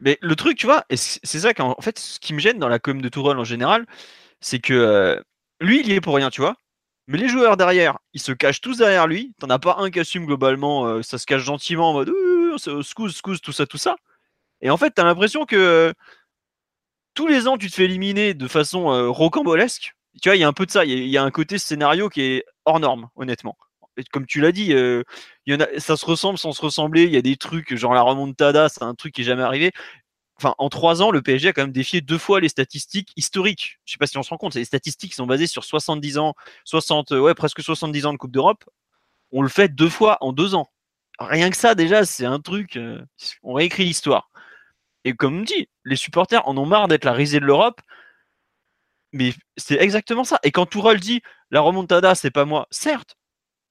Mais le truc, tu vois, et c'est ça qu'en fait, ce qui me gêne dans la com de Tourelle en général, c'est que euh, lui, il y est pour rien, tu vois. Mais les joueurs derrière, ils se cachent tous derrière lui. T'en as pas un qui assume globalement, euh, ça se cache gentiment en mode scouse, scouse, tout ça, tout ça. Et en fait, t'as l'impression que tous les ans, tu te fais éliminer de façon euh, rocambolesque tu vois, il y a un peu de ça. Il y, a un côté scénario qui est hors norme, honnêtement. Comme tu l'as dit, ça se ressemble sans se ressembler. Il y a des trucs, genre la remontada, c'est un truc qui est jamais arrivé. Enfin, en trois ans, le PSG a quand même défié deux fois les statistiques historiques. Je sais pas si on se rend compte, les statistiques sont basées sur 70 ans, 60, ouais, presque 70 ans de Coupe d'Europe. On le fait deux fois en deux ans. Rien que ça, déjà, c'est un truc. On réécrit l'histoire. Et comme on dit, les supporters en ont marre d'être la risée de l'Europe mais c'est exactement ça. Et quand Tourelle dit la remontada, c'est pas moi, certes.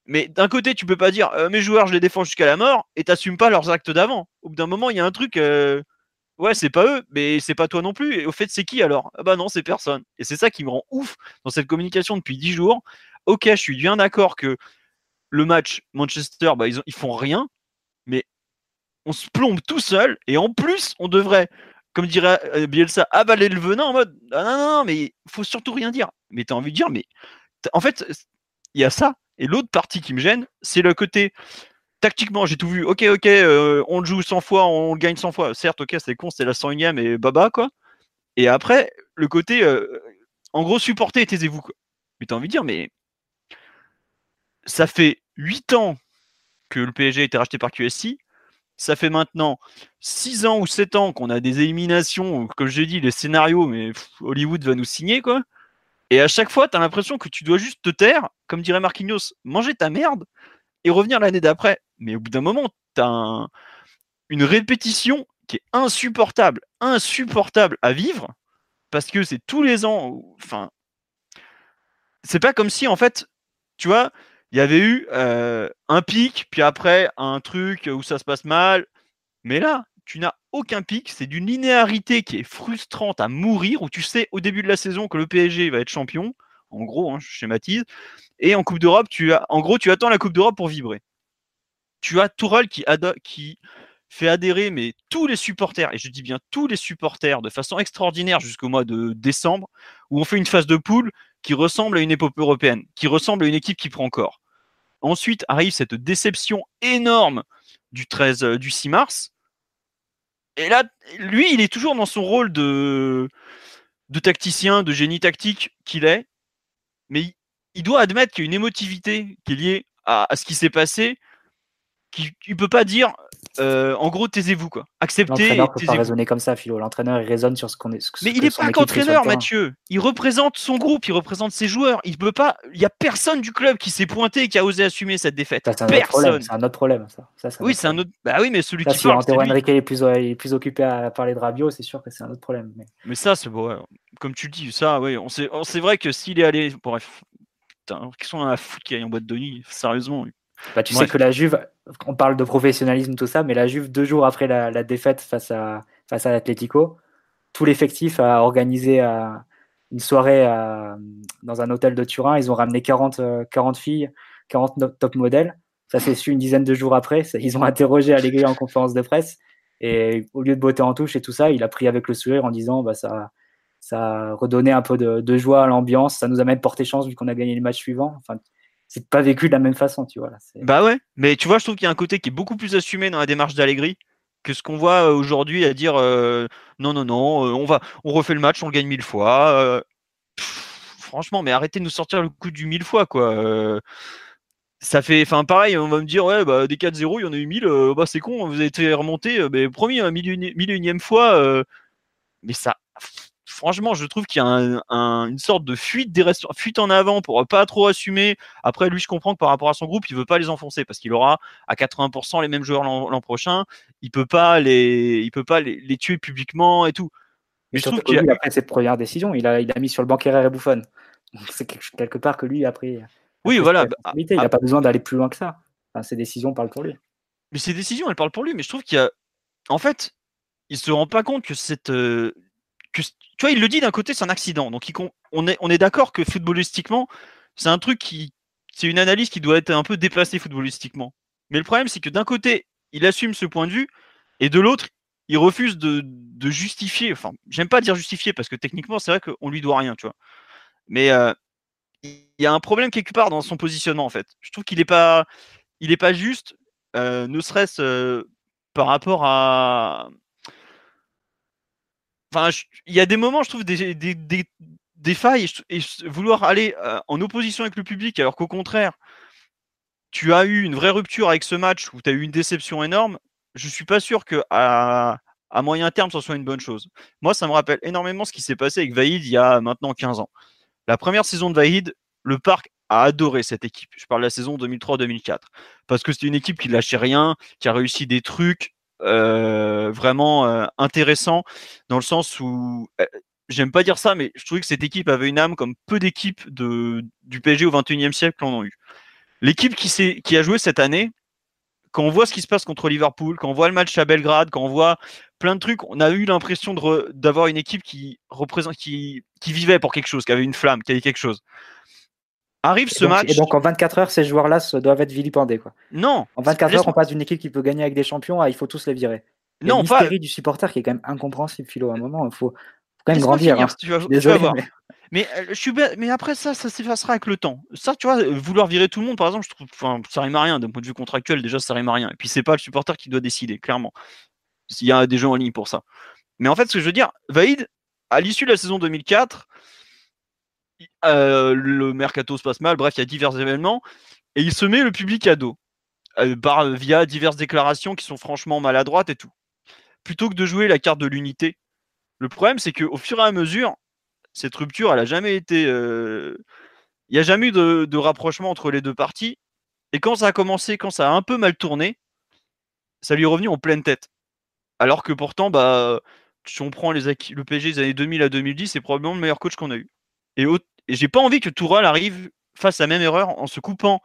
Mais d'un côté, tu peux pas dire euh, mes joueurs, je les défends jusqu'à la mort et t'assumes pas leurs actes d'avant. Au bout d'un moment, il y a un truc. Euh, ouais, c'est pas eux, mais c'est pas toi non plus. Et au fait, c'est qui alors? Ah Bah non, c'est personne. Et c'est ça qui me rend ouf dans cette communication depuis 10 jours. Ok, je suis bien d'accord que le match Manchester, bah, ils, ils font rien, mais on se plombe tout seul, et en plus, on devrait, comme dirait euh, Bielsa, avaler le venin en mode ah, non, non, non, mais faut surtout rien dire. Mais tu as envie de dire, mais en fait, il y a ça. Et l'autre partie qui me gêne, c'est le côté tactiquement, j'ai tout vu. Ok, ok, euh, on le joue 100 fois, on le gagne 100 fois. Certes, ok, c'est con, c'est la 101ème et baba, quoi. Et après, le côté, euh, en gros, supporter taisez-vous, quoi. Mais t'as envie de dire, mais ça fait 8 ans que le PSG a été racheté par QSI. Ça fait maintenant 6 ans ou 7 ans qu'on a des éliminations, comme j'ai dit, les scénarios, mais Hollywood va nous signer, quoi. Et à chaque fois, tu as l'impression que tu dois juste te taire, comme dirait Marquinhos, manger ta merde et revenir l'année d'après. Mais au bout d'un moment, tu as une répétition qui est insupportable, insupportable à vivre, parce que c'est tous les ans. Enfin, c'est pas comme si, en fait, tu vois, il y avait eu euh, un pic, puis après un truc où ça se passe mal. Mais là, tu n'as aucun pic, c'est d'une linéarité qui est frustrante à mourir, où tu sais au début de la saison que le PSG va être champion, en gros, hein, je schématise, et en Coupe d'Europe, tu as, en gros, tu attends la Coupe d'Europe pour vibrer. Tu as Tourelle qui, fait adhérer mais tous les supporters, et je dis bien tous les supporters, de façon extraordinaire jusqu'au mois de décembre, où on fait une phase de poule qui ressemble à une épopée européenne, qui ressemble à une équipe qui prend corps. Ensuite arrive cette déception énorme du 13, euh, du 6 mars, et là, lui, il est toujours dans son rôle de, de tacticien, de génie tactique qu'il est, mais il, doit admettre qu'il y a une émotivité qui est liée à, ce qui s'est passé, qu'il ne peut pas dire euh, en gros, taisez-vous quoi. Acceptez. L'entraîneur peut pas raisonner comme ça, Philo. L'entraîneur, il raisonne sur ce qu'on est. mais il n'est pas qu'entraîneur, Mathieu. Il représente son groupe, il représente ses joueurs. Il peut pas. Il y a personne du club qui s'est pointé et qui a osé assumer cette défaite. un personne. C'est un autre problème, ça. oui, c'est un autre. Bah oui, mais celui qui si parle. Enrique est plus, est plus occupé à parler de Rabiot, c'est sûr que c'est un autre problème. Mais, ça, c'est bon. Comme tu dis, ça, oui. On c'est vrai que s'il est allé, bref. Qu'est-ce qu'on a foutu qu'il aille en boîte de nuit Sérieusement. Bah, tu sais que la Juve, on parle de professionnalisme, tout ça, mais la Juve, deux jours après la, défaite face à, face à l'Atlético, tout l'effectif a organisé euh, une soirée euh, dans un hôtel de Turin. Ils ont ramené 40, 40 euh, filles, 40 top modèles. Ça s'est su une dizaine de jours après. Ils ont interrogé Allegri en conférence de presse. Et au lieu de botter en touche et tout ça, il a pris avec le sourire en disant bah, ça, ça a redonné un peu de, de joie à l'ambiance. Ça nous a même porté chance vu qu'on a gagné le match suivant. Enfin, c'est pas vécu de la même façon, tu vois. Là, bah ouais, mais tu vois, je trouve qu'il y a un côté qui est beaucoup plus assumé dans la démarche d'Allegri que ce qu'on voit euh, aujourd'hui à dire euh, non, non, non, euh, on va, on refait le match, on gagne mille fois. franchement, mais arrêtez de nous sortir le coup du mille fois, quoi. ça fait, enfin, pareil, on va me dire, ouais, bah, des 4-0, il y en a eu 1000, bah, c'est con, vous avez été remonté, mais promis, un mille, mille et unième fois, mais ça, franchement, je trouve qu'il y a une sorte de fuite, des fuite en avant pour pas trop assumer. Après, lui, je comprends que par rapport à son groupe, il veut pas les enfoncer parce qu'il aura à 80% les mêmes joueurs l'an prochain. Il peut pas les, il peut pas les, tuer publiquement et tout. Mais, je trouve qu'il a... après cette première décision, il a, il a mis sur le banc et Bouffon. C'est quelque part que lui, après, oui, voilà. Bah, il n'a pas besoin d'aller plus loin que ça. Enfin, ses décisions parlent pour lui. Mais ses décisions, elles parlent pour lui. Mais je trouve qu'il y a, en fait, il se rend pas compte que cette, euh, tu vois, il le dit d'un côté, c'est un accident. Donc, on est, on est d'accord que footballistiquement, c'est un truc qui, c'est une analyse qui doit être un peu déplacée footballistiquement. Mais le problème, c'est que d'un côté, il assume ce point de vue, et de l'autre, il refuse de, justifier. Enfin, j'aime pas dire justifier parce que techniquement, c'est vrai qu'on lui doit rien, tu vois. Mais euh, il y a un problème quelque part dans son positionnement, en fait. Je trouve qu'il n'est pas, il est pas juste, euh, ne serait-ce euh, par rapport à, Enfin, il y a des moments, je trouve, des, failles et, vouloir aller euh, en opposition avec le public, alors qu'au contraire, tu as eu une vraie rupture avec ce match où tu as eu une déception énorme. Je suis pas sûr que à, moyen terme, ce soit une bonne chose. Moi, ça me rappelle énormément ce qui s'est passé avec Vaïd il y a maintenant 15 ans. La première saison de Vaïd, le parc a adoré cette équipe. Je parle de la saison 2003-2004. Parce que c'était une équipe qui lâchait rien, qui a réussi des trucs, vraiment euh, intéressant dans le sens où euh, j'aime pas dire ça, mais je trouvais que cette équipe avait une âme comme peu d'équipes de, du PSG au 21e siècle en ont eu. L'équipe qui, qui a joué cette année, quand on voit ce qui se passe contre Liverpool, quand on voit le match à Belgrade, quand on voit plein de trucs, on a eu l'impression d'avoir une équipe qui représente, qui, qui, vivait pour quelque chose, qui avait une flamme, qui avait quelque chose. Arrive ce et donc, match. Et donc en 24 heures, ces joueurs-là doivent être vilipendés. Quoi. Non. En 24 heures, on passe d'une équipe qui peut gagner avec des champions à il faut tous les virer. Il y non, pas. du supporter qui est quand même incompréhensible, Philo. À un moment, il faut, faut quand même grandir. Finir, hein. tu vas, tu Désolé, vas voir. mais- Mais, euh, je suis mais après ça, ça s'effacera avec le temps. Ça, tu vois, euh, vouloir virer tout le monde, par exemple, je trouve, enfin, ça rime à rien. D'un point de vue contractuel, déjà, ça rime à rien. Et puis, c'est pas le supporter qui doit décider, clairement. S'il y a des jeux en ligne pour ça. Mais en fait, ce que je veux dire, Vaïd, à l'issue de la saison 2004, il- euh, le mercato se passe mal. Bref, il y a divers événements et il se met le public à dos euh, par, via diverses déclarations qui sont franchement maladroites et tout. Plutôt que de jouer la carte de l'unité, le problème, c'est qu'au fur et à mesure, cette rupture, elle a jamais été. euh, Il n'y a jamais eu de, rapprochement entre les deux parties. Et quand ça a commencé, quand ça a un peu mal tourné, ça lui est revenu en pleine tête. Alors que pourtant, bah, si on prend les le PSG des années 2000 à 2010, c'est probablement le meilleur coach qu'on a eu. Et, et j'ai pas envie que Tourelle arrive face à la même erreur en se coupant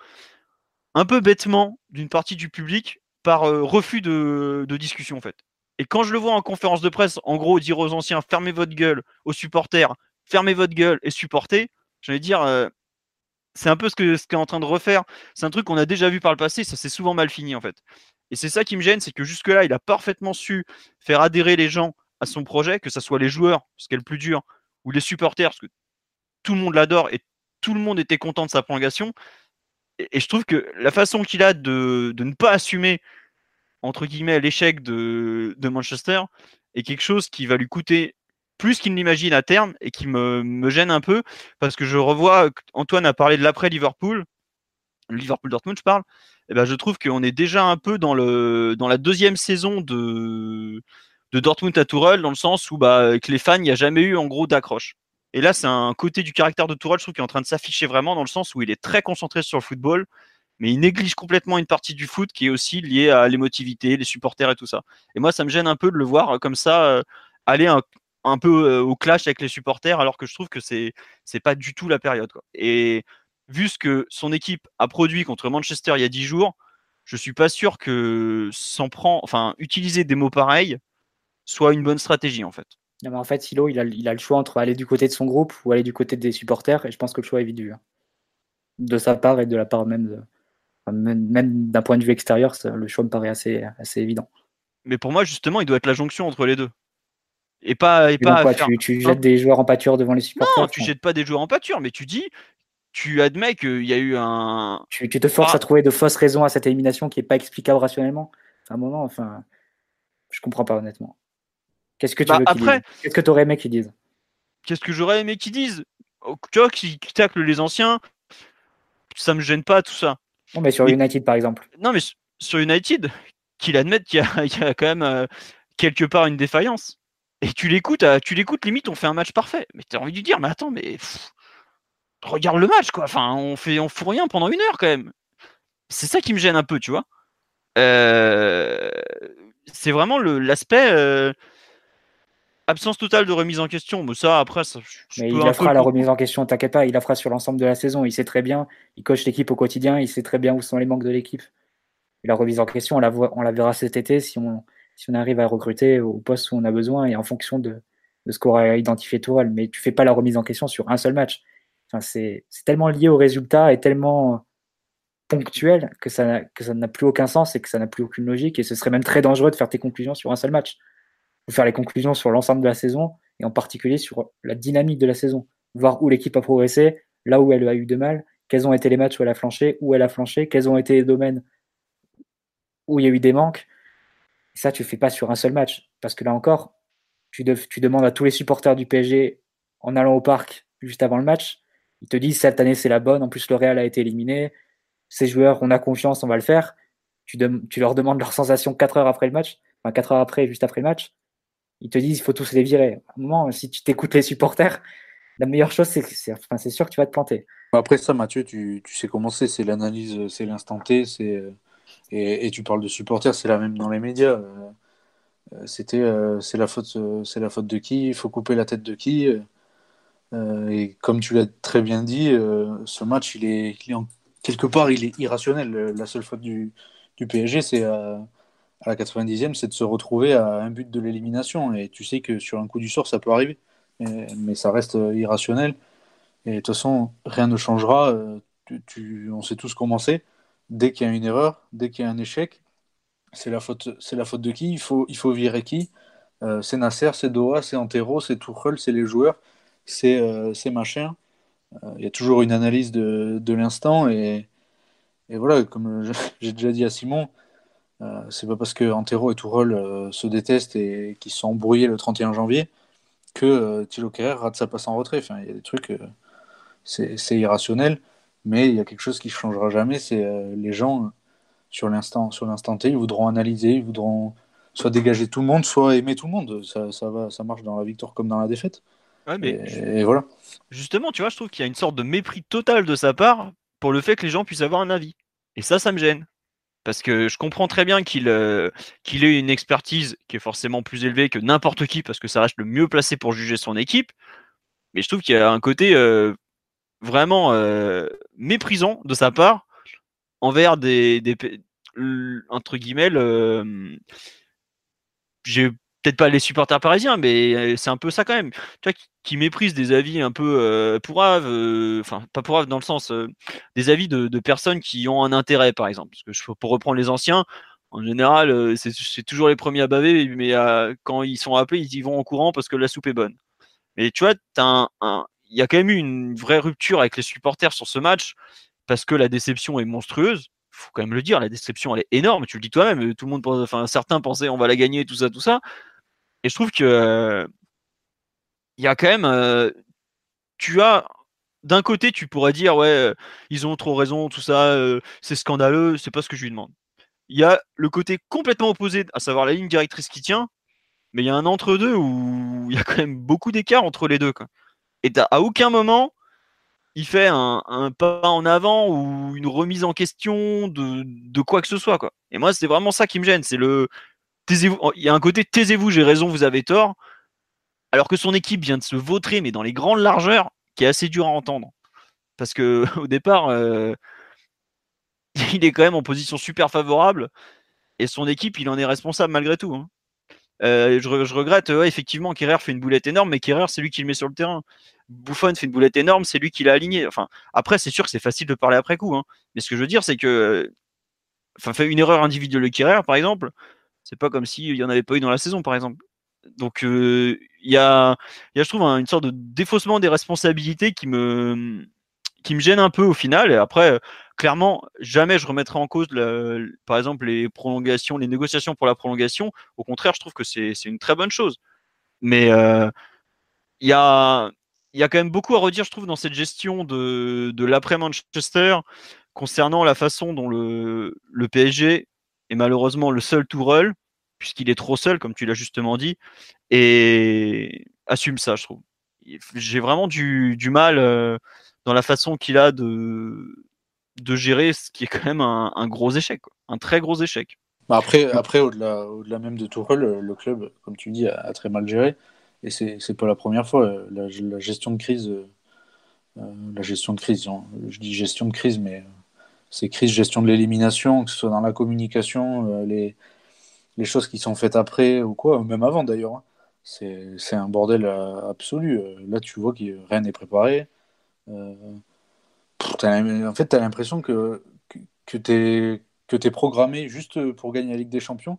un peu bêtement d'une partie du public par euh, refus de, discussion en fait. Et quand je le vois en conférence de presse, en gros, dire aux anciens fermez votre gueule, aux supporters fermez votre gueule et supportez, j'allais dire, euh, c'est un peu ce que ce qu'est en train de refaire. C'est un truc qu'on a déjà vu par le passé, ça s'est souvent mal fini en fait. Et c'est ça qui me gêne, c'est que jusque-là, il a parfaitement su faire adhérer les gens à son projet, que ce soit les joueurs, ce qui est le plus dur, ou les supporters, parce que tout le monde l'adore et tout le monde était content de sa prolongation. Et, je trouve que la façon qu'il a de, ne pas assumer, entre guillemets, l'échec de, Manchester est quelque chose qui va lui coûter plus qu'il ne l'imagine à terme et qui me, gêne un peu parce que je revois, Antoine a parlé de l'après Liverpool, Liverpool-Dortmund, je parle. Et ben, je trouve qu'on est déjà un peu dans, la deuxième saison de, Dortmund à Tourelle, dans le sens où bah, avec les fans, il n'y a jamais eu en gros d'accroche. Et là, c'est un côté du caractère de Tourelle, je trouve, qui est en train de s'afficher vraiment, dans le sens où il est très concentré sur le football, mais il néglige complètement une partie du foot qui est aussi liée à l'émotivité, les supporters et tout ça. Et moi, ça me gêne un peu de le voir comme ça, euh, aller un, peu euh, au clash avec les supporters, alors que je trouve que c'est c'est pas du tout la période. Et vu ce que son équipe a produit contre Manchester il y a 10 jours, je suis pas sûr que s'en prend, enfin, utiliser des mots pareils soit une bonne stratégie en fait. Non, mais en fait, Silo, il a, il a le choix entre aller du côté de son groupe ou aller du côté des supporters, et je pense que le choix est vite vu. hein. De sa part et de la part même, de- enfin, même, même d'un point de vue extérieur, ça- le choix me paraît assez, assez évident. Mais pour moi, justement, il doit être la jonction entre les deux. Et pas, et Et pas donc, quoi, faire- tu, tu jettes des joueurs en pâture devant les supporters Non, tu jettes pas des joueurs en pâture, mais tu dis, tu admets qu'il y a eu un. tu, tu te forces Ah. à trouver de fausses raisons à cette élimination qui n'est pas explicable rationnellement. À un moment, enfin, je comprends pas honnêtement. Qu'est-ce que tu Bah, veux après- Qu'est-ce que tu aurais aimé qu'ils disent? Qu'est-ce que j'aurais aimé qu'ils disent? Oh, Tu vois, qui, taclent les anciens, ça me gêne pas tout ça. Non, mais sur. United par exemple. Non, mais sur United, qu'il admette qu'il y, a- il y a quand même euh, quelque part une défaillance. Et tu l'écoutes, à- tu l'écoutes, limite, on fait un match parfait. Mais t'as envie de lui dire, mais attends, mais pff, regarde le match, quoi. Enfin, on fait, on fout rien pendant une heure quand même. C'est ça qui me gêne un peu, tu vois. Euh, c'est vraiment l'aspect euh, absence totale de remise en question. Mais ça, après, ça, je- Mais peux il la fera la remise en question, t'inquiète pas, il la fera sur l'ensemble de la saison. Il sait très bien, il coach l'équipe au quotidien, il sait très bien où sont les manques de l'équipe. La remise en question, on la, voit, on la verra cet été si on, si on arrive à recruter au poste où on a besoin et en fonction de, de ce qu'aura identifié Tourelle. Mais tu fais pas la remise en question sur un seul match. Enfin, c'est tellement lié au résultat et tellement ponctuel que ça n'a- que ça n'a plus aucun sens et que ça n'a plus aucune logique. Et ce serait même très dangereux de faire tes conclusions sur un seul match. Faut faire les conclusions sur l'ensemble de la saison et en particulier sur la dynamique de la saison. Voir où l'équipe a progressé, là où elle a eu de mal, quels ont été les matchs où elle a flanché, où elle a flanché, quels ont été les domaines où il y a eu des manques. Ça, tu fais pas sur un seul match. Parce que là encore, tu, de- tu demandes à tous les supporters du PSG en allant au parc juste avant le match, ils te disent cette année c'est la bonne, en plus le Real a été éliminé, ces joueurs, on a confiance, on va le faire. Tu leur demandes leurs sensations 4 heures après le match, enfin 4 heures après, juste après le match. Ils te disent il faut tous les virer. À un moment, si tu t'écoutes les supporters, la meilleure chose, c'est c'est sûr que tu vas te planter. Après ça, Mathieu, tu, sais comment c'est, c'est l'analyse, c'est l'instant T, c'est et, tu parles de supporters, c'est la même dans les médias. euh, C'était, euh, c'est la faute, euh, c'est la faute de qui? Il faut couper la tête de qui? Et comme tu l'as très bien dit, ce match, il est, quelque part, il est irrationnel. La seule faute du, PSG, c'est à la 90e, c'est de se retrouver à un but de l'élimination. Et tu sais que sur un coup du sort, ça peut arriver, mais, ça reste euh, irrationnel. Et de toute façon, rien ne changera. euh, tu, on sait tous comment c'est. Dès qu'il y a une erreur, dès qu'il y a un échec, c'est la faute, c'est la faute de qui? Il faut, il faut virer qui? Euh, C'est Nasser, c'est Doha, c'est Antero, c'est Tuchel, c'est les joueurs, c'est machin. Il y a toujours une analyse de, de l'instant et, et, voilà, comme j'ai déjà dit à Simon, euh, c'est pas parce que Antero et Tuchel se détestent et qu'ils sont embrouillés le 31 janvier que Thilo Kerrer rate sa passe en retrait. Enfin, il y a des trucs, c'est irrationnel, mais il y a quelque chose qui changera jamais, c'est les gens sur l'instant sur l'instant T, ils voudront analyser, ils voudront soit dégager tout le monde, soit aimer tout le monde. Ça, ça va, ça marche dans la victoire comme dans la défaite. mais et, voilà. Justement, tu vois, je trouve qu'il y a une sorte de mépris total de sa part pour le fait que les gens puissent avoir un avis. Et ça, ça me gêne. Parce que je comprends très bien qu'il euh, qu'il ait une expertise qui est forcément plus élevée que n'importe qui, parce que ça reste le mieux placé pour juger son équipe. Mais je trouve qu'il y a un côté euh, vraiment euh, méprisant de sa part envers des, des entre guillemets, j'ai peut-être pas les supporters parisiens, mais c'est un peu ça quand même. Tu vois, qui, méprisent des avis un peu euh, pourraves, enfin pas pourraves dans le sens des avis de, personnes qui ont un intérêt, par exemple. Parce que je, pour reprendre les anciens, en général, c'est toujours les premiers à baver, mais quand ils sont appelés, ils y vont en courant parce que la soupe est bonne. Mais tu vois, il y a quand même eu une vraie rupture avec les supporters sur ce match parce que la déception est monstrueuse. Faut quand même le dire, la déception elle est énorme. Tu le dis toi-même. Tout le monde, enfin certains pensaient on va la gagner, tout ça, tout ça. Et je trouve que il y a quand même, euh, tu as d'un côté, tu pourrais dire ouais, euh, ils ont trop raison, tout ça, euh, c'est scandaleux, c'est pas ce que je lui demande. Il y a le côté complètement opposé, à savoir la ligne directrice qui tient, mais il y a un entre-deux où il y a quand même beaucoup d'écart entre les deux. Quoi. Et à aucun moment, il fait un, pas en avant ou une remise en question de, quoi que ce soit. Quoi. Et moi, c'est vraiment ça qui me gêne. C'est le taisez-vous. Il y a un côté taisez-vous, j'ai raison, vous avez tort. Alors que son équipe vient de se vautrer, mais dans les grandes largeurs, qui est assez dur à entendre. Parce que au départ, euh, il est quand même en position super favorable et son équipe, il en est responsable malgré tout. Hein. Euh, je, regrette, effectivement, Kerrer fait une boulette énorme, mais Kerrer, c'est lui qui le met sur le terrain. Buffon fait une boulette énorme, c'est lui qui l'a aligné. Enfin, après, c'est sûr que c'est facile de parler après coup. Hein. Mais ce que je veux dire, c'est que. Enfin, fait une erreur individuelle de Kerrer, par exemple, c'est pas comme s'il n'y en avait pas eu dans la saison, par exemple. Donc, euh, il y, a, y, a, je trouve, une sorte de défaussement des responsabilités qui me, qui me gêne un peu au final. Et après, clairement, jamais je remettrai en cause, par exemple, les prolongations, les négociations pour la prolongation. Au contraire, je trouve que c'est une très bonne chose. Mais euh, il y, a, il y a quand même beaucoup à redire, je trouve, dans cette gestion de, de l'après-Manchester concernant la façon dont le, le PSG est malheureusement le seul Tourelle, puisqu'il est trop seul, comme tu l'as justement dit, et assume ça, je trouve. J'ai vraiment du, du mal euh, dans la façon qu'il a de, de gérer ce qui est quand même un, un gros échec, un très gros échec. Bah, après, après au-delà au -delà même de Tourelle, le club, comme tu dis, a très mal géré. Et c'est n'est pas la première fois. Euh, la, gestion de crise, euh, euh, la gestion de crise, je dis gestion de crise, mais c'est crise, gestion de l'élimination, que ce soit dans la communication, les, les choses qui sont faites après ou quoi, même avant d'ailleurs. Hein. C'est un bordel absolu. Là, tu vois que rien n'est préparé. en fait, tu as l'impression que, que, que tu es, es, programmé juste pour gagner la Ligue des Champions,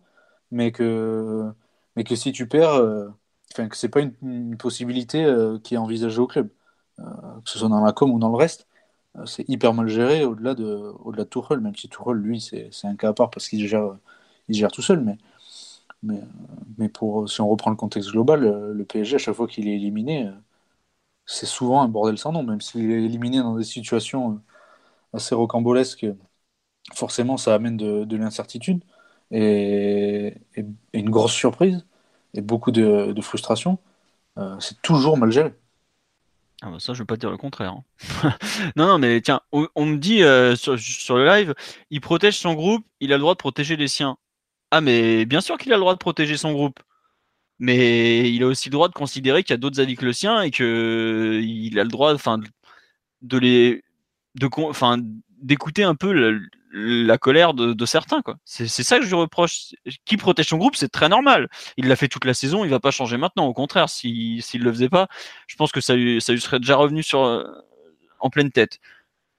mais que, mais que si tu perds, enfin, que c'est pas une, possibilité euh, qui est envisagée au club, euh, que ce soit dans la com ou dans le reste. Euh, c'est hyper mal géré au-delà de, Tourelle, même si Tourelle, lui, c'est, un cas à part parce qu'il gère, il gère tout seul. Mais pour, si on reprend le contexte global, le PSG, à chaque fois qu'il est éliminé, c'est souvent un bordel sans nom, même s'il est éliminé dans des situations assez rocambolesques, forcément ça amène de, l'incertitude et, une grosse surprise et beaucoup de, frustration, euh, c'est toujours mal géré. Ah bah ça, je ne veux pas dire le contraire. Hein. non, non, mais tiens, on, me dit euh, sur, le live, il protège son groupe, il a le droit de protéger les siens. Ah, mais bien sûr qu'il a le droit de protéger son groupe. Mais il a aussi le droit de considérer qu'il y a d'autres avis que le sien et qu'il a le droit enfin, de les. De, enfin, d'écouter un peu le, la colère de, certains. C'est ça que je lui reproche. Qui protège son groupe, c'est très normal. Il l'a fait toute la saison, il va pas changer maintenant. Au contraire, s'il ne le faisait pas, je pense que ça lui, serait déjà revenu sur, euh, en pleine tête.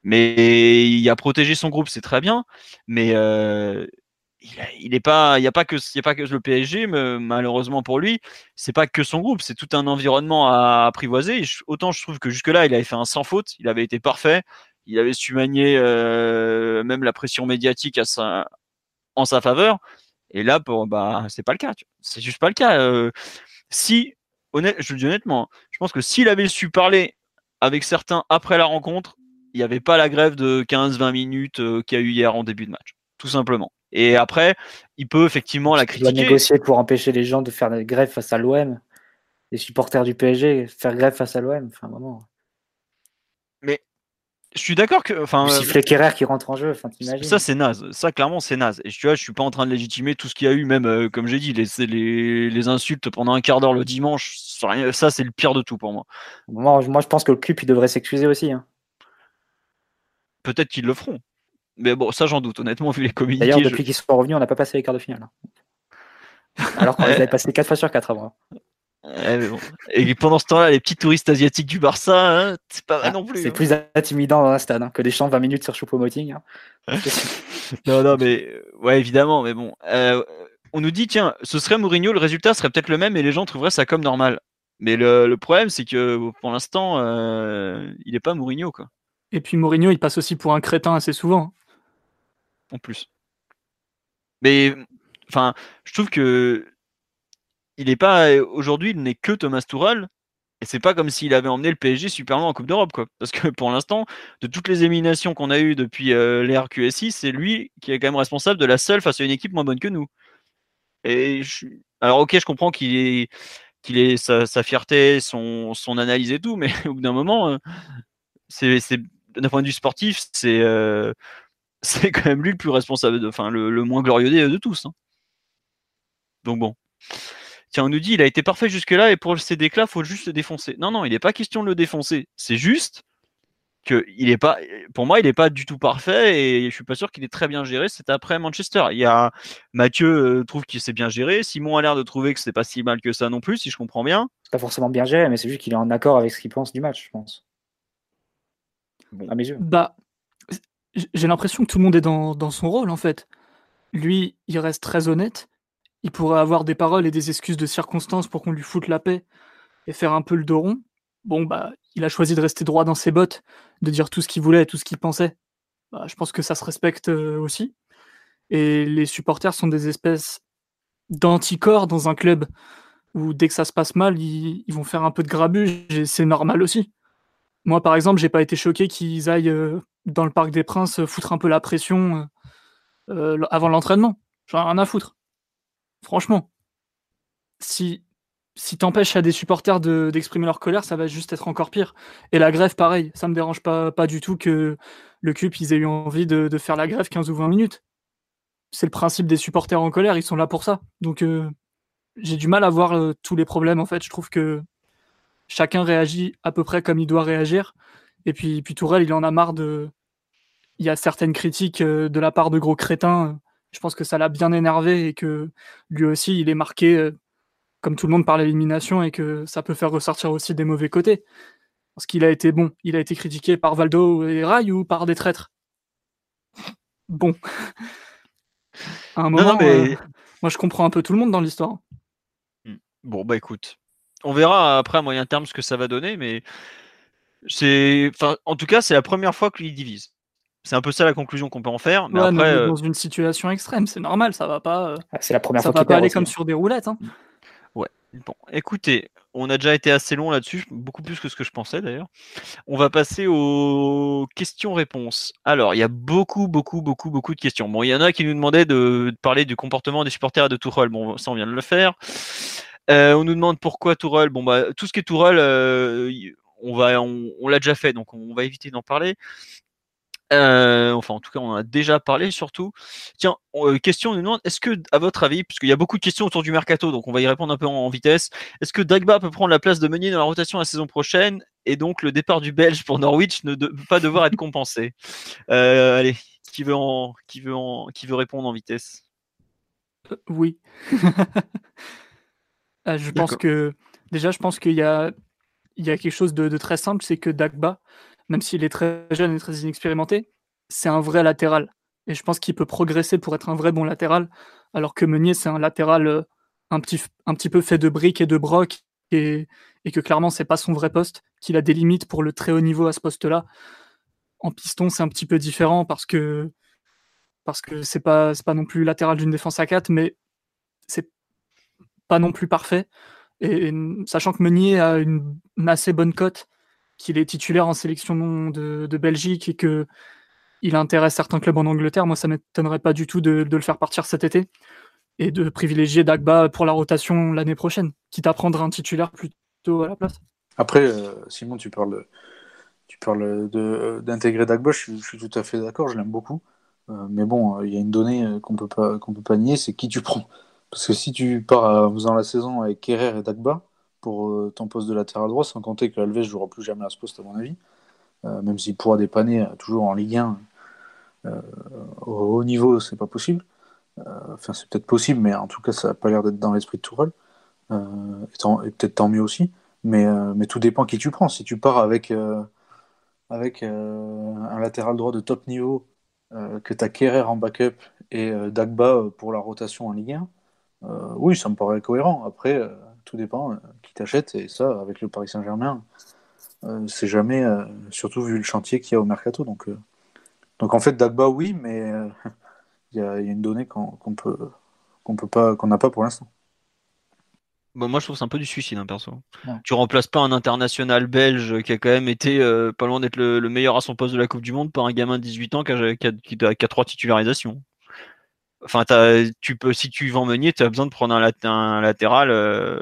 Mais il a protégé son groupe, c'est très bien. Mais euh, il n'est pas, il n'y a pas que, il a pas que le PSG, malheureusement pour lui, c'est pas que son groupe, c'est tout un environnement à apprivoiser. autant je trouve que jusque-là, il avait fait un sans faute, il avait été parfait, il avait su manier euh, même la pression médiatique à sa, en sa faveur. Et là, pour, bah, c'est pas le cas. C'est juste pas le cas. Euh, si, honnête, je le dis honnêtement, je pense que s'il avait su parler avec certains après la rencontre, il n'y avait pas la grève de 15-20 minutes euh, qu'il y a eu hier en début de match, tout simplement. Et après, il peut effectivement la critiquer. Il doit négocier pour empêcher les gens de faire la grève face à l'OM. Les supporters du PSG faire grève face à l'OM. Enfin, vraiment. Je suis d'accord que. Enfin, sifflet Kerrer qui rentre en jeu. Enfin, ça, c'est naze. Ça, clairement, c'est naze. Et tu vois, je suis pas en train de légitimer tout ce qu'il y a eu, même, euh, comme j'ai dit, les, les, les, insultes pendant un quart d'heure le dimanche. Ça, c'est le pire de tout pour moi. Moi, moi je pense que le club, il devrait s'excuser aussi. Hein. Peut-être qu'ils le feront. Mais bon, ça j'en doute, honnêtement, vu les communiqués. D'ailleurs, depuis qu'ils sont revenus, on n'a pas passé les quarts de finale. Hein. Alors qu'on les avait passés 4 fois sur 4 avant. Et pendant ce temps-là, les petits touristes asiatiques du Barça, hein, c'est pas vrai ah, non plus. C'est hein. plus intimidant dans un stade que des champs 20 minutes sur Choupo-Moting. non, non, mais ouais, évidemment, mais bon. Euh, on nous dit, tiens, ce serait Mourinho, le résultat serait peut-être le même et les gens trouveraient ça comme normal. Mais le, problème, c'est que pour l'instant, euh, il n'est pas Mourinho, quoi. Et puis Mourinho, il passe aussi pour un crétin assez souvent en plus. Mais enfin, je trouve que il n'est pas aujourd'hui, il n'est que Thomas Tuchel. Et c'est pas comme s'il avait emmené le PSG super loin en Coupe d'Europe, quoi. Parce que pour l'instant, de toutes les éliminations qu'on a eues depuis euh, l'ère c'est lui qui est quand même responsable de la seule face à une équipe moins bonne que nous. Et alors ok, je comprends qu'il est qu'il est sa, fierté, son, analyse et tout, mais au bout d'un moment, euh, c'est d'un point de vue sportif, c'est euh, quand même lui le plus responsable, enfin le, moins glorieux de tous. Hein. Donc bon. Tiens, on nous dit il a été parfait jusque-là et pour ces déclats, faut juste le défoncer. Non, non, il n'est pas question de le défoncer. C'est juste que il est pas, pour moi, il n'est pas du tout parfait et je suis pas sûr qu'il est très bien géré. C'est après Manchester. Il y a Mathieu euh, trouve qu'il s'est bien géré. Simon a l'air de trouver que c'est pas si mal que ça non plus, si je comprends bien. C'est pas forcément bien géré, mais c'est juste qu'il est en accord avec ce qu'il pense du match, je pense. Bon. À mes yeux. Bah, j'ai l'impression que tout le monde est dans, son rôle en fait. Lui, il reste très honnête. Il pourrait avoir des paroles et des excuses de circonstances pour qu'on lui foute la paix et faire un peu le dos rond. Bon, bah, il a choisi de rester droit dans ses bottes, de dire tout ce qu'il voulait, tout ce qu'il pensait. Bah, je pense que ça se respecte euh, aussi. Et les supporters sont des espèces d'anticorps dans un club où dès que ça se passe mal, ils, vont faire un peu de grabuge et c'est normal aussi. Moi, par exemple, j'ai pas été choqué qu'ils aillent euh, dans le Parc des Princes foutre un peu la pression euh, avant l'entraînement. J'en ai rien à foutre. Franchement. Si, si t'empêches à des supporters d'exprimer leur colère, ça va juste être encore pire. Et la grève, pareil, ça me dérange pas, du tout que le CUP, ils aient eu envie de, faire la grève 15 ou 20 minutes. C'est le principe des supporters en colère, ils sont là pour ça. Donc j'ai du mal à voir tous les problèmes, en fait. Je trouve que chacun réagit à peu près comme il doit réagir. Et puis, puis Tourelle, il en a marre de. Il y a certaines critiques euh, de la part de gros crétins. Je pense que ça l'a bien énervé et que lui aussi, il est marqué, euh, comme tout le monde, par l'élimination et que ça peut faire ressortir aussi des mauvais côtés. Parce qu'il a été bon. Il a été critiqué par Valdo et Rai ou par des traîtres? Bon. à un moment, mais... Euh, moi, je comprends un peu tout le monde dans l'histoire. Hmm. Bon, bah écoute. On verra après à moyen terme ce que ça va donner, mais c'est, enfin, en tout cas, c'est la première fois qu'il divise. C'est un peu ça la conclusion qu'on peut en faire. Mais après, euh, dans une situation extrême, c'est normal, ça va pas. Euh, ah, c'est la première ça fois va pas aller comme sur des roulettes. Hein. Ouais. Bon, écoutez, on a déjà été assez long là-dessus, beaucoup plus que ce que je pensais d'ailleurs. On va passer aux questions-réponses. Alors, il y a beaucoup, beaucoup, beaucoup, beaucoup de questions. Bon, il y en a qui nous demandaient de, parler du comportement des supporters de Tourelle. Bon, ça, on vient de le faire. Euh, on nous demande pourquoi Tourelle. Bon, bah, tout ce qui est Tourelle, on va, on, l'a déjà fait, donc on va éviter d'en parler. Euh, enfin, en tout cas, on en a déjà parlé surtout. Tiens, euh, question, on nous demande est-ce que, à votre avis, puisqu'il y a beaucoup de questions autour du mercato, donc on va y répondre un peu en, vitesse, est-ce que Dagba peut prendre la place de Meunier dans la rotation la saison prochaine et donc le départ du Belge pour Norwich ne peut pas devoir être compensé? Euh, Allez, qui veut, en, qui, veut en, qui veut répondre en vitesse? Oui. je pense que déjà, je pense qu'il y a il y a quelque chose de, très simple, c'est que Dagba, même s'il est très jeune et très inexpérimenté, c'est un vrai latéral. Et je pense qu'il peut progresser pour être un vrai bon latéral, alors que Meunier, c'est un latéral euh, un petit, peu fait de briques et de broc, et, et que clairement, c'est pas son vrai poste, qu'il a des limites pour le très haut niveau à ce poste-là. En piston, c'est un petit peu différent parce que parce que c'est pas, pas non plus latéral d'une défense à 4, mais c'est pas non plus parfait. Et, sachant que Meunier a une, assez bonne cote, qu'il est titulaire en sélection de, Belgique et que il intéresse certains clubs en Angleterre, moi ça m'étonnerait pas du tout de, le faire partir cet été et de privilégier Dagba pour la rotation l'année prochaine, quitte à prendre un titulaire plutôt à la place. Après, euh, Simon, tu parles, tu parles d'intégrer Dagba, je suis, tout à fait d'accord, je l'aime beaucoup. Euh, mais bon, euh, il y a une donnée qu'on peut pas qu'on peut pas nier, c'est qui tu prends. Parce que si tu pars en faisant la saison avec Kerrer et Dagba pour ton poste de latéral droit, sans compter que Alves jouera plus jamais à ce poste à mon avis, même s'il pourra dépanner toujours en Ligue 1 au haut niveau, c'est pas possible. Enfin, c'est peut-être possible, mais en tout cas, ça n'a pas l'air d'être dans l'esprit de Tourelle. et, peut-être tant mieux aussi. Mais, tout dépend qui tu prends. Si tu pars avec, un latéral droit de top niveau euh, que tu as Kerrer en backup et euh, Dagba euh, pour la rotation en Ligue 1, oui, ça me paraît cohérent. Après, tout dépend t'achète, et ça, avec le Paris Saint-Germain, c'est jamais, surtout vu le chantier qu'il y a au mercato. Donc, donc en fait, Dagba, oui, mais il y, a une donnée qu'on peut qu'on peut pas qu'on n'a pas pour l'instant. Bon, moi, je trouve c'est un peu du suicide, hein, perso. Tu remplaces pas un international belge qui a quand même été euh, pas loin d'être le, meilleur à son poste de la Coupe du Monde par un gamin de 18 ans qui a, qui a, trois titularisations. Enfin, tu peux, si tu vends Meunier, tu as besoin de prendre un, latéral euh,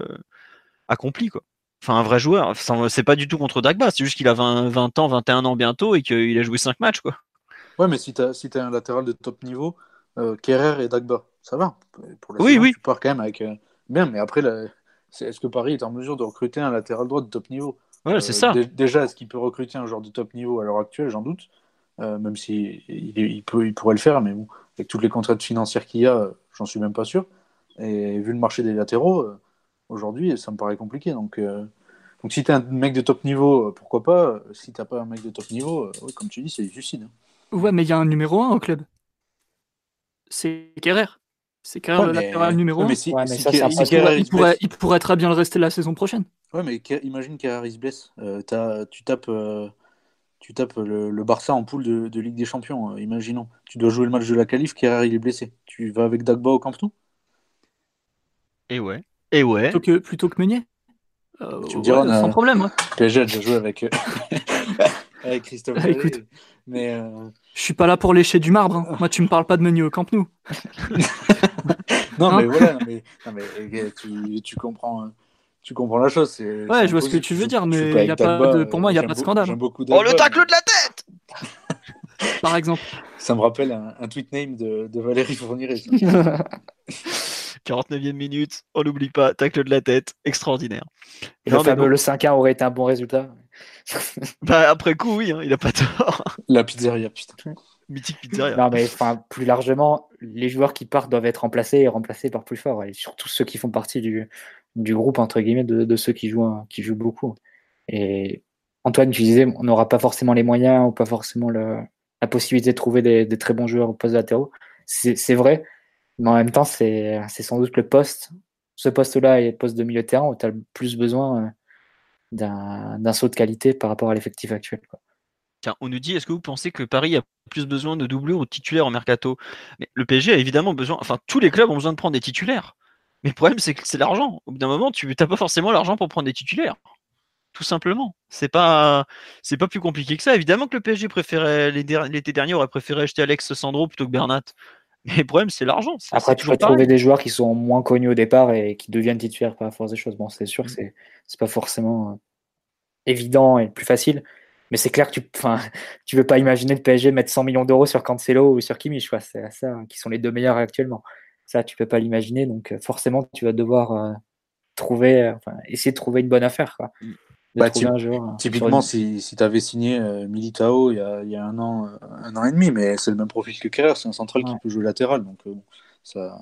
accompli, quoi. Enfin, un vrai joueur. c'est pas du tout contre Dagba, c'est juste qu'il a 20, 20, ans, 21 ans bientôt et qu'il a joué 5 matchs, quoi. Ouais, mais si tu as, si as un latéral de top niveau, euh, Kerrer et Dagba, ça va. Pour oui, oui. Tu pars quand même avec. Bien, mais après, la, est-ce que Paris est en mesure de recruter un latéral droit de top niveau? Ouais, c'est euh, ça. déjà, est-ce qu'il peut recruter un joueur de top niveau à l'heure actuelle? J'en doute. Euh, même s'il si il, peut, il pourrait le faire, mais bon, avec toutes les contraintes financières qu'il y a, j'en suis même pas sûr. Et vu le marché des latéraux, euh, aujourd'hui, ça me paraît compliqué. Donc, donc si tu es un mec de top niveau, pourquoi pas Si tu pas un mec de top niveau, comme tu dis, c'est du suicide. Hein. Ouais, mais il y a un numéro 1 au club. C'est Kerrer. C'est même le latéral numéro 1. il, pourrait, très bien le rester la saison prochaine. Ouais, mais imagine qu'Harry se blesse. Euh, tu tapes, euh, tu tapes le, Barça en poule de, Ligue des Champions, euh, imaginons. Tu dois jouer le match de la qualif, Kerrer il est blessé. Tu vas avec Dagba au Camp Nou? Et ouais. Et ouais. Plutôt que, plutôt que Meunier? Tu me diras, sans problème. Ouais. PSG a déjà joué avec, avec Christophe. Ah, écoute, mais je suis pas là pour lécher du marbre. Hein. Moi, tu me parles pas de menu au Camp Nou. non, mais hein voilà, mais, mais tu, tu, comprends, tu comprends la chose. Ouais, je vois ce que tu veux dire, mais y a pas de, pour moi, il n'y a pas de scandale. Oh, le tacle de la tête Par exemple. Ça me rappelle un, tweet name de, de Valérie Fournier. 49e minute, on n'oublie pas, tacle de la tête, extraordinaire. Et le fameux le 5-1 aurait été un bon résultat. bah, après coup, oui, hein, il n'a pas tort. La pizzeria, putain. Mythique pizzeria. Non, mais plus largement, les joueurs qui partent doivent être remplacés et remplacés par plus fort. Et surtout ceux qui font partie du, du groupe, entre guillemets, de, ceux qui jouent, qui jouent beaucoup. Et Antoine, tu disais, on n'aura pas forcément les moyens ou pas forcément le, la possibilité de trouver des, des, très bons joueurs au poste latéraux. C'est vrai, mais en même temps, c'est sans doute le poste, ce poste-là et le poste de milieu de terrain où tu as le plus besoin euh, d'un saut de qualité par rapport à l'effectif actuel. On nous dit, est-ce que vous pensez que Paris a plus besoin de doublures ou de titulaires en mercato? Mais le PSG a évidemment besoin, enfin tous les clubs ont besoin de prendre des titulaires. Mais le problème, c'est que c'est l'argent. Au bout d'un moment, tu n'as pas forcément l'argent pour prendre des titulaires. Tout simplement. C'est pas, pas plus compliqué que ça. Évidemment que le PSG préférait l'été dernier aurait préféré acheter Alex Sandro plutôt que Bernat. Mais le problème, c'est l'argent. Après, tu peux trouver des joueurs qui sont moins connus au départ et qui deviennent titulaires par la force des choses. Bon, c'est sûr que mm. c'est pas forcément euh, évident et plus facile. Mais c'est clair que tu tu veux pas imaginer le PSG mettre 100 millions d'euros sur Cancelo ou sur Kimmich. C'est ça, qui sont les deux meilleurs actuellement. Ça, tu peux pas l'imaginer. Donc, euh, forcément, tu vas devoir euh, trouver, essayer de trouver une bonne affaire. Quoi. Mm. Bah, typiquement, si, si tu avais signé euh, Militao il y, a, il y, a, un an, euh, un an et demi, mais c'est le même profil que Kerrer, c'est un central qui peut jouer latéral, donc euh, ça,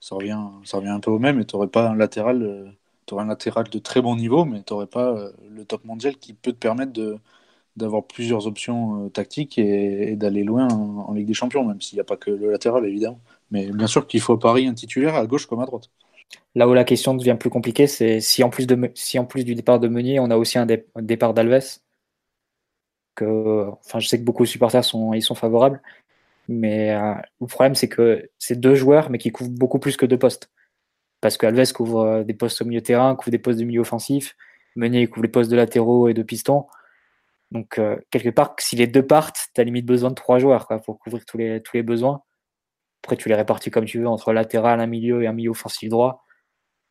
ça, revient, ça revient un peu au même, et tu n'aurais pas un latéral, aurais un latéral de très bon niveau, mais tu n'aurais pas le top mondial qui peut te permettre de, d'avoir plusieurs options tactiques et, d'aller loin en, Ligue des Champions, même s'il n'y a pas que le latéral, évidemment. Mais bien sûr qu'il faut à Paris un titulaire à gauche comme à droite. Là où la question devient plus compliquée, c'est si en plus du départ de Meunier, on a aussi un, départ d'Alves. Que, enfin, je sais que beaucoup de supporters sont, sont favorables, mais euh, le problème c'est que c'est deux joueurs, mais qui couvrent beaucoup plus que deux postes. Parce que Alves couvre euh, des postes au milieu terrain, couvre des postes de milieu offensif, Meunier couvre les postes de latéraux et de pistons. Donc, euh, quelque part, si les deux partent, tu as limite besoin de trois joueurs pour couvrir tous les besoins. Après, tu les répartis comme tu veux entre latéral, un milieu et un milieu offensif droit.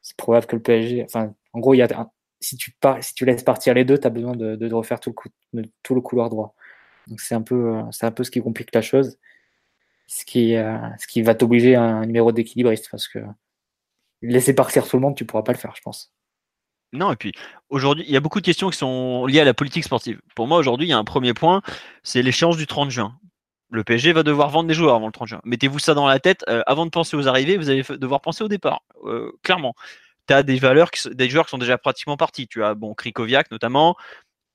C'est probable que le PSG. Enfin, en gros, il y a si, tu si tu laisses partir les deux, tu as besoin de, refaire tout le, tout le couloir droit. Donc, c'est un, peu, euh, un peu ce qui complique la chose. Ce qui, euh, ce qui va t'obliger à un numéro d'équilibriste parce que laisser partir tout le monde, tu pourras pas le faire, je pense. Non, et puis aujourd'hui, il y a beaucoup de questions qui sont liées à la politique sportive. Pour moi, aujourd'hui, il y a un premier point, c'est l'échéance du 30 juin. Le PSG va devoir vendre des joueurs avant le 30 juin. Mettez-vous ça dans la tête. Euh, avant de penser aux arrivées, vous allez devoir penser au départ. Euh, clairement. Tu as des valeurs, des joueurs qui sont déjà pratiquement partis. Tu as bon Krikoviak notamment.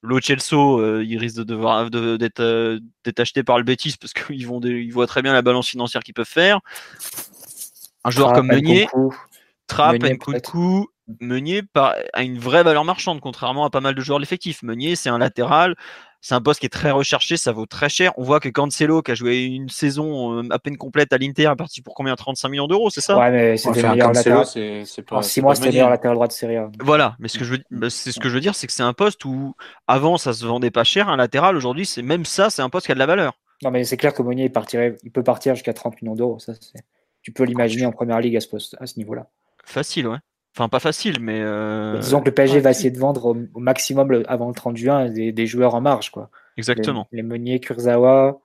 Lo euh, il risque de devoir d'être acheté par le Betis parce qu'ils vont ils voient très bien la balance financière qu'ils peuvent faire. Un joueur comme Meunier, Trapp, Nkunku, Meunier a une vraie valeur marchande, contrairement à pas mal de joueurs de l'effectif. Meunier, c'est un latéral, c'est un poste qui est très recherché, ça vaut très cher. On voit que Cancelo, qui a joué une saison euh, à peine complète à l'Inter, est parti pour combien? 35 millions d'euros, c'est ça? Ouais, mais c'est le meilleur latéral. En 6 mois, c'était le meilleur latéral droit de Serie A. Voilà, mais ce que je veux, bah, c'est ce que je veux dire, c'est que c'est un poste où avant ça se vendait pas cher, un latéral. Aujourd'hui, c'est même ça, c'est un poste qui a de la valeur. Non, mais c'est clair que Meunier partirait, il peut partir jusqu'à 30 millions d'euros. Ça, tu peux l'imaginer en première ligue à ce poste, à ce niveau-là. Facile, ouais. Enfin, pas facile, mais. Euh, disons que le PSG va essayer de vendre au, maximum avant le 30 juin des, joueurs en marge. Quoi. Exactement. Les, Meunier, Kurzawa,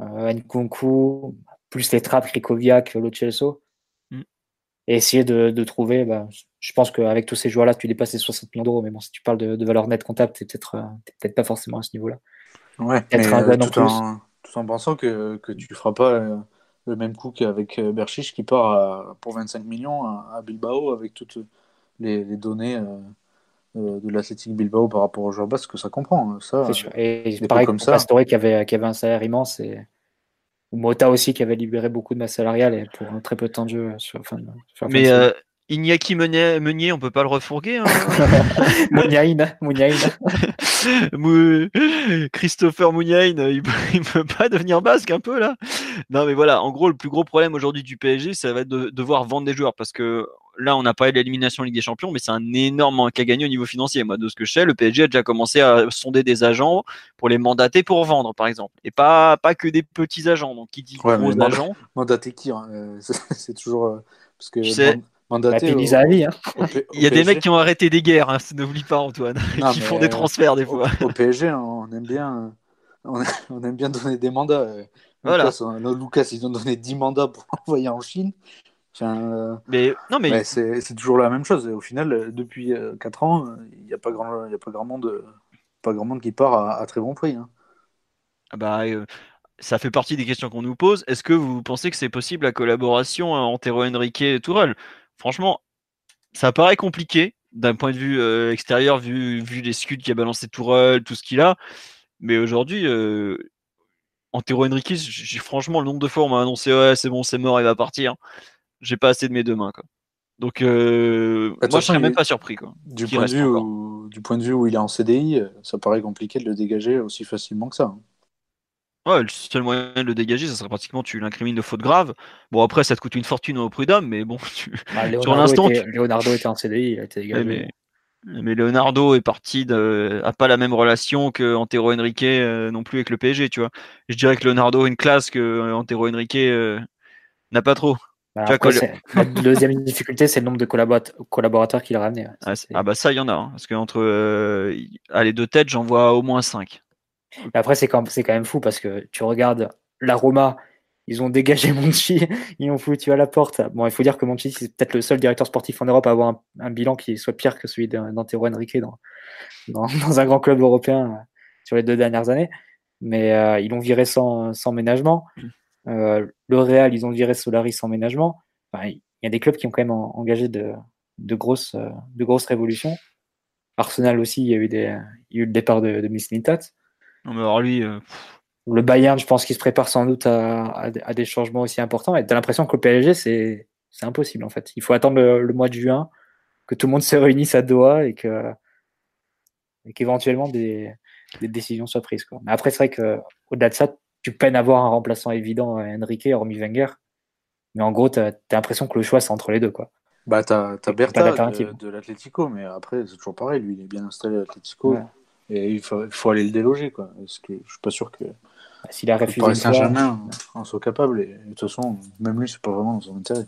euh, Nkunku, plus les trappes, Krikoviak, Lo Celso. Mm. Et essayer de, trouver. Bah, je pense qu'avec tous ces joueurs-là, tu dépasses les 60 millions d'euros. Mais bon, si tu parles de, valeur nette comptable, tu peut-être euh, peut pas forcément à ce niveau-là. Ouais, mais, un tout, en, tout, en, pensant que, que tu ne feras pas le même coup qu'avec euh, Berchiche qui part pour 25 millions à, Bilbao avec toutes les, données euh, euh, de l'Athletic Bilbao par rapport au joueur parce que ça comprend. Hein, ça, sûr. Et pareil comme ça. Pastore qui avait, qui avait un salaire immense et Mota aussi qui avait libéré beaucoup de masse salariale et pour un très peu de temps de jeu sur, Mais Iñaki Meunier, Meunier, on peut pas le refourguer. Hein. Christopher Mouniain, il, ne peut pas devenir basque un peu là? Non mais voilà, en gros le plus gros problème aujourd'hui du PSG, ça va être de devoir vendre des joueurs parce que là on n'a pas eu l'élimination Ligue des Champions, mais c'est un énorme manque à gagner au niveau financier. Moi de ce que je sais, le PSG a déjà commencé à sonder des agents pour les mandater pour vendre par exemple, et pas pas que des petits agents. Donc qui dit gros agents. Mandater qui hein, euh, C'est toujours euh, parce que. Mandaté bah, hein. Il y a des mecs qui ont arrêté des guerres, hein, n'oublie pas Antoine, qui font des transferts des fois. Au, PSG, on aime bien, on, aime bien donner des mandats. Euh, voilà. Lucas, ils ont donné 10 mandats pour envoyer en Chine. Euh, mais non, mais, c'est toujours la même chose. au final, depuis 4 euh, ans, il n'y a pas grand, il a pas grand monde, pas grand monde qui part à, très bon prix. Hein. Ah bah, ça fait partie des questions qu'on nous pose. Est-ce que vous pensez que c'est possible la collaboration entre Henrique et Tourelle? Franchement, ça paraît compliqué d'un point de vue euh, extérieur, vu, vu les scuds qui a balancé Tourelle, tout ce qu'il a. Mais aujourd'hui, euh, Antero Henriquez, franchement, le nombre de fois on m'a annoncé ouais, c'est bon, c'est mort, il va partir. J'ai pas assez de mes deux mains. Quoi. Donc, euh, moi, je serais même pas surpris. Quoi, du, point de vue où, du point de vue où il est en CDI, ça paraît compliqué de le dégager aussi facilement que ça. Ouais, le seul moyen de le dégager, ça serait pratiquement tu l'incrimines de faute grave. Bon, après, ça te coûte une fortune au prud'homme, mais bon, bah, sur l'instant. Leonardo était en CDI, il a été dégagé. Mais, Leonardo est parti de. a pas la même relation que Antero Henrique euh, non plus avec le PSG, tu vois. Je dirais que Leonardo a une classe que euh, Antero Henrique euh, n'a pas trop. Bah, la deuxième difficulté, c'est le nombre de collaborateurs qu'il a ramené. Ah, ah, bah ça, il y en a. Hein, parce qu'entre les deux têtes, j'en vois au moins cinq après, c'est quand, quand, même fou parce que tu regardes la Roma, ils ont dégagé Monchi, ils ont foutu à la porte. Bon, il faut dire que Monchi, c'est peut-être le seul directeur sportif en Europe à avoir un, bilan qui soit pire que celui d'Antero Henrique dans, dans, un grand club européen euh, sur les deux dernières années. Mais euh, ils l'ont viré sans, sans ménagement. Mm. Euh, le Real, ils ont viré Solari sans ménagement. il y a des clubs qui ont quand même engagé de, de, grosses, de grosses révolutions. Arsenal aussi, il y a eu, des, il y a eu le départ de, de Miss Non, mais alors lui. euh, Le Bayern, je pense qu'il se prépare sans doute à, à des- à des changements aussi importants. Et tu as l'impression que le PSG, c'est impossible en fait. Il faut attendre le, le mois de juin, que tout le monde se réunisse à Doha et que et qu'éventuellement des, des décisions soient prises. Quoi. Mais après, c'est vrai qu'au-delà de ça, tu peines à avoir un remplaçant évident à Enrique, hormis Wenger. Mais en gros, tu as, l'impression que le choix, c'est entre les deux. Quoi. Bah, t'as Bertha de, de l'Atlético, mais après, c'est toujours pareil. Lui, il est bien installé à l'Atlético. Ouais. Et il faut, il faut aller le déloger. Quoi. Parce que je suis pas sûr que le S'il a refusé Paris Saint-Germain en soit capable. Et de toute façon, même lui, c'est pas vraiment dans son intérêt.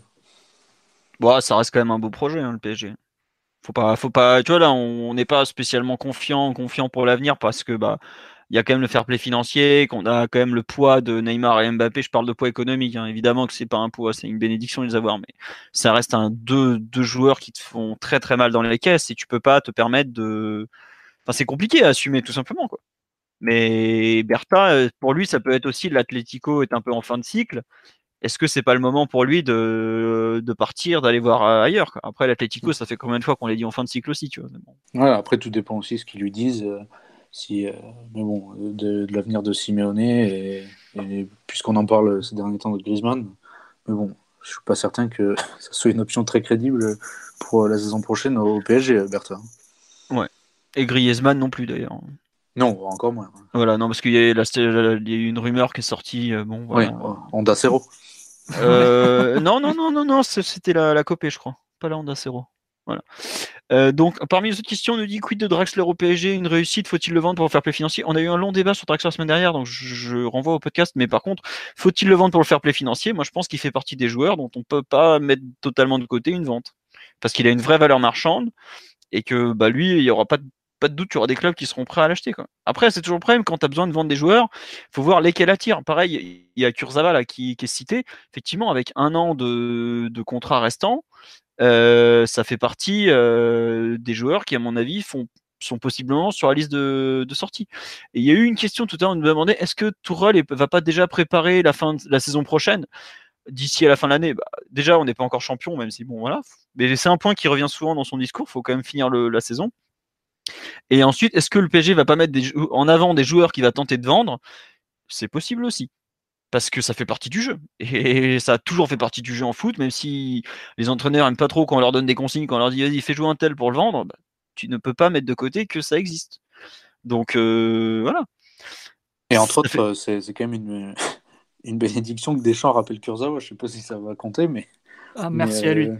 Bon, ça reste quand même un beau projet, hein, le PSG. Faut pas, faut pas, tu vois là, on on n'est pas spécialement confiant, confiant pour l'avenir parce que bah, il y a quand même le fair play financier, qu'on a quand même le poids de Neymar et Mbappé. Je parle de poids économique, hein. évidemment que c'est pas un poids, c'est une bénédiction de les avoir, mais ça reste un deux, deux joueurs qui te font très très mal dans les caisses et tu peux pas te permettre de, enfin c'est compliqué à assumer tout simplement quoi. Mais Bertha, euh, pour lui, ça peut être aussi l'Atlético est un peu en fin de cycle. Est-ce que c'est pas le moment pour lui de, de partir, d'aller voir euh, ailleurs quoi? Après l'Atlético, ça fait combien de fois qu'on l'a dit en fin de cycle aussi, tu vois. Ouais, après, tout dépend aussi de ce qu'ils lui disent. euh, si, euh, mais bon, de, de l'avenir de Simeone, et, et puisqu'on en parle ces derniers temps de Griezmann, mais bon, je suis pas certain que ça soit une option très crédible pour la saison prochaine au PSG, Bertha. Et Griezmann non plus d'ailleurs. Non, encore moins. Voilà, non parce qu'il y a, là, c'était- il y a eu une rumeur qui est sortie. euh, bon, Oui, voilà. Honda Cero. Euh, non, non, non, non, non, c'était la, la copée, je crois. Pas la Honda Cero. Voilà. Euh, donc, parmi les autres questions, on nous dit quid de Draxler au PSG, une réussite, faut-il le vendre pour le fair play financier? On a eu un long débat sur Draxler la semaine dernière, donc je, je renvoie au podcast. Mais par contre, faut-il le vendre pour le fair play financier? Moi, je pense qu'il fait partie des joueurs dont on peut pas mettre totalement de côté une vente, parce qu'il a une vraie valeur marchande et que bah lui, il y aura pas de pas de doute, il y aura des clubs qui seront prêts à l'acheter. Après, c'est toujours le problème quand tu as besoin de vendre des joueurs, faut voir lesquels attirent. Pareil, il y a Kurzawa là, qui, est cité. Effectivement, avec un an de, contrat restant, euh, ça fait partie euh, des joueurs qui, à mon avis, sont possiblement sur la liste de, sortie. Et il y a eu une question tout à l'heure, on nous demandait est-ce que Tourelle va pas déjà préparer la fin de la saison prochaine? D'ici à la fin de l'année bah, Déjà, on n'est pas encore champion, même si bon, voilà. Mais c'est un point qui revient souvent dans son discours. Il faut quand même finir la saison. Et ensuite, est-ce que le PSG va pas mettre des en avant des joueurs qu'il va tenter de vendre? C'est possible aussi. Parce que ça fait partie du jeu. Et ça a toujours fait partie du jeu en foot, même si les entraîneurs aiment pas trop quand on leur donne des consignes, quand on leur dit vas-y, fais jouer un tel pour le vendre, bah, tu ne peux pas mettre de côté que ça existe. Donc euh, voilà. Et entre Ça autres, fait- euh, c'est quand même une, une bénédiction que Deschamps rappelle Kurzawa. Je sais pas si ça va compter, mais. Ah, mais, merci à lui. euh,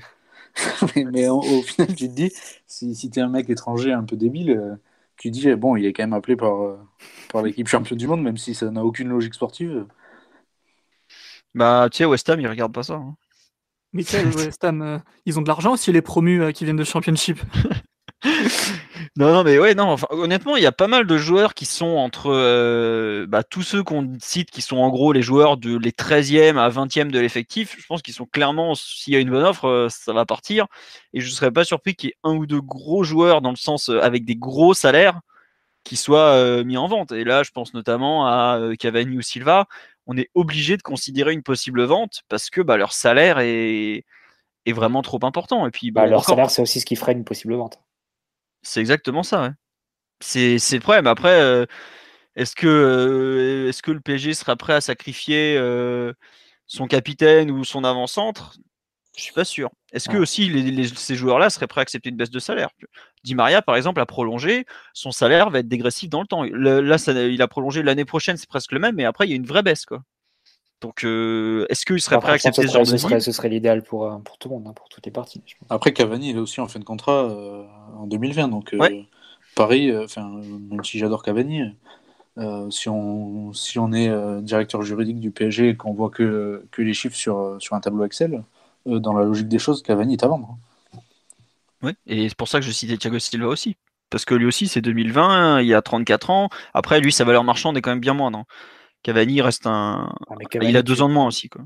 mais mais au, au final, tu te dis, si, si tu es un mec étranger un peu débile, euh, tu te dis, bon, il est quand même appelé par, euh, par l'équipe championne du monde, même si ça n'a aucune logique sportive. Bah, tu sais, West Ham, ils regardent pas ça. hein. Mais tu sais, West Ham, euh, ils ont de l'argent aussi, les promus euh, qui viennent de Championship. Non, non, mais ouais, non, enfin, honnêtement, il y a pas mal de joueurs qui sont entre euh, bah, tous ceux qu'on cite, qui sont en gros les joueurs de les 13e à 20e de l'effectif. Je pense qu'ils sont clairement, s'il y a une bonne offre, euh, ça va partir. Et je serais pas surpris qu'il y ait un ou deux gros joueurs dans le sens euh, avec des gros salaires qui soient euh, mis en vente. Et là, je pense notamment à Cavani ou Silva. On est obligé de considérer une possible vente parce que bah, leur salaire est, est vraiment trop important. Et puis, Bah, leur encore- salaire, c'est aussi ce qui ferait une possible vente. C'est exactement ça, ouais. C'est le problème. Après, euh, est-ce que, euh, est-ce que le PSG sera prêt à sacrifier euh, son capitaine ou son avant-centre? Je suis pas sûr. Est-ce que Ouais. aussi les, les- ces joueurs-là seraient prêts à accepter une baisse de salaire? Di Maria, par exemple, a prolongé, son salaire va être dégressif dans le temps. Le- là, ça- il a prolongé l'année prochaine, c'est presque le même, mais après, il y a une vraie baisse. Quoi. Donc, euh, est-ce qu'il serait prêt à Après, accepter ce ce genre serait, de ce serait, deal? ce serait l'idéal pour, euh, pour tout le monde, hein, pour toutes les parties. je pense. Après, Cavani, il est aussi en fin de contrat euh, en 2020. Donc, euh, Ouais. Paris, euh, enfin, même si j'adore Cavani, euh, si, on, si on est euh, directeur juridique du PSG et qu'on voit que, que les chiffres sur, sur un tableau Excel, euh, dans la logique des choses, Cavani est à vendre. Ouais, et c'est pour ça que je citais Thiago Silva aussi. Parce que lui aussi, c'est 2020, il a 34 ans. Après, lui, sa valeur marchande est quand même bien moindre. hein. Cavani reste un. Ah, il a deux tu- ans de moins aussi. Quoi.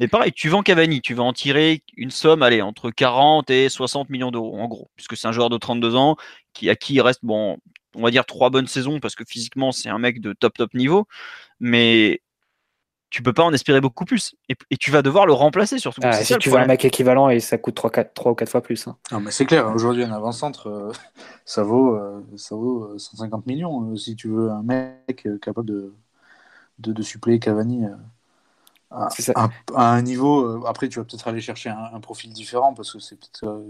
Mais pareil, tu vends Cavani, tu vas en tirer une somme, allez, entre 40 et 60 millions d'euros, en gros. Puisque c'est un joueur de 32 ans qui, à qui il reste, bon, on va dire trois bonnes saisons, parce que physiquement, c'est un mec de top, top niveau. Mais tu peux pas en espérer beaucoup plus. Et, tu vas devoir le remplacer surtout. Ah, si tu veux un mec équivalent et ça coûte 3, 3 ou 4 fois plus. Hein. Non, mais c'est clair, aujourd'hui, un avant-centre, euh, ça, vaut, euh, ça vaut 150 euh, millions. si tu veux un mec capable de, de, de suppléer Cavani à, un niveau. après, tu vas peut-être aller chercher un, profil différent parce que c'est peut-être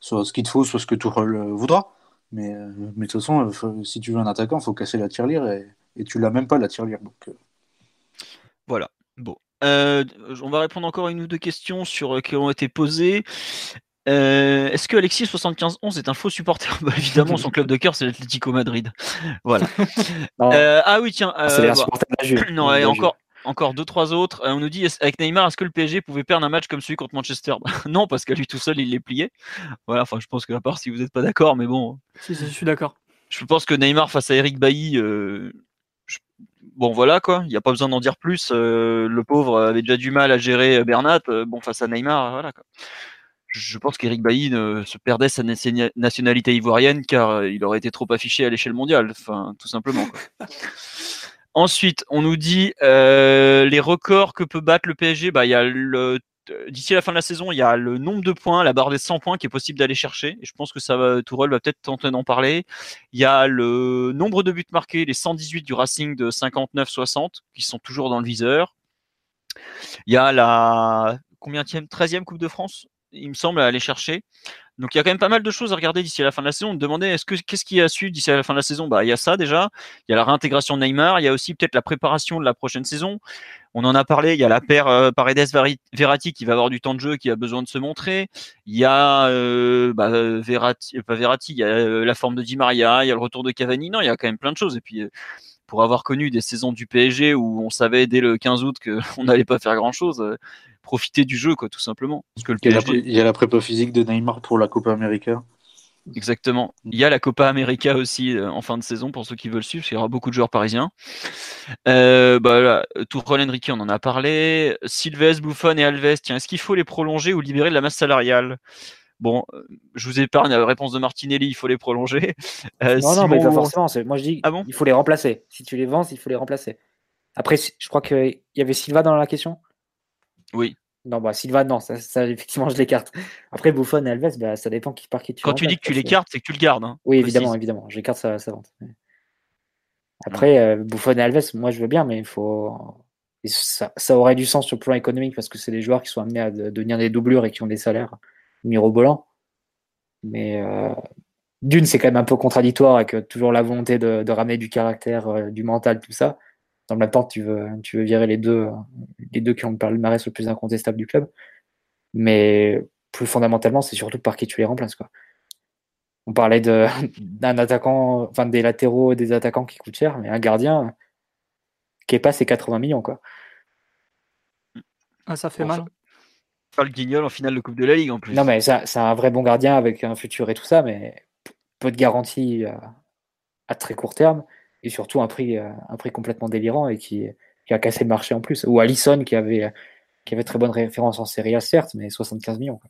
soit ce qu'il te faut, soit ce que Tourelle voudra. Mais, mais de toute façon, si tu veux un attaquant, il faut casser la tirelire et, et tu l'as même pas la tirelire. Donc. Voilà. Bon. Euh, on va répondre encore à une ou deux questions sur, euh, qui ont été posées. Euh, est-ce que Alexis 7511 est un faux supporter? Bah, Évidemment, son club de cœur, c'est l'Atlético Madrid. Voilà. ah oui, tiens. c'est bah, supporter de Non, encore, encore deux, trois autres. on nous dit avec Neymar, est-ce que le PSG pouvait perdre un match comme celui contre Manchester? Non, parce qu'à lui tout seul, il les plié. Voilà, enfin, je pense que à part si vous n'êtes pas d'accord, mais bon. Si, si, je suis d'accord. Je pense que Neymar face à Eric Bailly, bon voilà quoi, il n'y a pas besoin d'en dire plus. Euh, le pauvre avait déjà du mal à gérer euh, Bernat. Euh, bon face à Neymar, voilà quoi. Je pense qu'Eric Bailly se perdait sa nationalité ivoirienne car il aurait été trop affiché à l'échelle mondiale, enfin tout simplement. Ensuite, on nous dit les records que peut battre le PSG. Bah, il y a le euh, d'ici la fin de la saison, il y a le nombre de points, la barre des 100 points qui est possible d'aller chercher. Et je pense que ça va, Tourelle va peut-être tenter d'en parler. Il y a le nombre de buts marqués, les 118 du Racing de 59-60, qui sont toujours dans le viseur. Il y a la combien 13e Coupe de France, il me semble, à aller chercher. Donc il y a quand même pas mal de choses à regarder d'ici à la fin de la saison. On me demandait est-ce que qu'est-ce qui a su d'ici à la fin de la saison? Bah il y a ça déjà. Il y a la réintégration de Neymar. Il y a aussi peut-être la préparation de la prochaine saison. On en a parlé. Il y a la paire euh, Paredes Verratti qui va avoir du temps de jeu, qui a besoin de se montrer. Il y a euh, bah, Verratti, pas Verratti. Il y a euh, la forme de Di Maria. Il y a le retour de Cavani. Non, il y a quand même plein de choses. Et puis pour avoir connu des saisons du PSG où on savait dès le 15 août qu'on n'allait pas faire grand chose profiter du jeu, quoi, tout simplement. Parce que le il, y a la, prépa physique de Neymar pour la Copa América. Exactement. Il y a la Copa América aussi euh, en fin de saison pour ceux qui veulent suivre, parce qu'il y aura beaucoup de joueurs parisiens. Euh, bah, là, Tourelle Enrique, on en a parlé. Silves, Buffon et Alves, tiens, est-ce qu'il faut les prolonger ou libérer de la masse salariale? Bon, euh, je vous épargne la réponse de Martinelli, il faut les prolonger. Euh, non, non, mais pas forcément. Moi, je dis, ah bon? il faut les remplacer. Si tu les vends, il faut les remplacer. Après, je crois qu'il y avait Silva dans la question? Oui. Non, bah Silva, non, ça, effectivement, je l'écarte. Après, Buffon et Alves, bah, ça dépend qui par qui tu Quand tu dis que tu l'écartes, c'est que tu le gardes. Hein, oui, évidemment, évidemment. J'écarte sa, sa vente. Après, euh, Buffon et Alves, moi, je veux bien, mais il faut. ça, aurait du sens sur le plan économique parce que c'est des joueurs qui sont amenés à devenir des doublures et qui ont des salaires mirobolants. Mais euh, d'une, c'est quand même un peu contradictoire avec euh, toujours la volonté de, ramener du caractère, du mental, tout ça dans le même temps, tu veux, tu veux virer les deux, les deux qui ont le palmarès le plus incontestable du club. Mais plus fondamentalement, c'est surtout par qui tu les remplaces. Quoi. On parlait d'un attaquant, enfin des latéraux et des attaquants qui coûtent cher, mais un gardien qui est pas ses 80 millions. Quoi. Ah, ça fait mal. Pas le guignol en finale de Coupe de la Ligue en plus. Non, mais c'est un vrai bon gardien avec un futur et tout ça, mais peu de garantie à très court terme et surtout un prix, euh, un prix complètement délirant et qui, a cassé le marché en plus. Ou Allison qui avait, qui avait très bonne référence en Serie A, certes, mais 75 millions.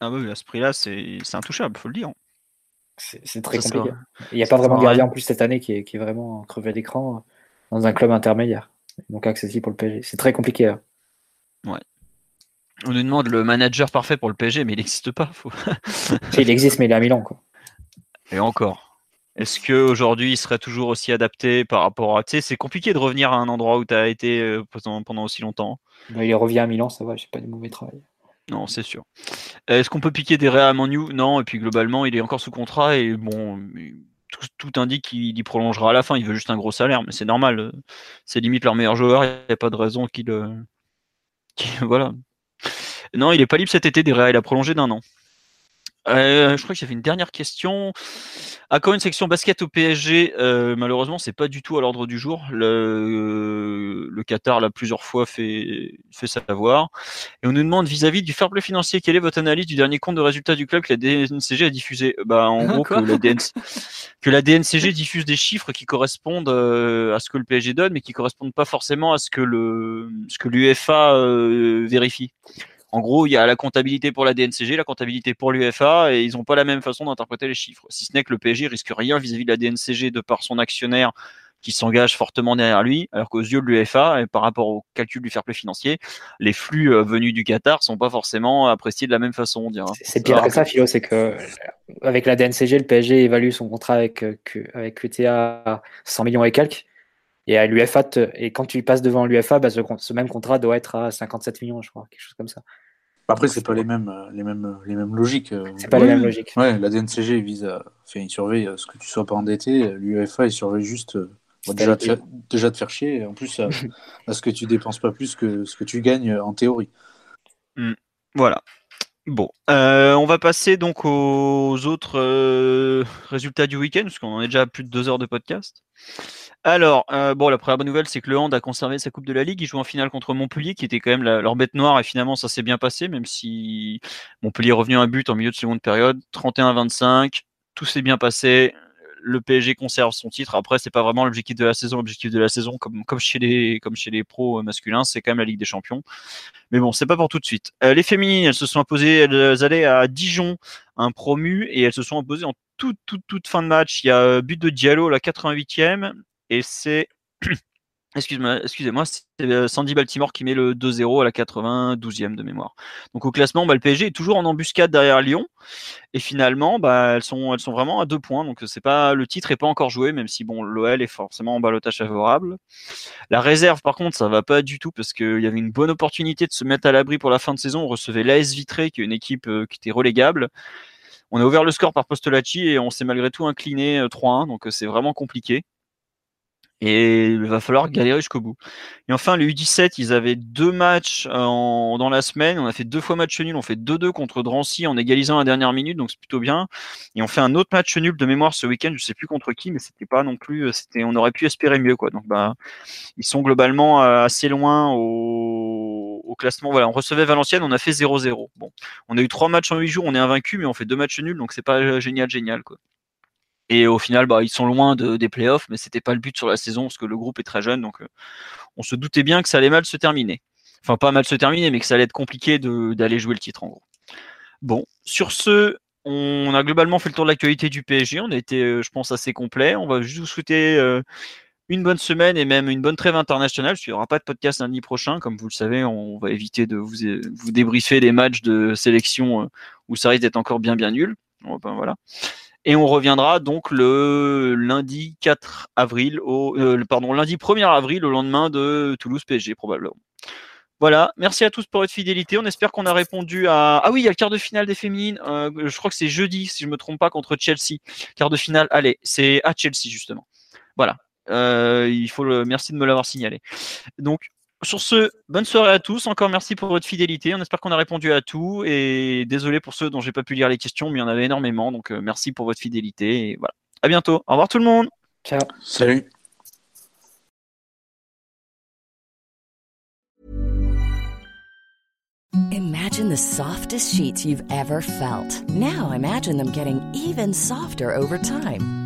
Ah oui, à ce prix-là, c'est intouchable, faut le dire. C'est très compliqué. Il n'y a pas vraiment de gardien en plus cette année qui est, qui est vraiment crevé d'écran dans un club intermédiaire, donc accessible pour le PSG. C'est très compliqué. Hein. Ouais. On nous demande le manager parfait pour le PSG, mais il n'existe pas. Faut... il existe, mais il est à Milan. Quoi. Et encore. Est-ce qu'aujourd'hui, il serait toujours aussi adapté par rapport à. Tu sais, c'est compliqué de revenir à un endroit où tu as été euh, pendant, aussi longtemps. Bah, il revient à Milan, ça va, j'ai pas de mauvais travail. Non, c'est sûr. Est-ce qu'on peut piquer des à Manu Non, et puis globalement, il est encore sous contrat et bon, tout, indique qu'il y prolongera à la fin. Il veut juste un gros salaire, mais c'est normal. C'est limite leur meilleur joueur, il n'y a pas de raison qu'il. Euh, voilà. Non, il n'est pas libre cet été des réels, il a prolongé d'un an. Euh, je crois que j'avais une dernière question. Encore une section basket au PSG. Euh, malheureusement, c'est pas du tout à l'ordre du jour. Le, le, Qatar l'a plusieurs fois fait, fait savoir. Et on nous demande vis-à-vis du fair play financier, quelle est votre analyse du dernier compte de résultats du club que la DNCG a diffusé? Bah, en gros, que la, que la, DNCG diffuse des chiffres qui correspondent euh, à ce que le PSG donne, mais qui correspondent pas forcément à ce que le, ce que l'UFA euh, vérifie. En gros, il y a la comptabilité pour la DNCG, la comptabilité pour l'UFA, et ils n'ont pas la même façon d'interpréter les chiffres. Si ce n'est que le PSG risque rien vis-à-vis de la DNCG de par son actionnaire qui s'engage fortement derrière lui, alors qu'aux yeux de l'UEFA, et par rapport au calcul du fair play financier, les flux euh, venus du Qatar sont pas forcément appréciés de la même façon, on dirait. C'est pire que ça, Philo, c'est que avec la DNCG, le PSG évalue son contrat avec, euh, avec QTA à 100 millions et quelques. Et à l'UFA, et quand tu passes devant l'UFA, bah, ce, ce, même contrat doit être à 57 millions, je crois, quelque chose comme ça. Après, c'est pas les mêmes, les mêmes, les mêmes logiques. C'est pas les mêmes logiques. Ouais, la DNCG vise à, fait, il surveille ce que tu sois pas endetté. L'UEFA, il surveille juste déjà, te, déjà te faire chier. En plus, à, ce que tu dépenses pas plus que ce que tu gagnes en théorie. Mmh. Voilà. Bon, euh, on va passer donc aux autres euh, résultats du week-end, parce qu'on en est déjà à plus de deux heures de podcast. Alors, euh, bon, la première bonne nouvelle, c'est que le Hand a conservé sa Coupe de la Ligue. Il joue en finale contre Montpellier, qui était quand même leur bête noire, et finalement, ça s'est bien passé, même si Montpellier est revenu à un but en milieu de seconde période. 31-25, tout s'est bien passé le PSG conserve son titre. Après, c'est pas vraiment l'objectif de la saison. L'objectif de la saison, comme, chez les, pros masculins, c'est quand même la Ligue des Champions. Mais bon, c'est pas pour tout de suite. Euh, les féminines, elles se sont imposées, elles allaient à Dijon, un promu, et elles se sont imposées en toute, toute, toute fin de match. Il y a euh, but de Diallo, la 88e, et c'est Excusez-moi, c'est euh, Sandy Baltimore qui met le 2-0 à la 92e de mémoire. Donc au classement, bah, le PSG est toujours en embuscade derrière Lyon. Et finalement, bah, elles, sont, vraiment à deux points. Donc pas le titre n'est pas encore joué, même si bon, l'OL est forcément en balotage favorable. La réserve, par contre, ça va pas du tout parce qu'il y avait une bonne opportunité de se mettre à l'abri pour la fin de saison. On recevait l'AS Vitré, qui est une équipe euh, qui était relégable. On a ouvert le score par Postolacci et on s'est malgré tout incliné 3-1. Euh, donc c'est vraiment compliqué. Et il va falloir galérer jusqu'au bout. Et enfin, les U17, ils avaient deux matchs en, dans la semaine. On a fait deux fois match nul. On fait 2-2 contre Drancy en égalisant la dernière minute, donc c'est plutôt bien. Et on fait un autre match nul de mémoire ce week-end. Je sais plus contre qui, mais c'était pas non plus. C'était, on aurait pu espérer mieux, quoi. Donc, bah, ils sont globalement euh, assez loin au, au classement. Voilà, on recevait Valenciennes, on a fait 0-0. Bon, on a eu trois matchs en huit jours, on est invaincu, mais on fait deux matchs nuls, donc c'est pas génial, génial, quoi. Et au final, bah, ils sont loin de, des playoffs, mais c'était pas le but sur la saison parce que le groupe est très jeune, donc euh, on se doutait bien que ça allait mal se terminer. Enfin, pas mal se terminer, mais que ça allait être compliqué d'aller jouer le titre en gros. Bon, sur ce, on a globalement fait le tour de l'actualité du PSG. On a été, euh, je pense, assez complet. On va juste vous souhaiter euh, une bonne semaine et même une bonne trêve internationale. Qu'il n'y aura pas de podcast lundi prochain. Comme vous le savez, on va éviter de vous, vous débriefer des matchs de sélection où ça risque d'être encore bien bien nul. Ben, voilà. Et on reviendra donc le lundi 4 avril, au, euh, pardon, lundi 1er avril, au lendemain de Toulouse PSG probablement. Voilà, merci à tous pour votre fidélité. On espère qu'on a répondu à. Ah oui, il y a le quart de finale des féminines. Euh, je crois que c'est jeudi, si je me trompe pas, contre Chelsea. Quart de finale, allez, c'est à Chelsea justement. Voilà. Euh, il faut. Merci de me l'avoir signalé. Donc, sur ce, bonne soirée à tous. Encore merci pour votre fidélité. On espère qu'on a répondu à tout. Et désolé pour ceux dont j'ai pas pu lire les questions, mais il y en avait énormément. Donc euh, merci pour votre fidélité. Et voilà. À bientôt. Au revoir tout le monde. Ciao. Salut. Imagine the softest sheets you've ever felt. Now imagine them getting even softer over time.